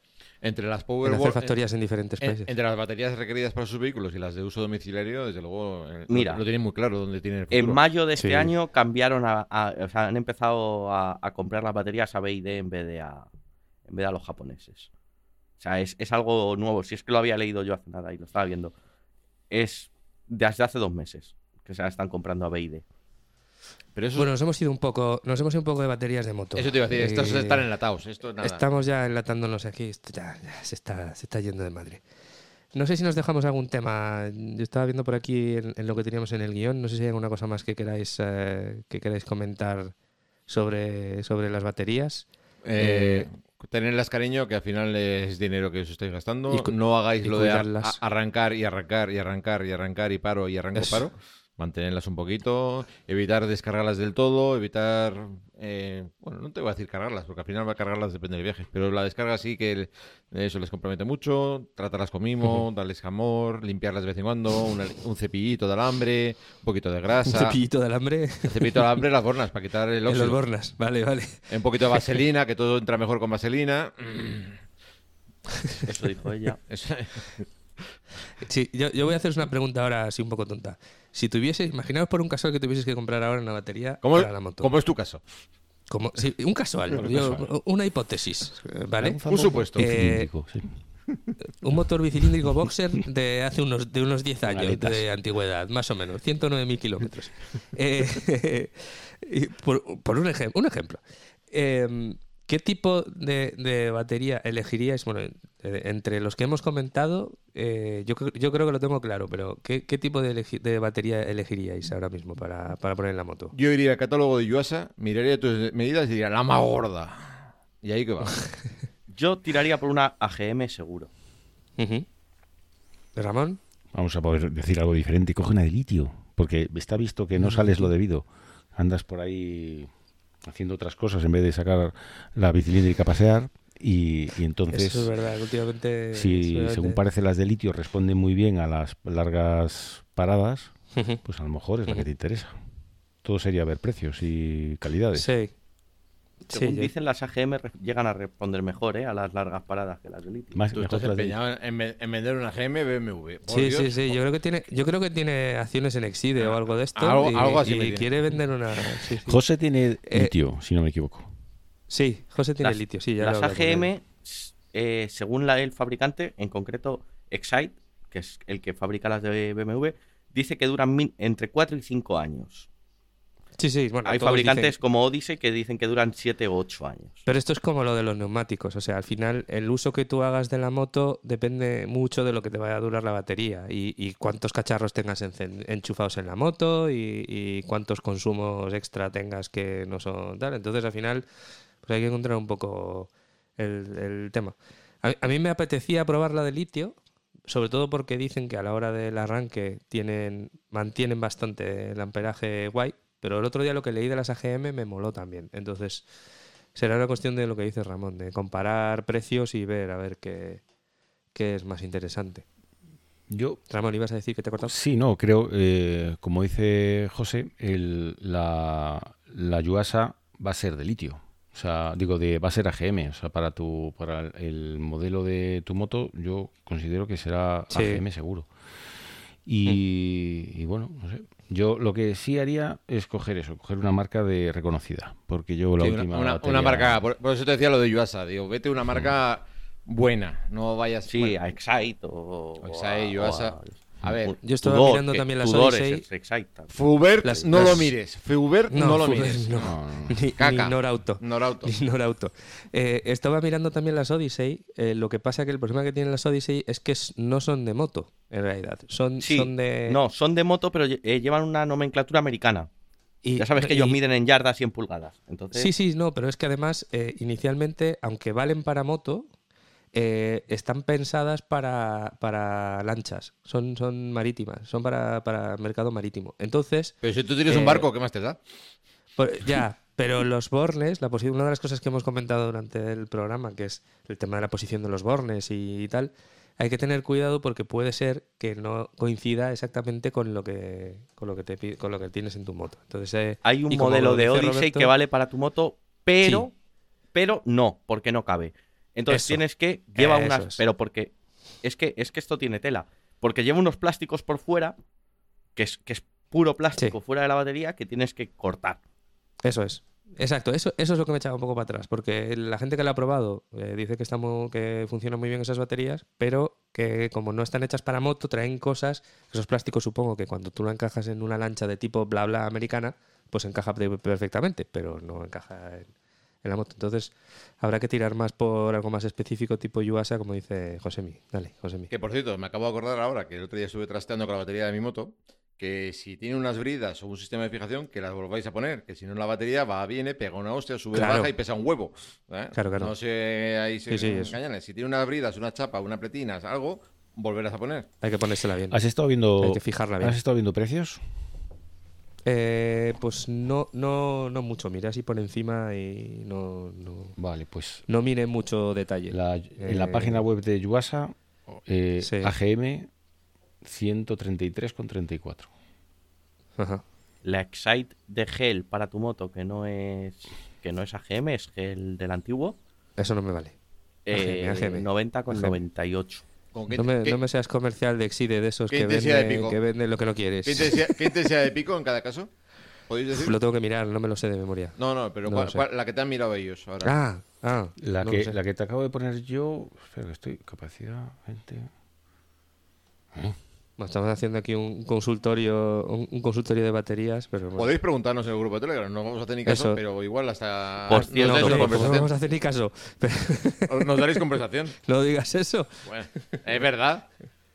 S5: Entre las
S1: en
S5: Power
S1: hacer
S5: Balls,
S1: factorías en diferentes
S5: en-
S1: países.
S5: entre las baterías requeridas para sus vehículos y las de uso domiciliario, desde luego, eh, lo-
S3: Mira.
S5: lo, tienen muy claro dónde tienen el
S3: En
S5: futuro.
S3: mayo de este
S1: Sí.
S3: año cambiaron a, a- o sea, han empezado a, a comprar las baterías a BID en vez de a, en vez de a los japoneses. O sea, es, es algo nuevo. Si es que lo había leído yo hace nada y lo estaba viendo. Es desde hace dos meses que se la están comprando a BID.
S5: Pero eso,
S1: Bueno, nos hemos ido un poco, nos hemos ido un poco de baterías de moto.
S5: eso te iba a decir, estos
S1: Eh,
S5: están enlatados. Esto nada.
S1: Estamos ya enlatándonos aquí. Esto ya, ya se, está, se está yendo de madre. No sé si nos dejamos algún tema. Yo estaba viendo por aquí en, en lo que teníamos en el guion. No sé si hay alguna cosa más que queráis, eh, que queráis comentar sobre, sobre las baterías.
S5: Eh, Tenerlas cariño, que al final es dinero que os estáis gastando.
S1: Y
S5: no hagáis lo de arrancar y arrancar y arrancar y arrancar y paro y arranco paro. Mantenerlas un poquito, evitar descargarlas del todo, evitar... eh, bueno, no te voy a decir cargarlas, porque al final va a cargarlas depende del viaje, pero la descarga sí que el- eso les compromete mucho, tratarlas con mimo, darles amor, limpiarlas de vez en cuando, una- un cepillito de alambre, un poquito de
S1: Un
S5: grasa.
S1: cepillito de alambre
S5: El cepillito de alambre, las bornas, para quitar el
S1: en los
S5: óxido.
S1: bornas. Vale, vale.
S5: Un poquito de vaselina, que todo entra mejor con vaselina.
S3: Eso dijo ella.
S5: Eso-
S1: Sí, yo, yo voy a haceros una pregunta ahora así un poco tonta. Si tuviese, imaginaos por un casual que tuvieses que comprar ahora una batería
S5: ¿Cómo,
S1: para la moto.
S5: cómo es tu caso?
S1: Como- sí, un casual, yo- una hipótesis, ¿vale?
S5: Un supuesto.
S1: Eh,
S7: sí.
S1: Un motor bicilíndrico boxer de hace unos, de unos 10 años
S7: Maletas.
S1: de antigüedad, más o menos, 109.000 kilómetros. Eh, y por, por un, ejem- un ejemplo, eh, ¿qué tipo de, de batería elegiríais? Bueno, eh, entre los que hemos comentado, eh, yo, cre- yo creo que lo tengo claro, pero ¿qué, qué tipo de, batería elegiríais ahora mismo para, para poner en la moto?
S5: Yo iría al catálogo de Yuasa, miraría tus medidas y diría, la más gorda. Y ahí que va.
S3: Yo tiraría por una AGM seguro.
S1: ¿Ramón?
S7: Vamos a poder decir algo diferente. Coge una de litio, porque está visto que no sales lo debido. Andas por ahí haciendo otras cosas en vez de sacar la bicilíndrica a pasear Y, y entonces,
S1: Eso es verdad, últimamente.
S7: si según parece las de litio responden muy bien a las largas paradas, pues a lo mejor es la que te interesa. Todo sería ver precios y calidades.
S1: Sí.
S3: Según
S1: Sí,
S3: dicen, las AGM llegan a responder mejor ¿eh? a las largas paradas que las de litio.
S7: Más,
S5: Tú estás empeñado en, ve- en vender una GM BMW.
S1: Sí,
S5: Dios.
S1: sí, sí. Yo creo que tiene, yo creo que tiene acciones en Exide o algo de esto.
S5: Algo-
S1: y,
S5: algo así
S1: y quiere vender una. sí, sí.
S7: José tiene
S1: Eh,
S7: litio, si no me equivoco.
S1: Sí, José tiene
S3: Las-
S1: litio, sí, ya
S3: las. AGM, eh, según la, el fabricante, en concreto Excite, que es el que fabrica las de BMW, dice que duran min- entre 4 y 5 años.
S1: Sí, sí, bueno.
S3: Hay fabricantes
S1: dicen-
S3: como Odyssey que dicen que duran 7 o 8 años.
S1: Pero esto es como lo de los neumáticos, o sea, al final el uso que tú hagas de la moto depende mucho de lo que te vaya a durar la batería y, y cuántos cacharros tengas enchufados en la moto y, y cuántos consumos extra tengas que no son tal. Entonces al final pues hay que encontrar un poco el, el tema. A, a mí me apetecía probar la de litio, sobre todo porque dicen que a la hora del arranque tienen mantienen bastante el amperaje guay, pero el otro día lo que leí de las AGM me moló también. Entonces será una cuestión de lo que dice Ramón, de comparar precios y ver a ver qué, qué es más interesante.
S7: Yo
S1: Ramón, ¿ibas a decir que te cortado?
S7: Sí, no, creo, eh, como dice José, el- la, la Yuasa va a ser de litio. O sea, digo, de, va a ser AGM. O sea, para, tu, para el, el modelo de tu moto, yo considero que será
S1: Sí.
S7: AGM seguro. Y, y bueno, no sé. Yo lo que sí haría es coger eso, coger una marca de reconocida. Porque yo la
S5: Sí, una,
S7: última.
S5: una-
S7: batería-
S5: una marca, por, por eso te decía lo de Yuasa, digo, vete una marca buena, no vayas
S3: Sí,
S5: bueno,
S3: a Excite o,
S5: O Excite,
S3: o
S5: Yuasa. A ver,
S1: Yo estaba
S3: Tudor,
S1: mirando
S3: que
S1: también las Odyssey.
S3: es.
S5: Fubert,
S1: Las-
S5: no
S1: las-
S5: lo mires. Fubert, no, lo
S1: Fubert,
S5: mires.
S1: no.
S7: No, no, no.
S1: Ni,
S5: Caca.
S1: ni Norauto.
S5: Norauto.
S1: Ni Norauto. Eh, estaba mirando también las Odyssey. eh, lo que pasa que el problema que tienen las Odyssey es que no son de moto, en realidad. Son,
S3: Sí,
S1: son de.
S3: no, son de moto, pero eh, llevan una nomenclatura americana.
S1: y-
S3: ya sabes que
S1: y-
S3: ellos miden en yardas y en pulgadas. Entonces,
S1: Sí, sí, no, pero es que además, eh, inicialmente, aunque valen para moto, eh, están pensadas para, para lanchas. Son, son marítimas, son para, para mercado marítimo. Entonces,
S5: Pero si tú tienes
S1: Eh,
S5: un barco, ¿qué más te da?
S1: Por- ya, pero los bornes, la una de las cosas que hemos comentado durante el programa, que es el tema de la posición de los bornes y, tal, hay que tener cuidado porque puede ser que no coincida exactamente con lo que con lo que te con lo que tienes en tu moto. Entonces eh,
S3: hay un modelo
S1: lo
S3: de Odyssey
S1: Roberto-
S3: que vale para tu moto, pero,
S1: Sí.
S3: pero no, porque no cabe. Entonces
S1: Eso.
S3: tienes que lleva
S1: Eso
S3: unas,
S1: es.
S3: pero porque es que es que esto tiene tela, porque lleva unos plásticos por fuera que es que es puro plástico
S1: Sí.
S3: fuera de la batería que tienes que cortar.
S1: Eso es. Exacto, eso, eso es lo que me echaba un poco para atrás, porque la gente que lo ha probado eh, dice que, estamos, que funcionan muy bien esas baterías, pero que como no están hechas para moto, traen cosas, esos plásticos supongo que cuando tú lo encajas en una lancha de tipo bla bla americana, pues encaja perfectamente, pero no encaja en, en la moto. Entonces habrá que tirar más por algo más específico tipo Yuasa, como dice Josemi. Dale, Josemi.
S5: Que por cierto, me acabo de acordar ahora que el otro día estuve trasteando con la batería de mi moto, que si tiene unas bridas o un sistema de fijación, que las volváis a poner, que si no la batería va, viene, pega una hostia, sube,
S1: Claro.
S5: baja y pesa un huevo. ¿eh?
S1: Claro, claro.
S5: No sé, ahí se
S1: Sí, sí.
S5: Si tiene unas bridas, una chapa, una pletinas, algo, volverás a poner.
S1: Hay que ponérsela bien.
S7: ¿Has estado viendo,
S1: Hay que fijarla bien.
S7: ¿Has estado viendo precios?
S1: Eh, pues no, no, no mucho, miré así por encima y no, no,
S7: Vale, pues
S1: no miré mucho detalle.
S7: la- en la
S1: Eh,
S7: página web de Yuasa, eh,
S1: Sí.
S7: AGM 133,34.
S1: Ajá.
S3: La Excite de gel para tu moto que no es que no es AGM, es gel del antiguo,
S1: Eso no me vale.
S3: eh,
S1: AGM.
S3: 90 con
S1: AGM.
S3: 98.
S5: ¿Con qué,
S1: No me,
S5: qué-
S1: no me seas comercial de Exide de esos que venden, lo que no quieres.
S5: qué intensidad, qué intensidad de pico en cada caso? ¿Podéis decir?
S1: Lo tengo que mirar, no me lo sé de memoria.
S5: No, no, pero
S1: No
S5: ¿cuál-
S1: lo sé.
S5: cuál- la que te han mirado ellos ahora.
S1: Ah, ah.
S7: La,
S1: no
S7: que, la que te acabo de poner yo, espera que estoy, capacidad, 20.
S1: Bueno, estamos haciendo aquí un consultorio, un, un consultorio de baterías, pero bueno.
S5: Podéis preguntarnos en el grupo de Telegram, no vamos a hacer ni caso,
S1: Eso.
S5: pero igual hasta
S3: Por
S5: nos
S1: No, pues no vamos a hacer ni caso. Pero
S5: Nos daréis conversación.
S1: no digas eso.
S5: Bueno, es verdad.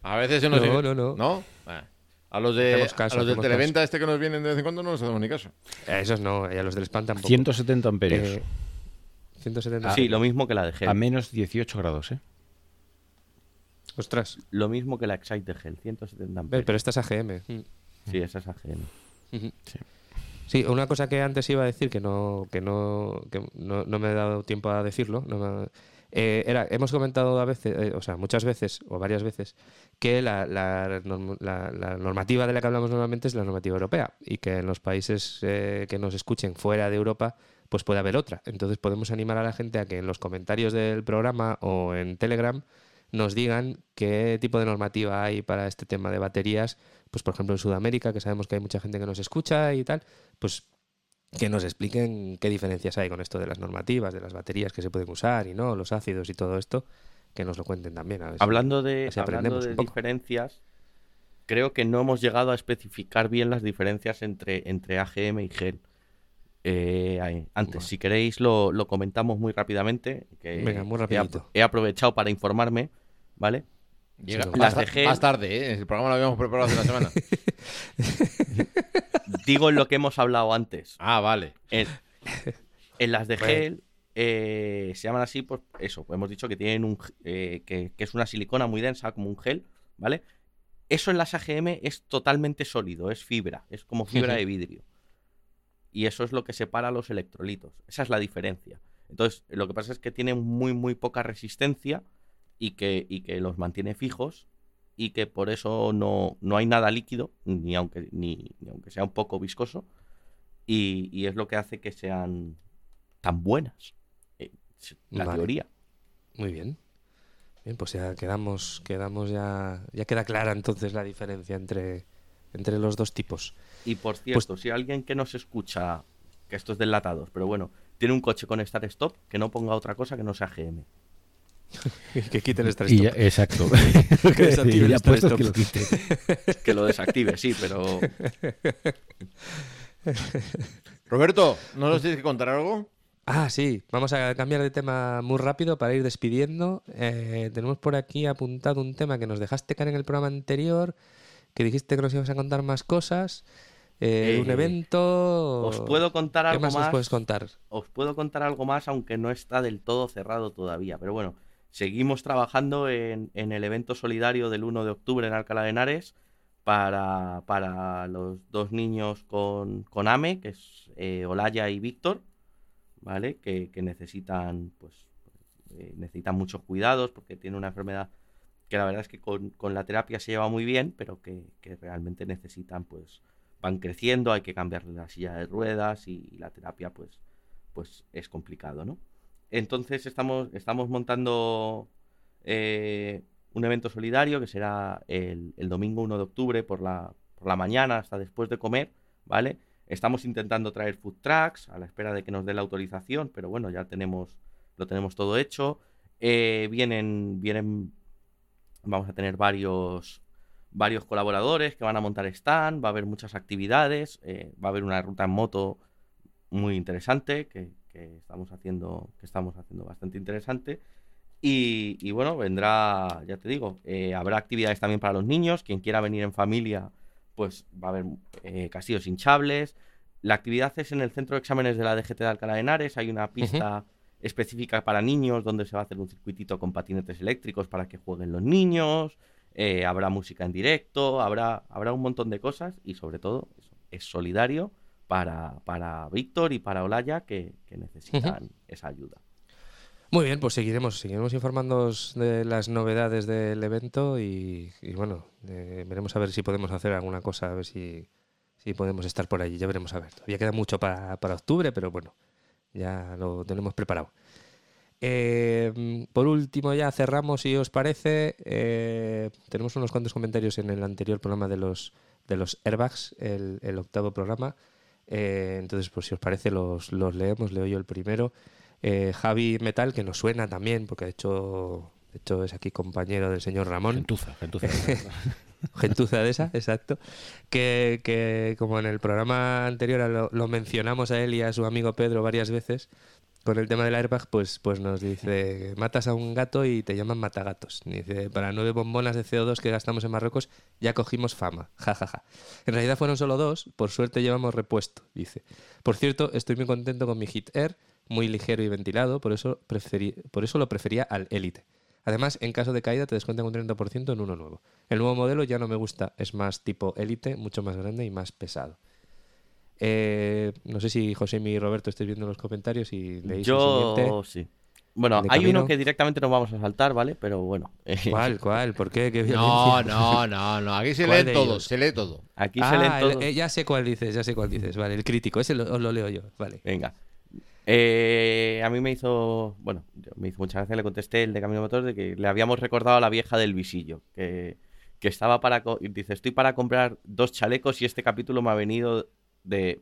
S5: A veces se nos
S1: No, no, no.
S5: ¿No? Bueno, a los de
S1: caso,
S5: a los
S1: hacemos
S5: televenta este que nos vienen de vez en cuando no nos hacemos ni caso.
S1: A esos no, y a los del spam tampoco.
S7: 170 amperios.
S1: Eh, 170.
S3: sí, lo mismo que la de gel.
S7: a menos 18 grados, ¿eh?
S1: Ostras.
S3: Lo mismo que la Excite gel, 170
S1: Ve,
S3: amperios.
S1: Pero esta es AGM. Mm.
S3: Sí, esa es AGM.
S1: Ujú. Sí, una cosa que antes iba a decir que no, que no, que no, no me he dado tiempo a decirlo. no me- Eh, era, hemos comentado a veces, eh, o sea, muchas veces o varias veces, que la, la norm- la- la normativa de la que hablamos normalmente es la normativa europea y que en los países eh, que nos escuchen fuera de Europa pues puede haber otra. Entonces podemos animar a la gente a que en los comentarios del programa o en Telegram nos digan qué tipo de normativa hay para este tema de baterías, pues por ejemplo en Sudamérica, que sabemos que hay mucha gente que nos escucha y tal, pues que nos expliquen qué diferencias hay con esto de las normativas, de las baterías que se pueden usar y no, los ácidos y todo esto, que nos lo cuenten también. A ver si-
S3: Hablando de,
S1: así
S3: hablando de diferencias, creo que no hemos llegado a especificar bien las diferencias entre, entre AGM y GEL. Eh, antes, si queréis, lo, lo comentamos muy rápidamente. Que
S1: Venga, muy rapidito.
S3: apro- He, aprovechado para informarme, ¿vale?
S5: Llega
S3: Las
S5: más, más tarde, ¿eh? El programa lo habíamos preparado hace una semana.
S3: Digo en lo que hemos hablado antes.
S5: Ah, vale.
S3: En, en las de gel eh, se llaman así, pues eso, pues hemos dicho que tienen un eh, que, que es una silicona muy densa, como un gel, ¿vale? Eso en las AGM es totalmente sólido, es fibra, es como fibra de vidrio. Y eso es lo que separa los electrolitos. Esa es la diferencia. Entonces, lo que pasa es que tienen muy, muy poca resistencia y que, y que los mantiene fijos y que por eso no, no hay nada líquido, ni aunque, ni, ni aunque sea un poco viscoso, y, y es lo que hace que sean tan buenas. eh, la
S1: Vale.
S3: teoría.
S1: Muy bien. Bien, pues ya quedamos, quedamos ya, ya queda clara entonces la diferencia entre, entre los dos tipos.
S3: Y por cierto, si alguien que nos escucha, que esto es de enlatados, pero bueno, tiene un coche con Start Stop, que no ponga otra cosa que no sea GM.
S1: que quiten el Start
S7: Y ya-
S1: Stop.
S7: exacto.
S1: Que desactive el
S7: que lo quite.
S3: Que lo desactive, sí, pero
S5: Roberto, ¿no nos tienes que contar algo?
S1: Ah, sí, vamos a cambiar de tema muy rápido para ir despidiendo. Eh, tenemos por aquí apuntado un tema que nos dejaste caer en el programa anterior, que dijiste que nos ibas a contar más cosas. Eh, un
S3: Eh,
S1: evento.
S3: os puedo contar
S1: ¿Qué
S3: algo
S1: más nos
S3: más.
S1: puedes contar?
S3: os puedo contar algo más, aunque no está del todo cerrado todavía. Pero bueno, seguimos trabajando en, en el evento solidario del 1 de octubre en Alcalá de Henares para, los dos niños con, AME, que es eh, Olaya y Víctor, ¿vale? Que, necesitan, pues, eh, necesitan muchos cuidados porque tiene una enfermedad que la verdad es que con, la terapia se lleva muy bien, pero que, que realmente necesitan, pues, van creciendo, hay que cambiarle la silla de ruedas y, y la terapia, pues, pues es complicado, ¿no? Entonces estamos, estamos montando eh, un evento solidario que será el, domingo 1 de octubre por la, por la mañana hasta después de comer, ¿vale? Estamos intentando traer food trucks a la espera de que nos dé la autorización, pero bueno, ya tenemos, lo tenemos todo hecho. Eh, vienen, vienen, vamos a tener varios, varios colaboradores que van a montar stand, va a haber muchas actividades, eh, va a haber una ruta en moto muy interesante que, que estamos haciendo, que estamos haciendo bastante interesante. Y, y bueno, vendrá, ya te digo, eh, habrá actividades también para los niños. Quien quiera venir en familia, pues va a haber eh, castillos hinchables. La actividad es en el centro de exámenes de la DGT de Alcalá de Henares. Hay una pista específica para niños donde se va a hacer un circuitito con patinetes eléctricos para que jueguen los niños. eh, habrá música en directo, habrá, habrá un montón de cosas y sobre todo eso, es solidario para, para Víctor y para Olaya que, que necesitan esa ayuda.
S1: Muy bien, pues seguiremos, seguiremos informándoos de las novedades del evento y, y bueno, eh, veremos a ver si podemos hacer alguna cosa, a ver si, si podemos estar por allí, ya veremos a ver. Todavía queda mucho para, para octubre, pero bueno, ya lo tenemos preparado. Eh, por último, ya cerramos, si os parece. eh, tenemos unos cuantos comentarios en el anterior programa de los, de los airbags, el, el octavo programa. Eh, entonces, pues si os parece, los, los leemos. Leo yo el primero. Eh, Javi Metal, que nos suena también, porque de hecho, de hecho es aquí compañero del señor Ramón.
S7: Gentuza, gentuza.
S1: Gentuza de esa, exacto. Que, que como en el programa anterior lo, lo mencionamos a él y a su amigo Pedro varias veces, con el tema del airbag, pues, pues nos dice, matas a un gato y te llaman matagatos. Dice, para nueve bombonas de CO2 que gastamos en Marruecos, ya cogimos fama. Ja, ja, ja. En realidad fueron solo dos, por suerte llevamos repuesto, dice. Por cierto, estoy muy contento con mi Hit Air, muy ligero y ventilado, por eso, preferí- por eso lo prefería al Elite. Además, en caso de caída te descuentan un 30% en uno nuevo. El nuevo modelo ya no me gusta, es más tipo Elite, mucho más grande y más pesado. Eh, no sé si José y Roberto estáis viendo los comentarios y leéis el
S3: Yo sí. Bueno, hay uno que directamente nos vamos a saltar, ¿vale? Pero bueno.
S1: ¿Cuál? ¿Cuál? ¿Por qué? ¿Qué
S5: No, no, no, no. Aquí se
S1: ¿Cuál
S5: lee todo,
S1: ellos?
S5: se lee todo.
S3: Aquí se
S1: Ah,
S3: leen
S1: el-
S3: todos.
S1: eh, ya sé cuál dices, ya sé cuál dices. Vale, el crítico, ese lo, os lo leo yo. Vale.
S3: Venga. Eh, a mí me hizo, bueno, me hizo mucha gracia, le contesté el de Camino Motor de que le habíamos recordado a la vieja del visillo, que, que estaba para, dice, estoy para comprar dos chalecos y este capítulo me ha venido de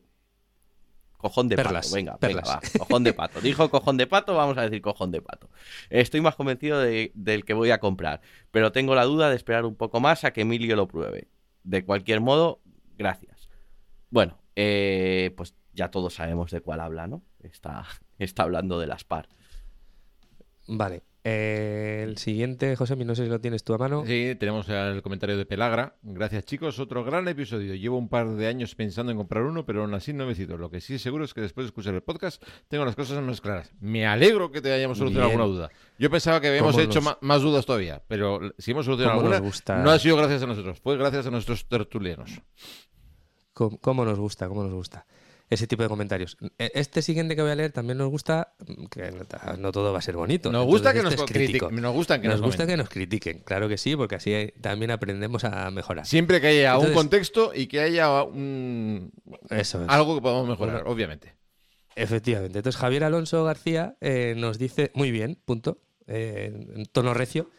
S3: cojón de
S1: Perlas,
S3: pato. Venga,
S1: perlas.
S3: venga, va, cojón de pato. Dijo cojón de pato, vamos a decir cojón de pato. Estoy más convencido de- del que voy a comprar, pero tengo la duda de esperar un poco más a que Emilio lo pruebe. De cualquier modo, gracias. Bueno, eh, pues ya todos sabemos de cuál habla, ¿no? Está, está hablando de las par.
S1: Vale. Eh, el siguiente, José, no sé si lo tienes tú a mano.
S5: Sí, tenemos el comentario de Pelagra. Gracias, chicos. Otro gran episodio. Llevo un par de años pensando en comprar uno, pero aún así no he decidido. Lo que sí es seguro es que después de escuchar el podcast tengo las cosas más claras. Me alegro que te hayamos solucionado
S1: Bien.
S5: alguna duda. Yo pensaba que habíamos
S1: ¿Cómo
S5: hecho más dudas todavía, pero si hemos solucionado
S1: ¿Cómo nos
S5: alguna,
S1: gusta?
S5: no ha sido gracias a nosotros, fue gracias a nuestros tertulianos.
S1: ¿Cómo, cómo nos gusta? ¿Cómo nos gusta? Ese tipo de comentarios. E- Este siguiente que voy a leer también nos gusta, mm, que no, todo va a ser bonito.
S5: Nos gusta
S1: Entonces,
S5: que nos
S1: este crítico.
S5: nos gusta que nos
S1: gusta
S5: comenten.
S1: que nos critiquen, claro que sí, porque así eh, también aprendemos a mejorar.
S5: Siempre que haya un contexto y que haya un...
S1: Eso es.
S5: algo que podamos mejorar,
S1: Bueno,
S5: obviamente.
S1: Efectivamente. Entonces Javier Alonso García eh, nos dice, muy bien, punto, eh, en tono recio,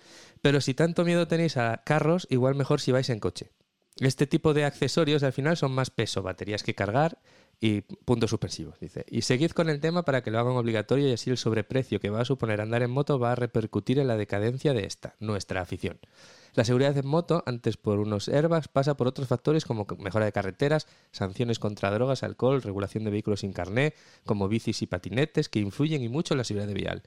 S1: pero si tanto miedo tenéis a carros, igual mejor si vais en coche. Este tipo de accesorios al final son más peso, baterías que cargar y puntos suspensivos, dice. Y seguid con el tema para que lo hagan obligatorio y así el sobreprecio que va a suponer andar en moto va a repercutir en la decadencia de esta, nuestra afición. La seguridad en moto, antes por unos airbags, pasa por otros factores como mejora de carreteras, sanciones contra drogas, alcohol, regulación de vehículos sin carné, como bicis y patinetes, que influyen y mucho en la seguridad vial.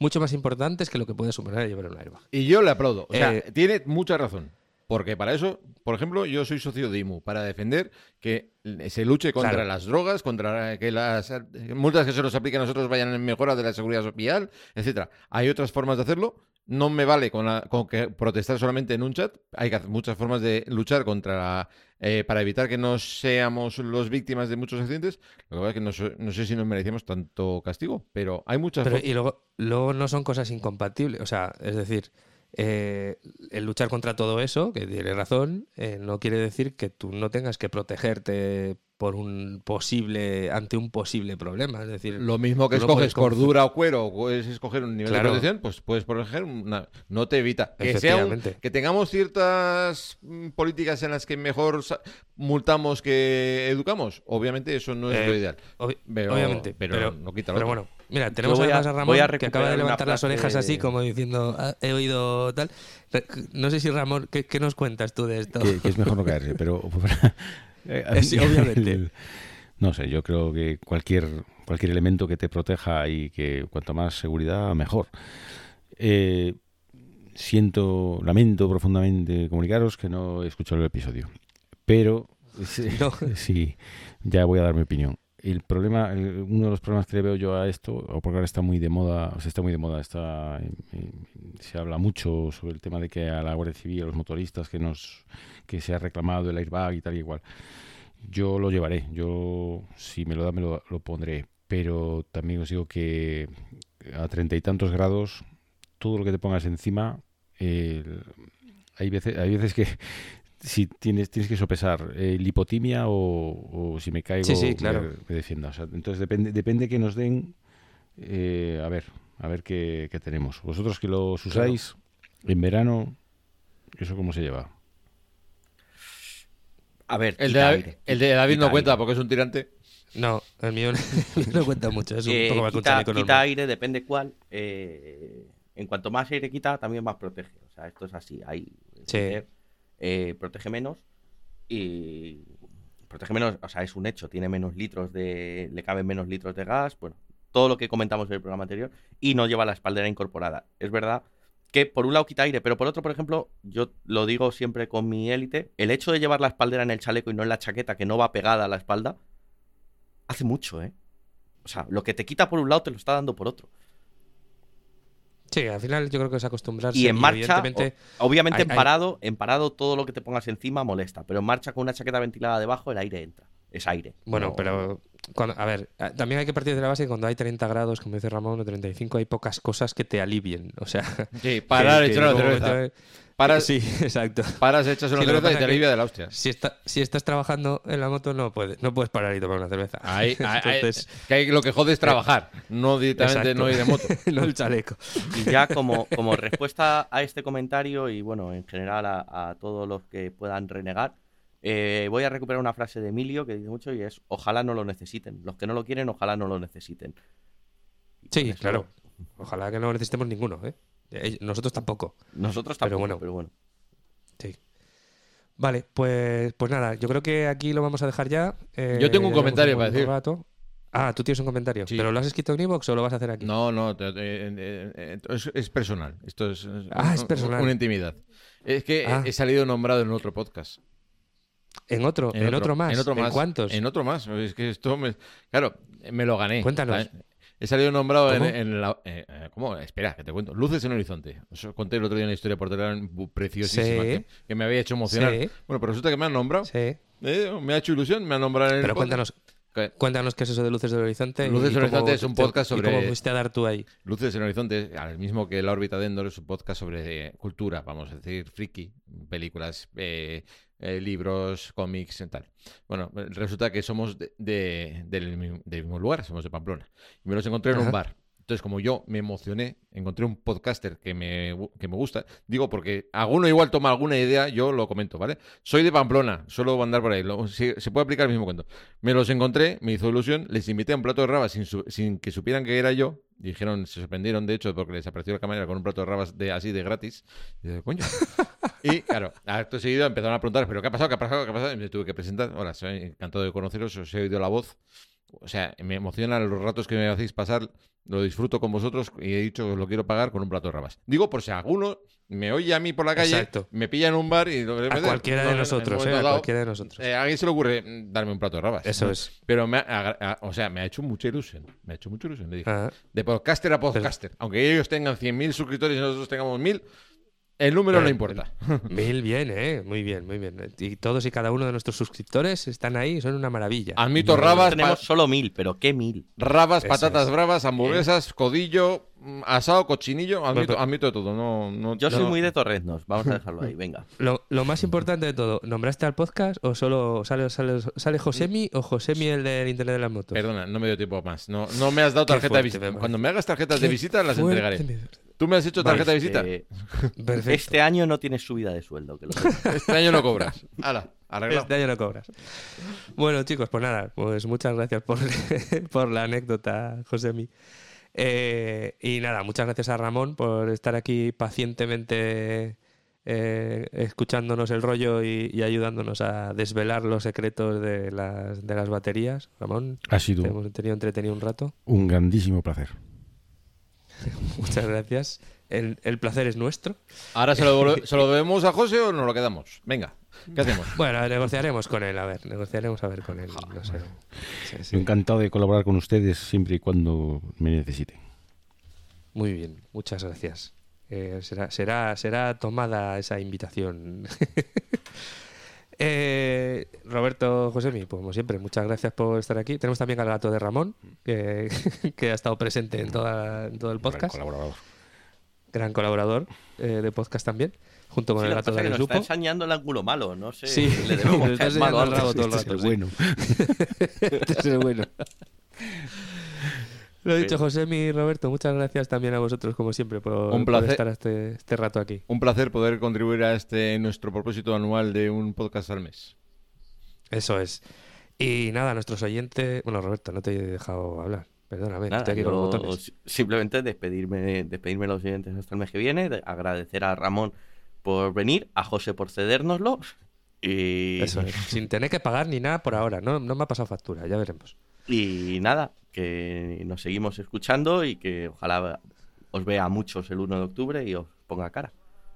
S1: Mucho más importantes que lo que puede suponer llevar un airbag.
S5: Y yo le aplaudo. O sea,
S1: Eh,
S5: tiene mucha razón. Porque para eso, por ejemplo, yo soy socio de IMU, para defender que se luche contra
S1: Claro.
S5: las drogas, contra que las multas que se nos apliquen a nosotros vayan en mejora de la seguridad vial, etcétera. Hay otras formas de hacerlo. No me vale con, la- con que protestar solamente en un chat. Hay que hacer muchas formas de luchar contra la- eh, para evitar que no seamos los víctimas de muchos accidentes. Lo que pasa es que no, sé- no sé si nos merecemos tanto castigo, pero hay muchas
S1: Pero, y luego, luego no son cosas incompatibles. O sea, es decir, eh, el luchar contra todo eso, que tiene razón, eh, no quiere decir que tú no tengas que protegerte por un posible, ante un posible problema. Es decir,
S5: Lo mismo que escoges cordura o cuero, o puedes escoger un nivel
S1: Claro.
S5: de protección, pues puedes proteger una. No te evita. Que, sea un-
S1: Efectivamente.
S5: que tengamos ciertas mm, políticas en las que mejor multamos que educamos. Obviamente eso no es
S1: Eh,
S5: lo ideal.
S1: obvi-
S5: Pero-
S1: obviamente,
S5: pero
S1: pero,
S5: no quita lo
S1: pero
S5: otro.
S1: bueno, mira, tenemos
S3: voy a-
S1: además a Ramón
S3: voy a
S1: que acaba de levantar las orejas así como diciendo, "Ah, he oído tal. No sé si Ramón, ¿qué, qué nos cuentas tú de esto?
S7: que, que es mejor no caerse, pero eh,
S1: sí, obviamente.
S7: no sé, yo creo que cualquier cualquier elemento que te proteja y que cuanto más seguridad mejor. Eh, siento, lamento profundamente comunicaros que no he escuchado el episodio, pero
S1: No.
S7: sí, ya voy a dar mi opinión. El problema, el- uno de los problemas que le veo yo a esto, o porque ahora está muy de moda, o sea, está muy de moda, está, eh, eh, se habla mucho sobre el tema de que a la Guardia Civil, a los motoristas, que nos, que se ha reclamado el airbag y tal y igual. Yo lo llevaré, yo si me lo da me lo, lo pondré, pero también os digo que a treinta y tantos grados, todo lo que te pongas encima, eh, hay veces, hay veces que si tienes, tienes que sopesar eh, lipotimia o, o si me caigo
S1: Sí, sí, claro.
S7: me, me defienda. O sea, entonces depende, depende que nos den, eh, a ver, a ver qué, qué tenemos. Vosotros que los usáis en verano, ¿eso cómo se lleva?
S3: A ver,
S5: El de,
S3: aire,
S5: el de David no cuenta
S3: aire.
S5: porque es un tirante.
S1: No, el mío no, no cuenta mucho, es un
S3: Eh,
S1: poco más
S3: quita, quita aire, depende cuál. eh, en cuanto más aire quita, también más protege. O sea, esto es así. Hay,
S1: Sí.
S3: eh, protege menos y protege menos, o sea, es un hecho. Tiene menos litros de, le caben menos litros de gas. Bueno, todo lo que comentamos en el programa anterior y no lleva la espaldera incorporada. Es verdad que por un lado quita aire, pero por otro, por ejemplo, yo lo digo siempre con mi élite, el hecho de llevar la espaldera en el chaleco y no en la chaqueta, que no va pegada a la espalda, hace mucho, ¿eh? O sea, lo que te quita por un lado te lo está dando por otro.
S1: Sí, al final yo creo que es acostumbrarse.
S3: Y en marcha, o- obviamente
S1: hay-
S3: en
S1: hay-
S3: parado, en parado todo lo que te pongas encima molesta, pero en marcha con una chaqueta ventilada debajo el aire entra. Es aire.
S1: Bueno,
S3: No-
S1: pero cuando- a ver, eh, también hay que partir de la base que cuando hay 30 grados, como dice Ramón, o 35, hay pocas cosas que te alivien. O sea,
S5: Sí, parar,
S1: que-
S5: echar una cerveza. Paras,
S1: Sí, exacto.
S5: paras, echas una
S1: Sí,
S5: cerveza y te alivia de la hostia.
S1: Si, está, si estás trabajando en la moto, no puedes, no puedes parar y tomar una cerveza.
S5: Ahí,
S1: Entonces,
S5: que hay- lo que jode es trabajar, no directamente
S1: exacto.
S5: no ir de moto.
S1: no el chaleco.
S3: Y ya como, como respuesta a este comentario y bueno, en general a, a todos los que puedan renegar, eh, voy a recuperar una frase de Emilio que dice mucho y es ojalá no lo necesiten. Los que no lo quieren, ojalá no lo necesiten. Y
S1: Sí,
S3: eso-
S1: claro. Ojalá que no necesitemos ninguno, ¿eh? Eh, Nosotros tampoco.
S3: Nosotros
S1: Pero
S3: tampoco,
S1: bueno.
S3: pero bueno.
S1: Sí. Vale, pues, pues nada, yo creo que aquí lo vamos a dejar ya. Eh,
S5: Yo tengo un comentario para decir.
S1: rato. Ah, tú tienes un comentario.
S5: Sí.
S1: ¿Pero lo has escrito en Evox o lo vas a hacer aquí?
S5: No, no, te- te- es, es personal. Esto es, es
S1: Ah, es personal.
S5: una intimidad. Es que
S1: Ah.
S5: he salido nombrado en otro podcast.
S1: En otro, en, otro, más.
S5: En otro más.
S1: cuántos?
S5: En otro más. Es que esto me. Claro, me lo gané.
S1: Cuéntanos.
S5: ¿sabes? He salido nombrado en,
S1: ¿Cómo?
S5: en la. eh, eh, ¿Cómo? Espera, que te cuento. Luces en el horizonte. Os conté el otro día una historia por teléfono bu- preciosísima
S1: Sí.
S5: que, que me había hecho emocionar.
S1: Sí.
S5: Bueno, pero resulta que me han nombrado.
S1: Sí.
S5: Eh, me ha hecho ilusión, me han nombrado en el
S1: Pero
S5: podcast.
S1: cuéntanos,
S5: ¿Qué?
S1: cuéntanos qué es eso de Luces del Horizonte.
S5: Luces
S1: y
S5: del Horizonte es un
S1: te-
S5: podcast
S1: y
S5: sobre-
S1: cómo fuiste a dar tú ahí.
S5: Luces en el Horizonte, al mismo que La órbita de Endor, es un podcast sobre eh, cultura, vamos a decir, friki, películas, eh, eh, libros, cómics y tal. Bueno, resulta que somos de- de- del, mi- del mismo lugar, somos de Pamplona. Y me los encontré en un bar. Entonces, como yo me emocioné, encontré un podcaster que me, que me gusta. Digo, porque alguno igual toma alguna idea, yo lo comento, ¿vale? Soy de Pamplona, suelo andar por ahí. se, puede aplicar el mismo cuento. Me los encontré, me hizo ilusión, les invité a un plato de rabas sin, que supieran que era yo. Dijeron, se sorprendieron, de hecho, porque les apareció la camarera con un plato de rabas así de gratis. Y dije, coño. y claro, acto seguido empezaron a preguntar, ¿pero qué ha pasado? ¿Qué ha pasado? ¿Qué ha pasado? Y me tuve que presentar. Hola, soy encantado de conoceros, os he oído la voz. O sea, me emocionan los ratos que me hacéis pasar, lo disfruto con vosotros y he dicho que os lo quiero pagar con un plato de rabas. Digo, por si alguno me oye a mí por la calle,
S1: Exacto.
S5: me pilla en un bar y... lo-
S1: A cualquiera
S5: no,
S1: de
S5: en- en
S1: nosotros, ¿eh? A cualquiera de nosotros.
S5: eh, a alguien se le ocurre mm, darme un plato de rabas.
S1: Eso
S5: ¿no?
S1: es.
S5: Pero me ha, a- a- o sea, me ha hecho mucha ilusión. Me ha hecho mucha ilusión. Le dije,
S1: Ah.
S5: de podcaster a podcaster. Aunque ellos tengan 100.000 suscriptores y nosotros tengamos 1.000, el número no
S1: Eh,
S5: importa.
S1: Mil bien, ¿eh? Muy bien, muy bien. Y todos y cada uno de nuestros suscriptores están ahí, son una maravilla.
S5: Admito
S1: No-
S5: rabas,
S3: Tenemos solo mil, pero ¿qué mil?
S5: rabas,
S1: Eso
S5: patatas
S1: es.
S5: bravas, hamburguesas, codillo, mm, asado, cochinillo. Admito, admito de todo. No, no,
S3: Yo soy
S5: no-
S3: muy de Torreznos, vamos a dejarlo ahí, venga.
S1: Lo, lo más importante de todo, ¿nombraste al podcast o solo sale, sale, sale Josemi o Josemi el del Internet de las motos?
S5: Perdona, no me dio tiempo más. No, no me has dado tarjeta de visita.
S1: me.
S5: Cuando me hagas tarjetas de visita, las
S1: fuerte,
S5: entregaré.
S1: me-
S5: ¿Tú me has hecho tarjeta de visita?
S3: Eh,
S1: Perfecto.
S3: este año no tienes subida de sueldo, que lo sepas.
S5: Este año no cobras. Hala, arreglado.
S1: Este año no cobras. Bueno, chicos, pues nada, pues muchas gracias por, por la anécdota, Josemi. Eh, y nada, muchas gracias a Ramón por estar aquí pacientemente eh, escuchándonos el rollo y, y ayudándonos a desvelar los secretos de las, de las baterías. Ramón,
S7: Ha sido
S1: te hemos tenido entretenido un rato.
S7: un grandísimo placer.
S1: Muchas gracias. El, el placer es nuestro.
S5: Ahora se lo, ¿se lo debemos a José o nos lo quedamos. Venga, ¿qué hacemos?
S1: Bueno, negociaremos con él, a ver, negociaremos a ver con él. No sé. Sí, sí.
S7: Encantado de colaborar con ustedes siempre y cuando me necesiten.
S1: Muy bien, muchas gracias. Eh, será, será, será tomada esa invitación. Eh, Roberto Josemi, pues como siempre, muchas gracias por estar aquí. Tenemos también al gato de Ramón, que, que ha estado presente en, toda, en todo el podcast.
S7: colaborador.
S1: Gran colaborador eh, de podcast también, junto con
S3: Sí,
S1: el gato de
S3: nos está enseñando el ángulo malo, no sé.
S1: Sí,
S3: le debemos
S1: está enseñando el rabo todo el
S7: Este es
S1: rato.
S7: el bueno.
S1: Este es el bueno. Lo he dicho, Josemi y Roberto, muchas gracias también a vosotros, como siempre, por,
S5: Un
S1: por
S5: placer.
S1: estar este, este rato aquí.
S5: Un placer poder contribuir a este nuestro propósito anual de un podcast al mes.
S1: Eso es. Y nada, nuestros oyentes. Bueno, Roberto, no te he dejado hablar. Perdóname,
S3: Nada,
S1: estoy aquí con los botones.
S3: si- simplemente despedirme, despedirme de los oyentes hasta el mes que viene, de- agradecer a Ramón por venir, a José por cedérnoslo y,
S1: Eso es. Sin tener que pagar ni nada por ahora. No, no me ha pasado factura, ya veremos.
S3: y nada, que nos seguimos escuchando y que ojalá os vea a muchos el 1 de octubre y os ponga cara.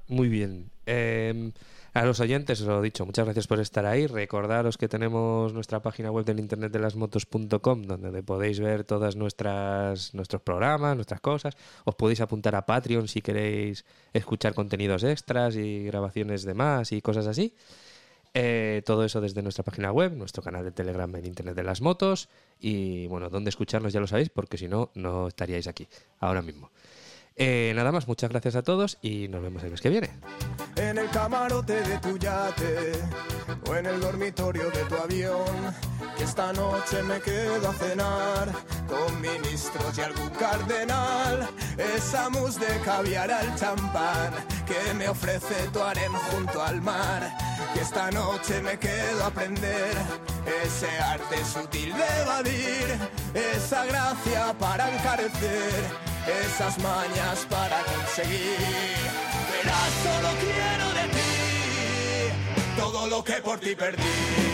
S1: Muy bien. Eh, a los oyentes, os lo he dicho, muchas gracias por estar ahí. Recordaros que tenemos nuestra página web del internet de las motos.com, donde podéis ver todas nuestras nuestros programas, nuestras cosas. Os podéis apuntar a Patreon si queréis escuchar contenidos extras y grabaciones de más y cosas así. Eh, todo eso desde nuestra página web, nuestro canal de Telegram en Internet de las Motos y bueno, dónde escucharnos ya lo sabéis porque si no, no estaríais aquí ahora mismo. Eh, nada más, muchas gracias a todos y nos vemos el mes que viene.
S11: En el camarote de tu yate o en el dormitorio de tu avión. Que esta noche me quedo a cenar con ministros y algún cardenal. Esa mousse de caviar al champán que me ofrece tu harem junto al mar. Que esta noche me quedo a aprender ese arte sutil de evadir, esa gracia para encarecer, esas mañas para conseguir. Verás, solo quiero de ti todo lo que por ti perdí.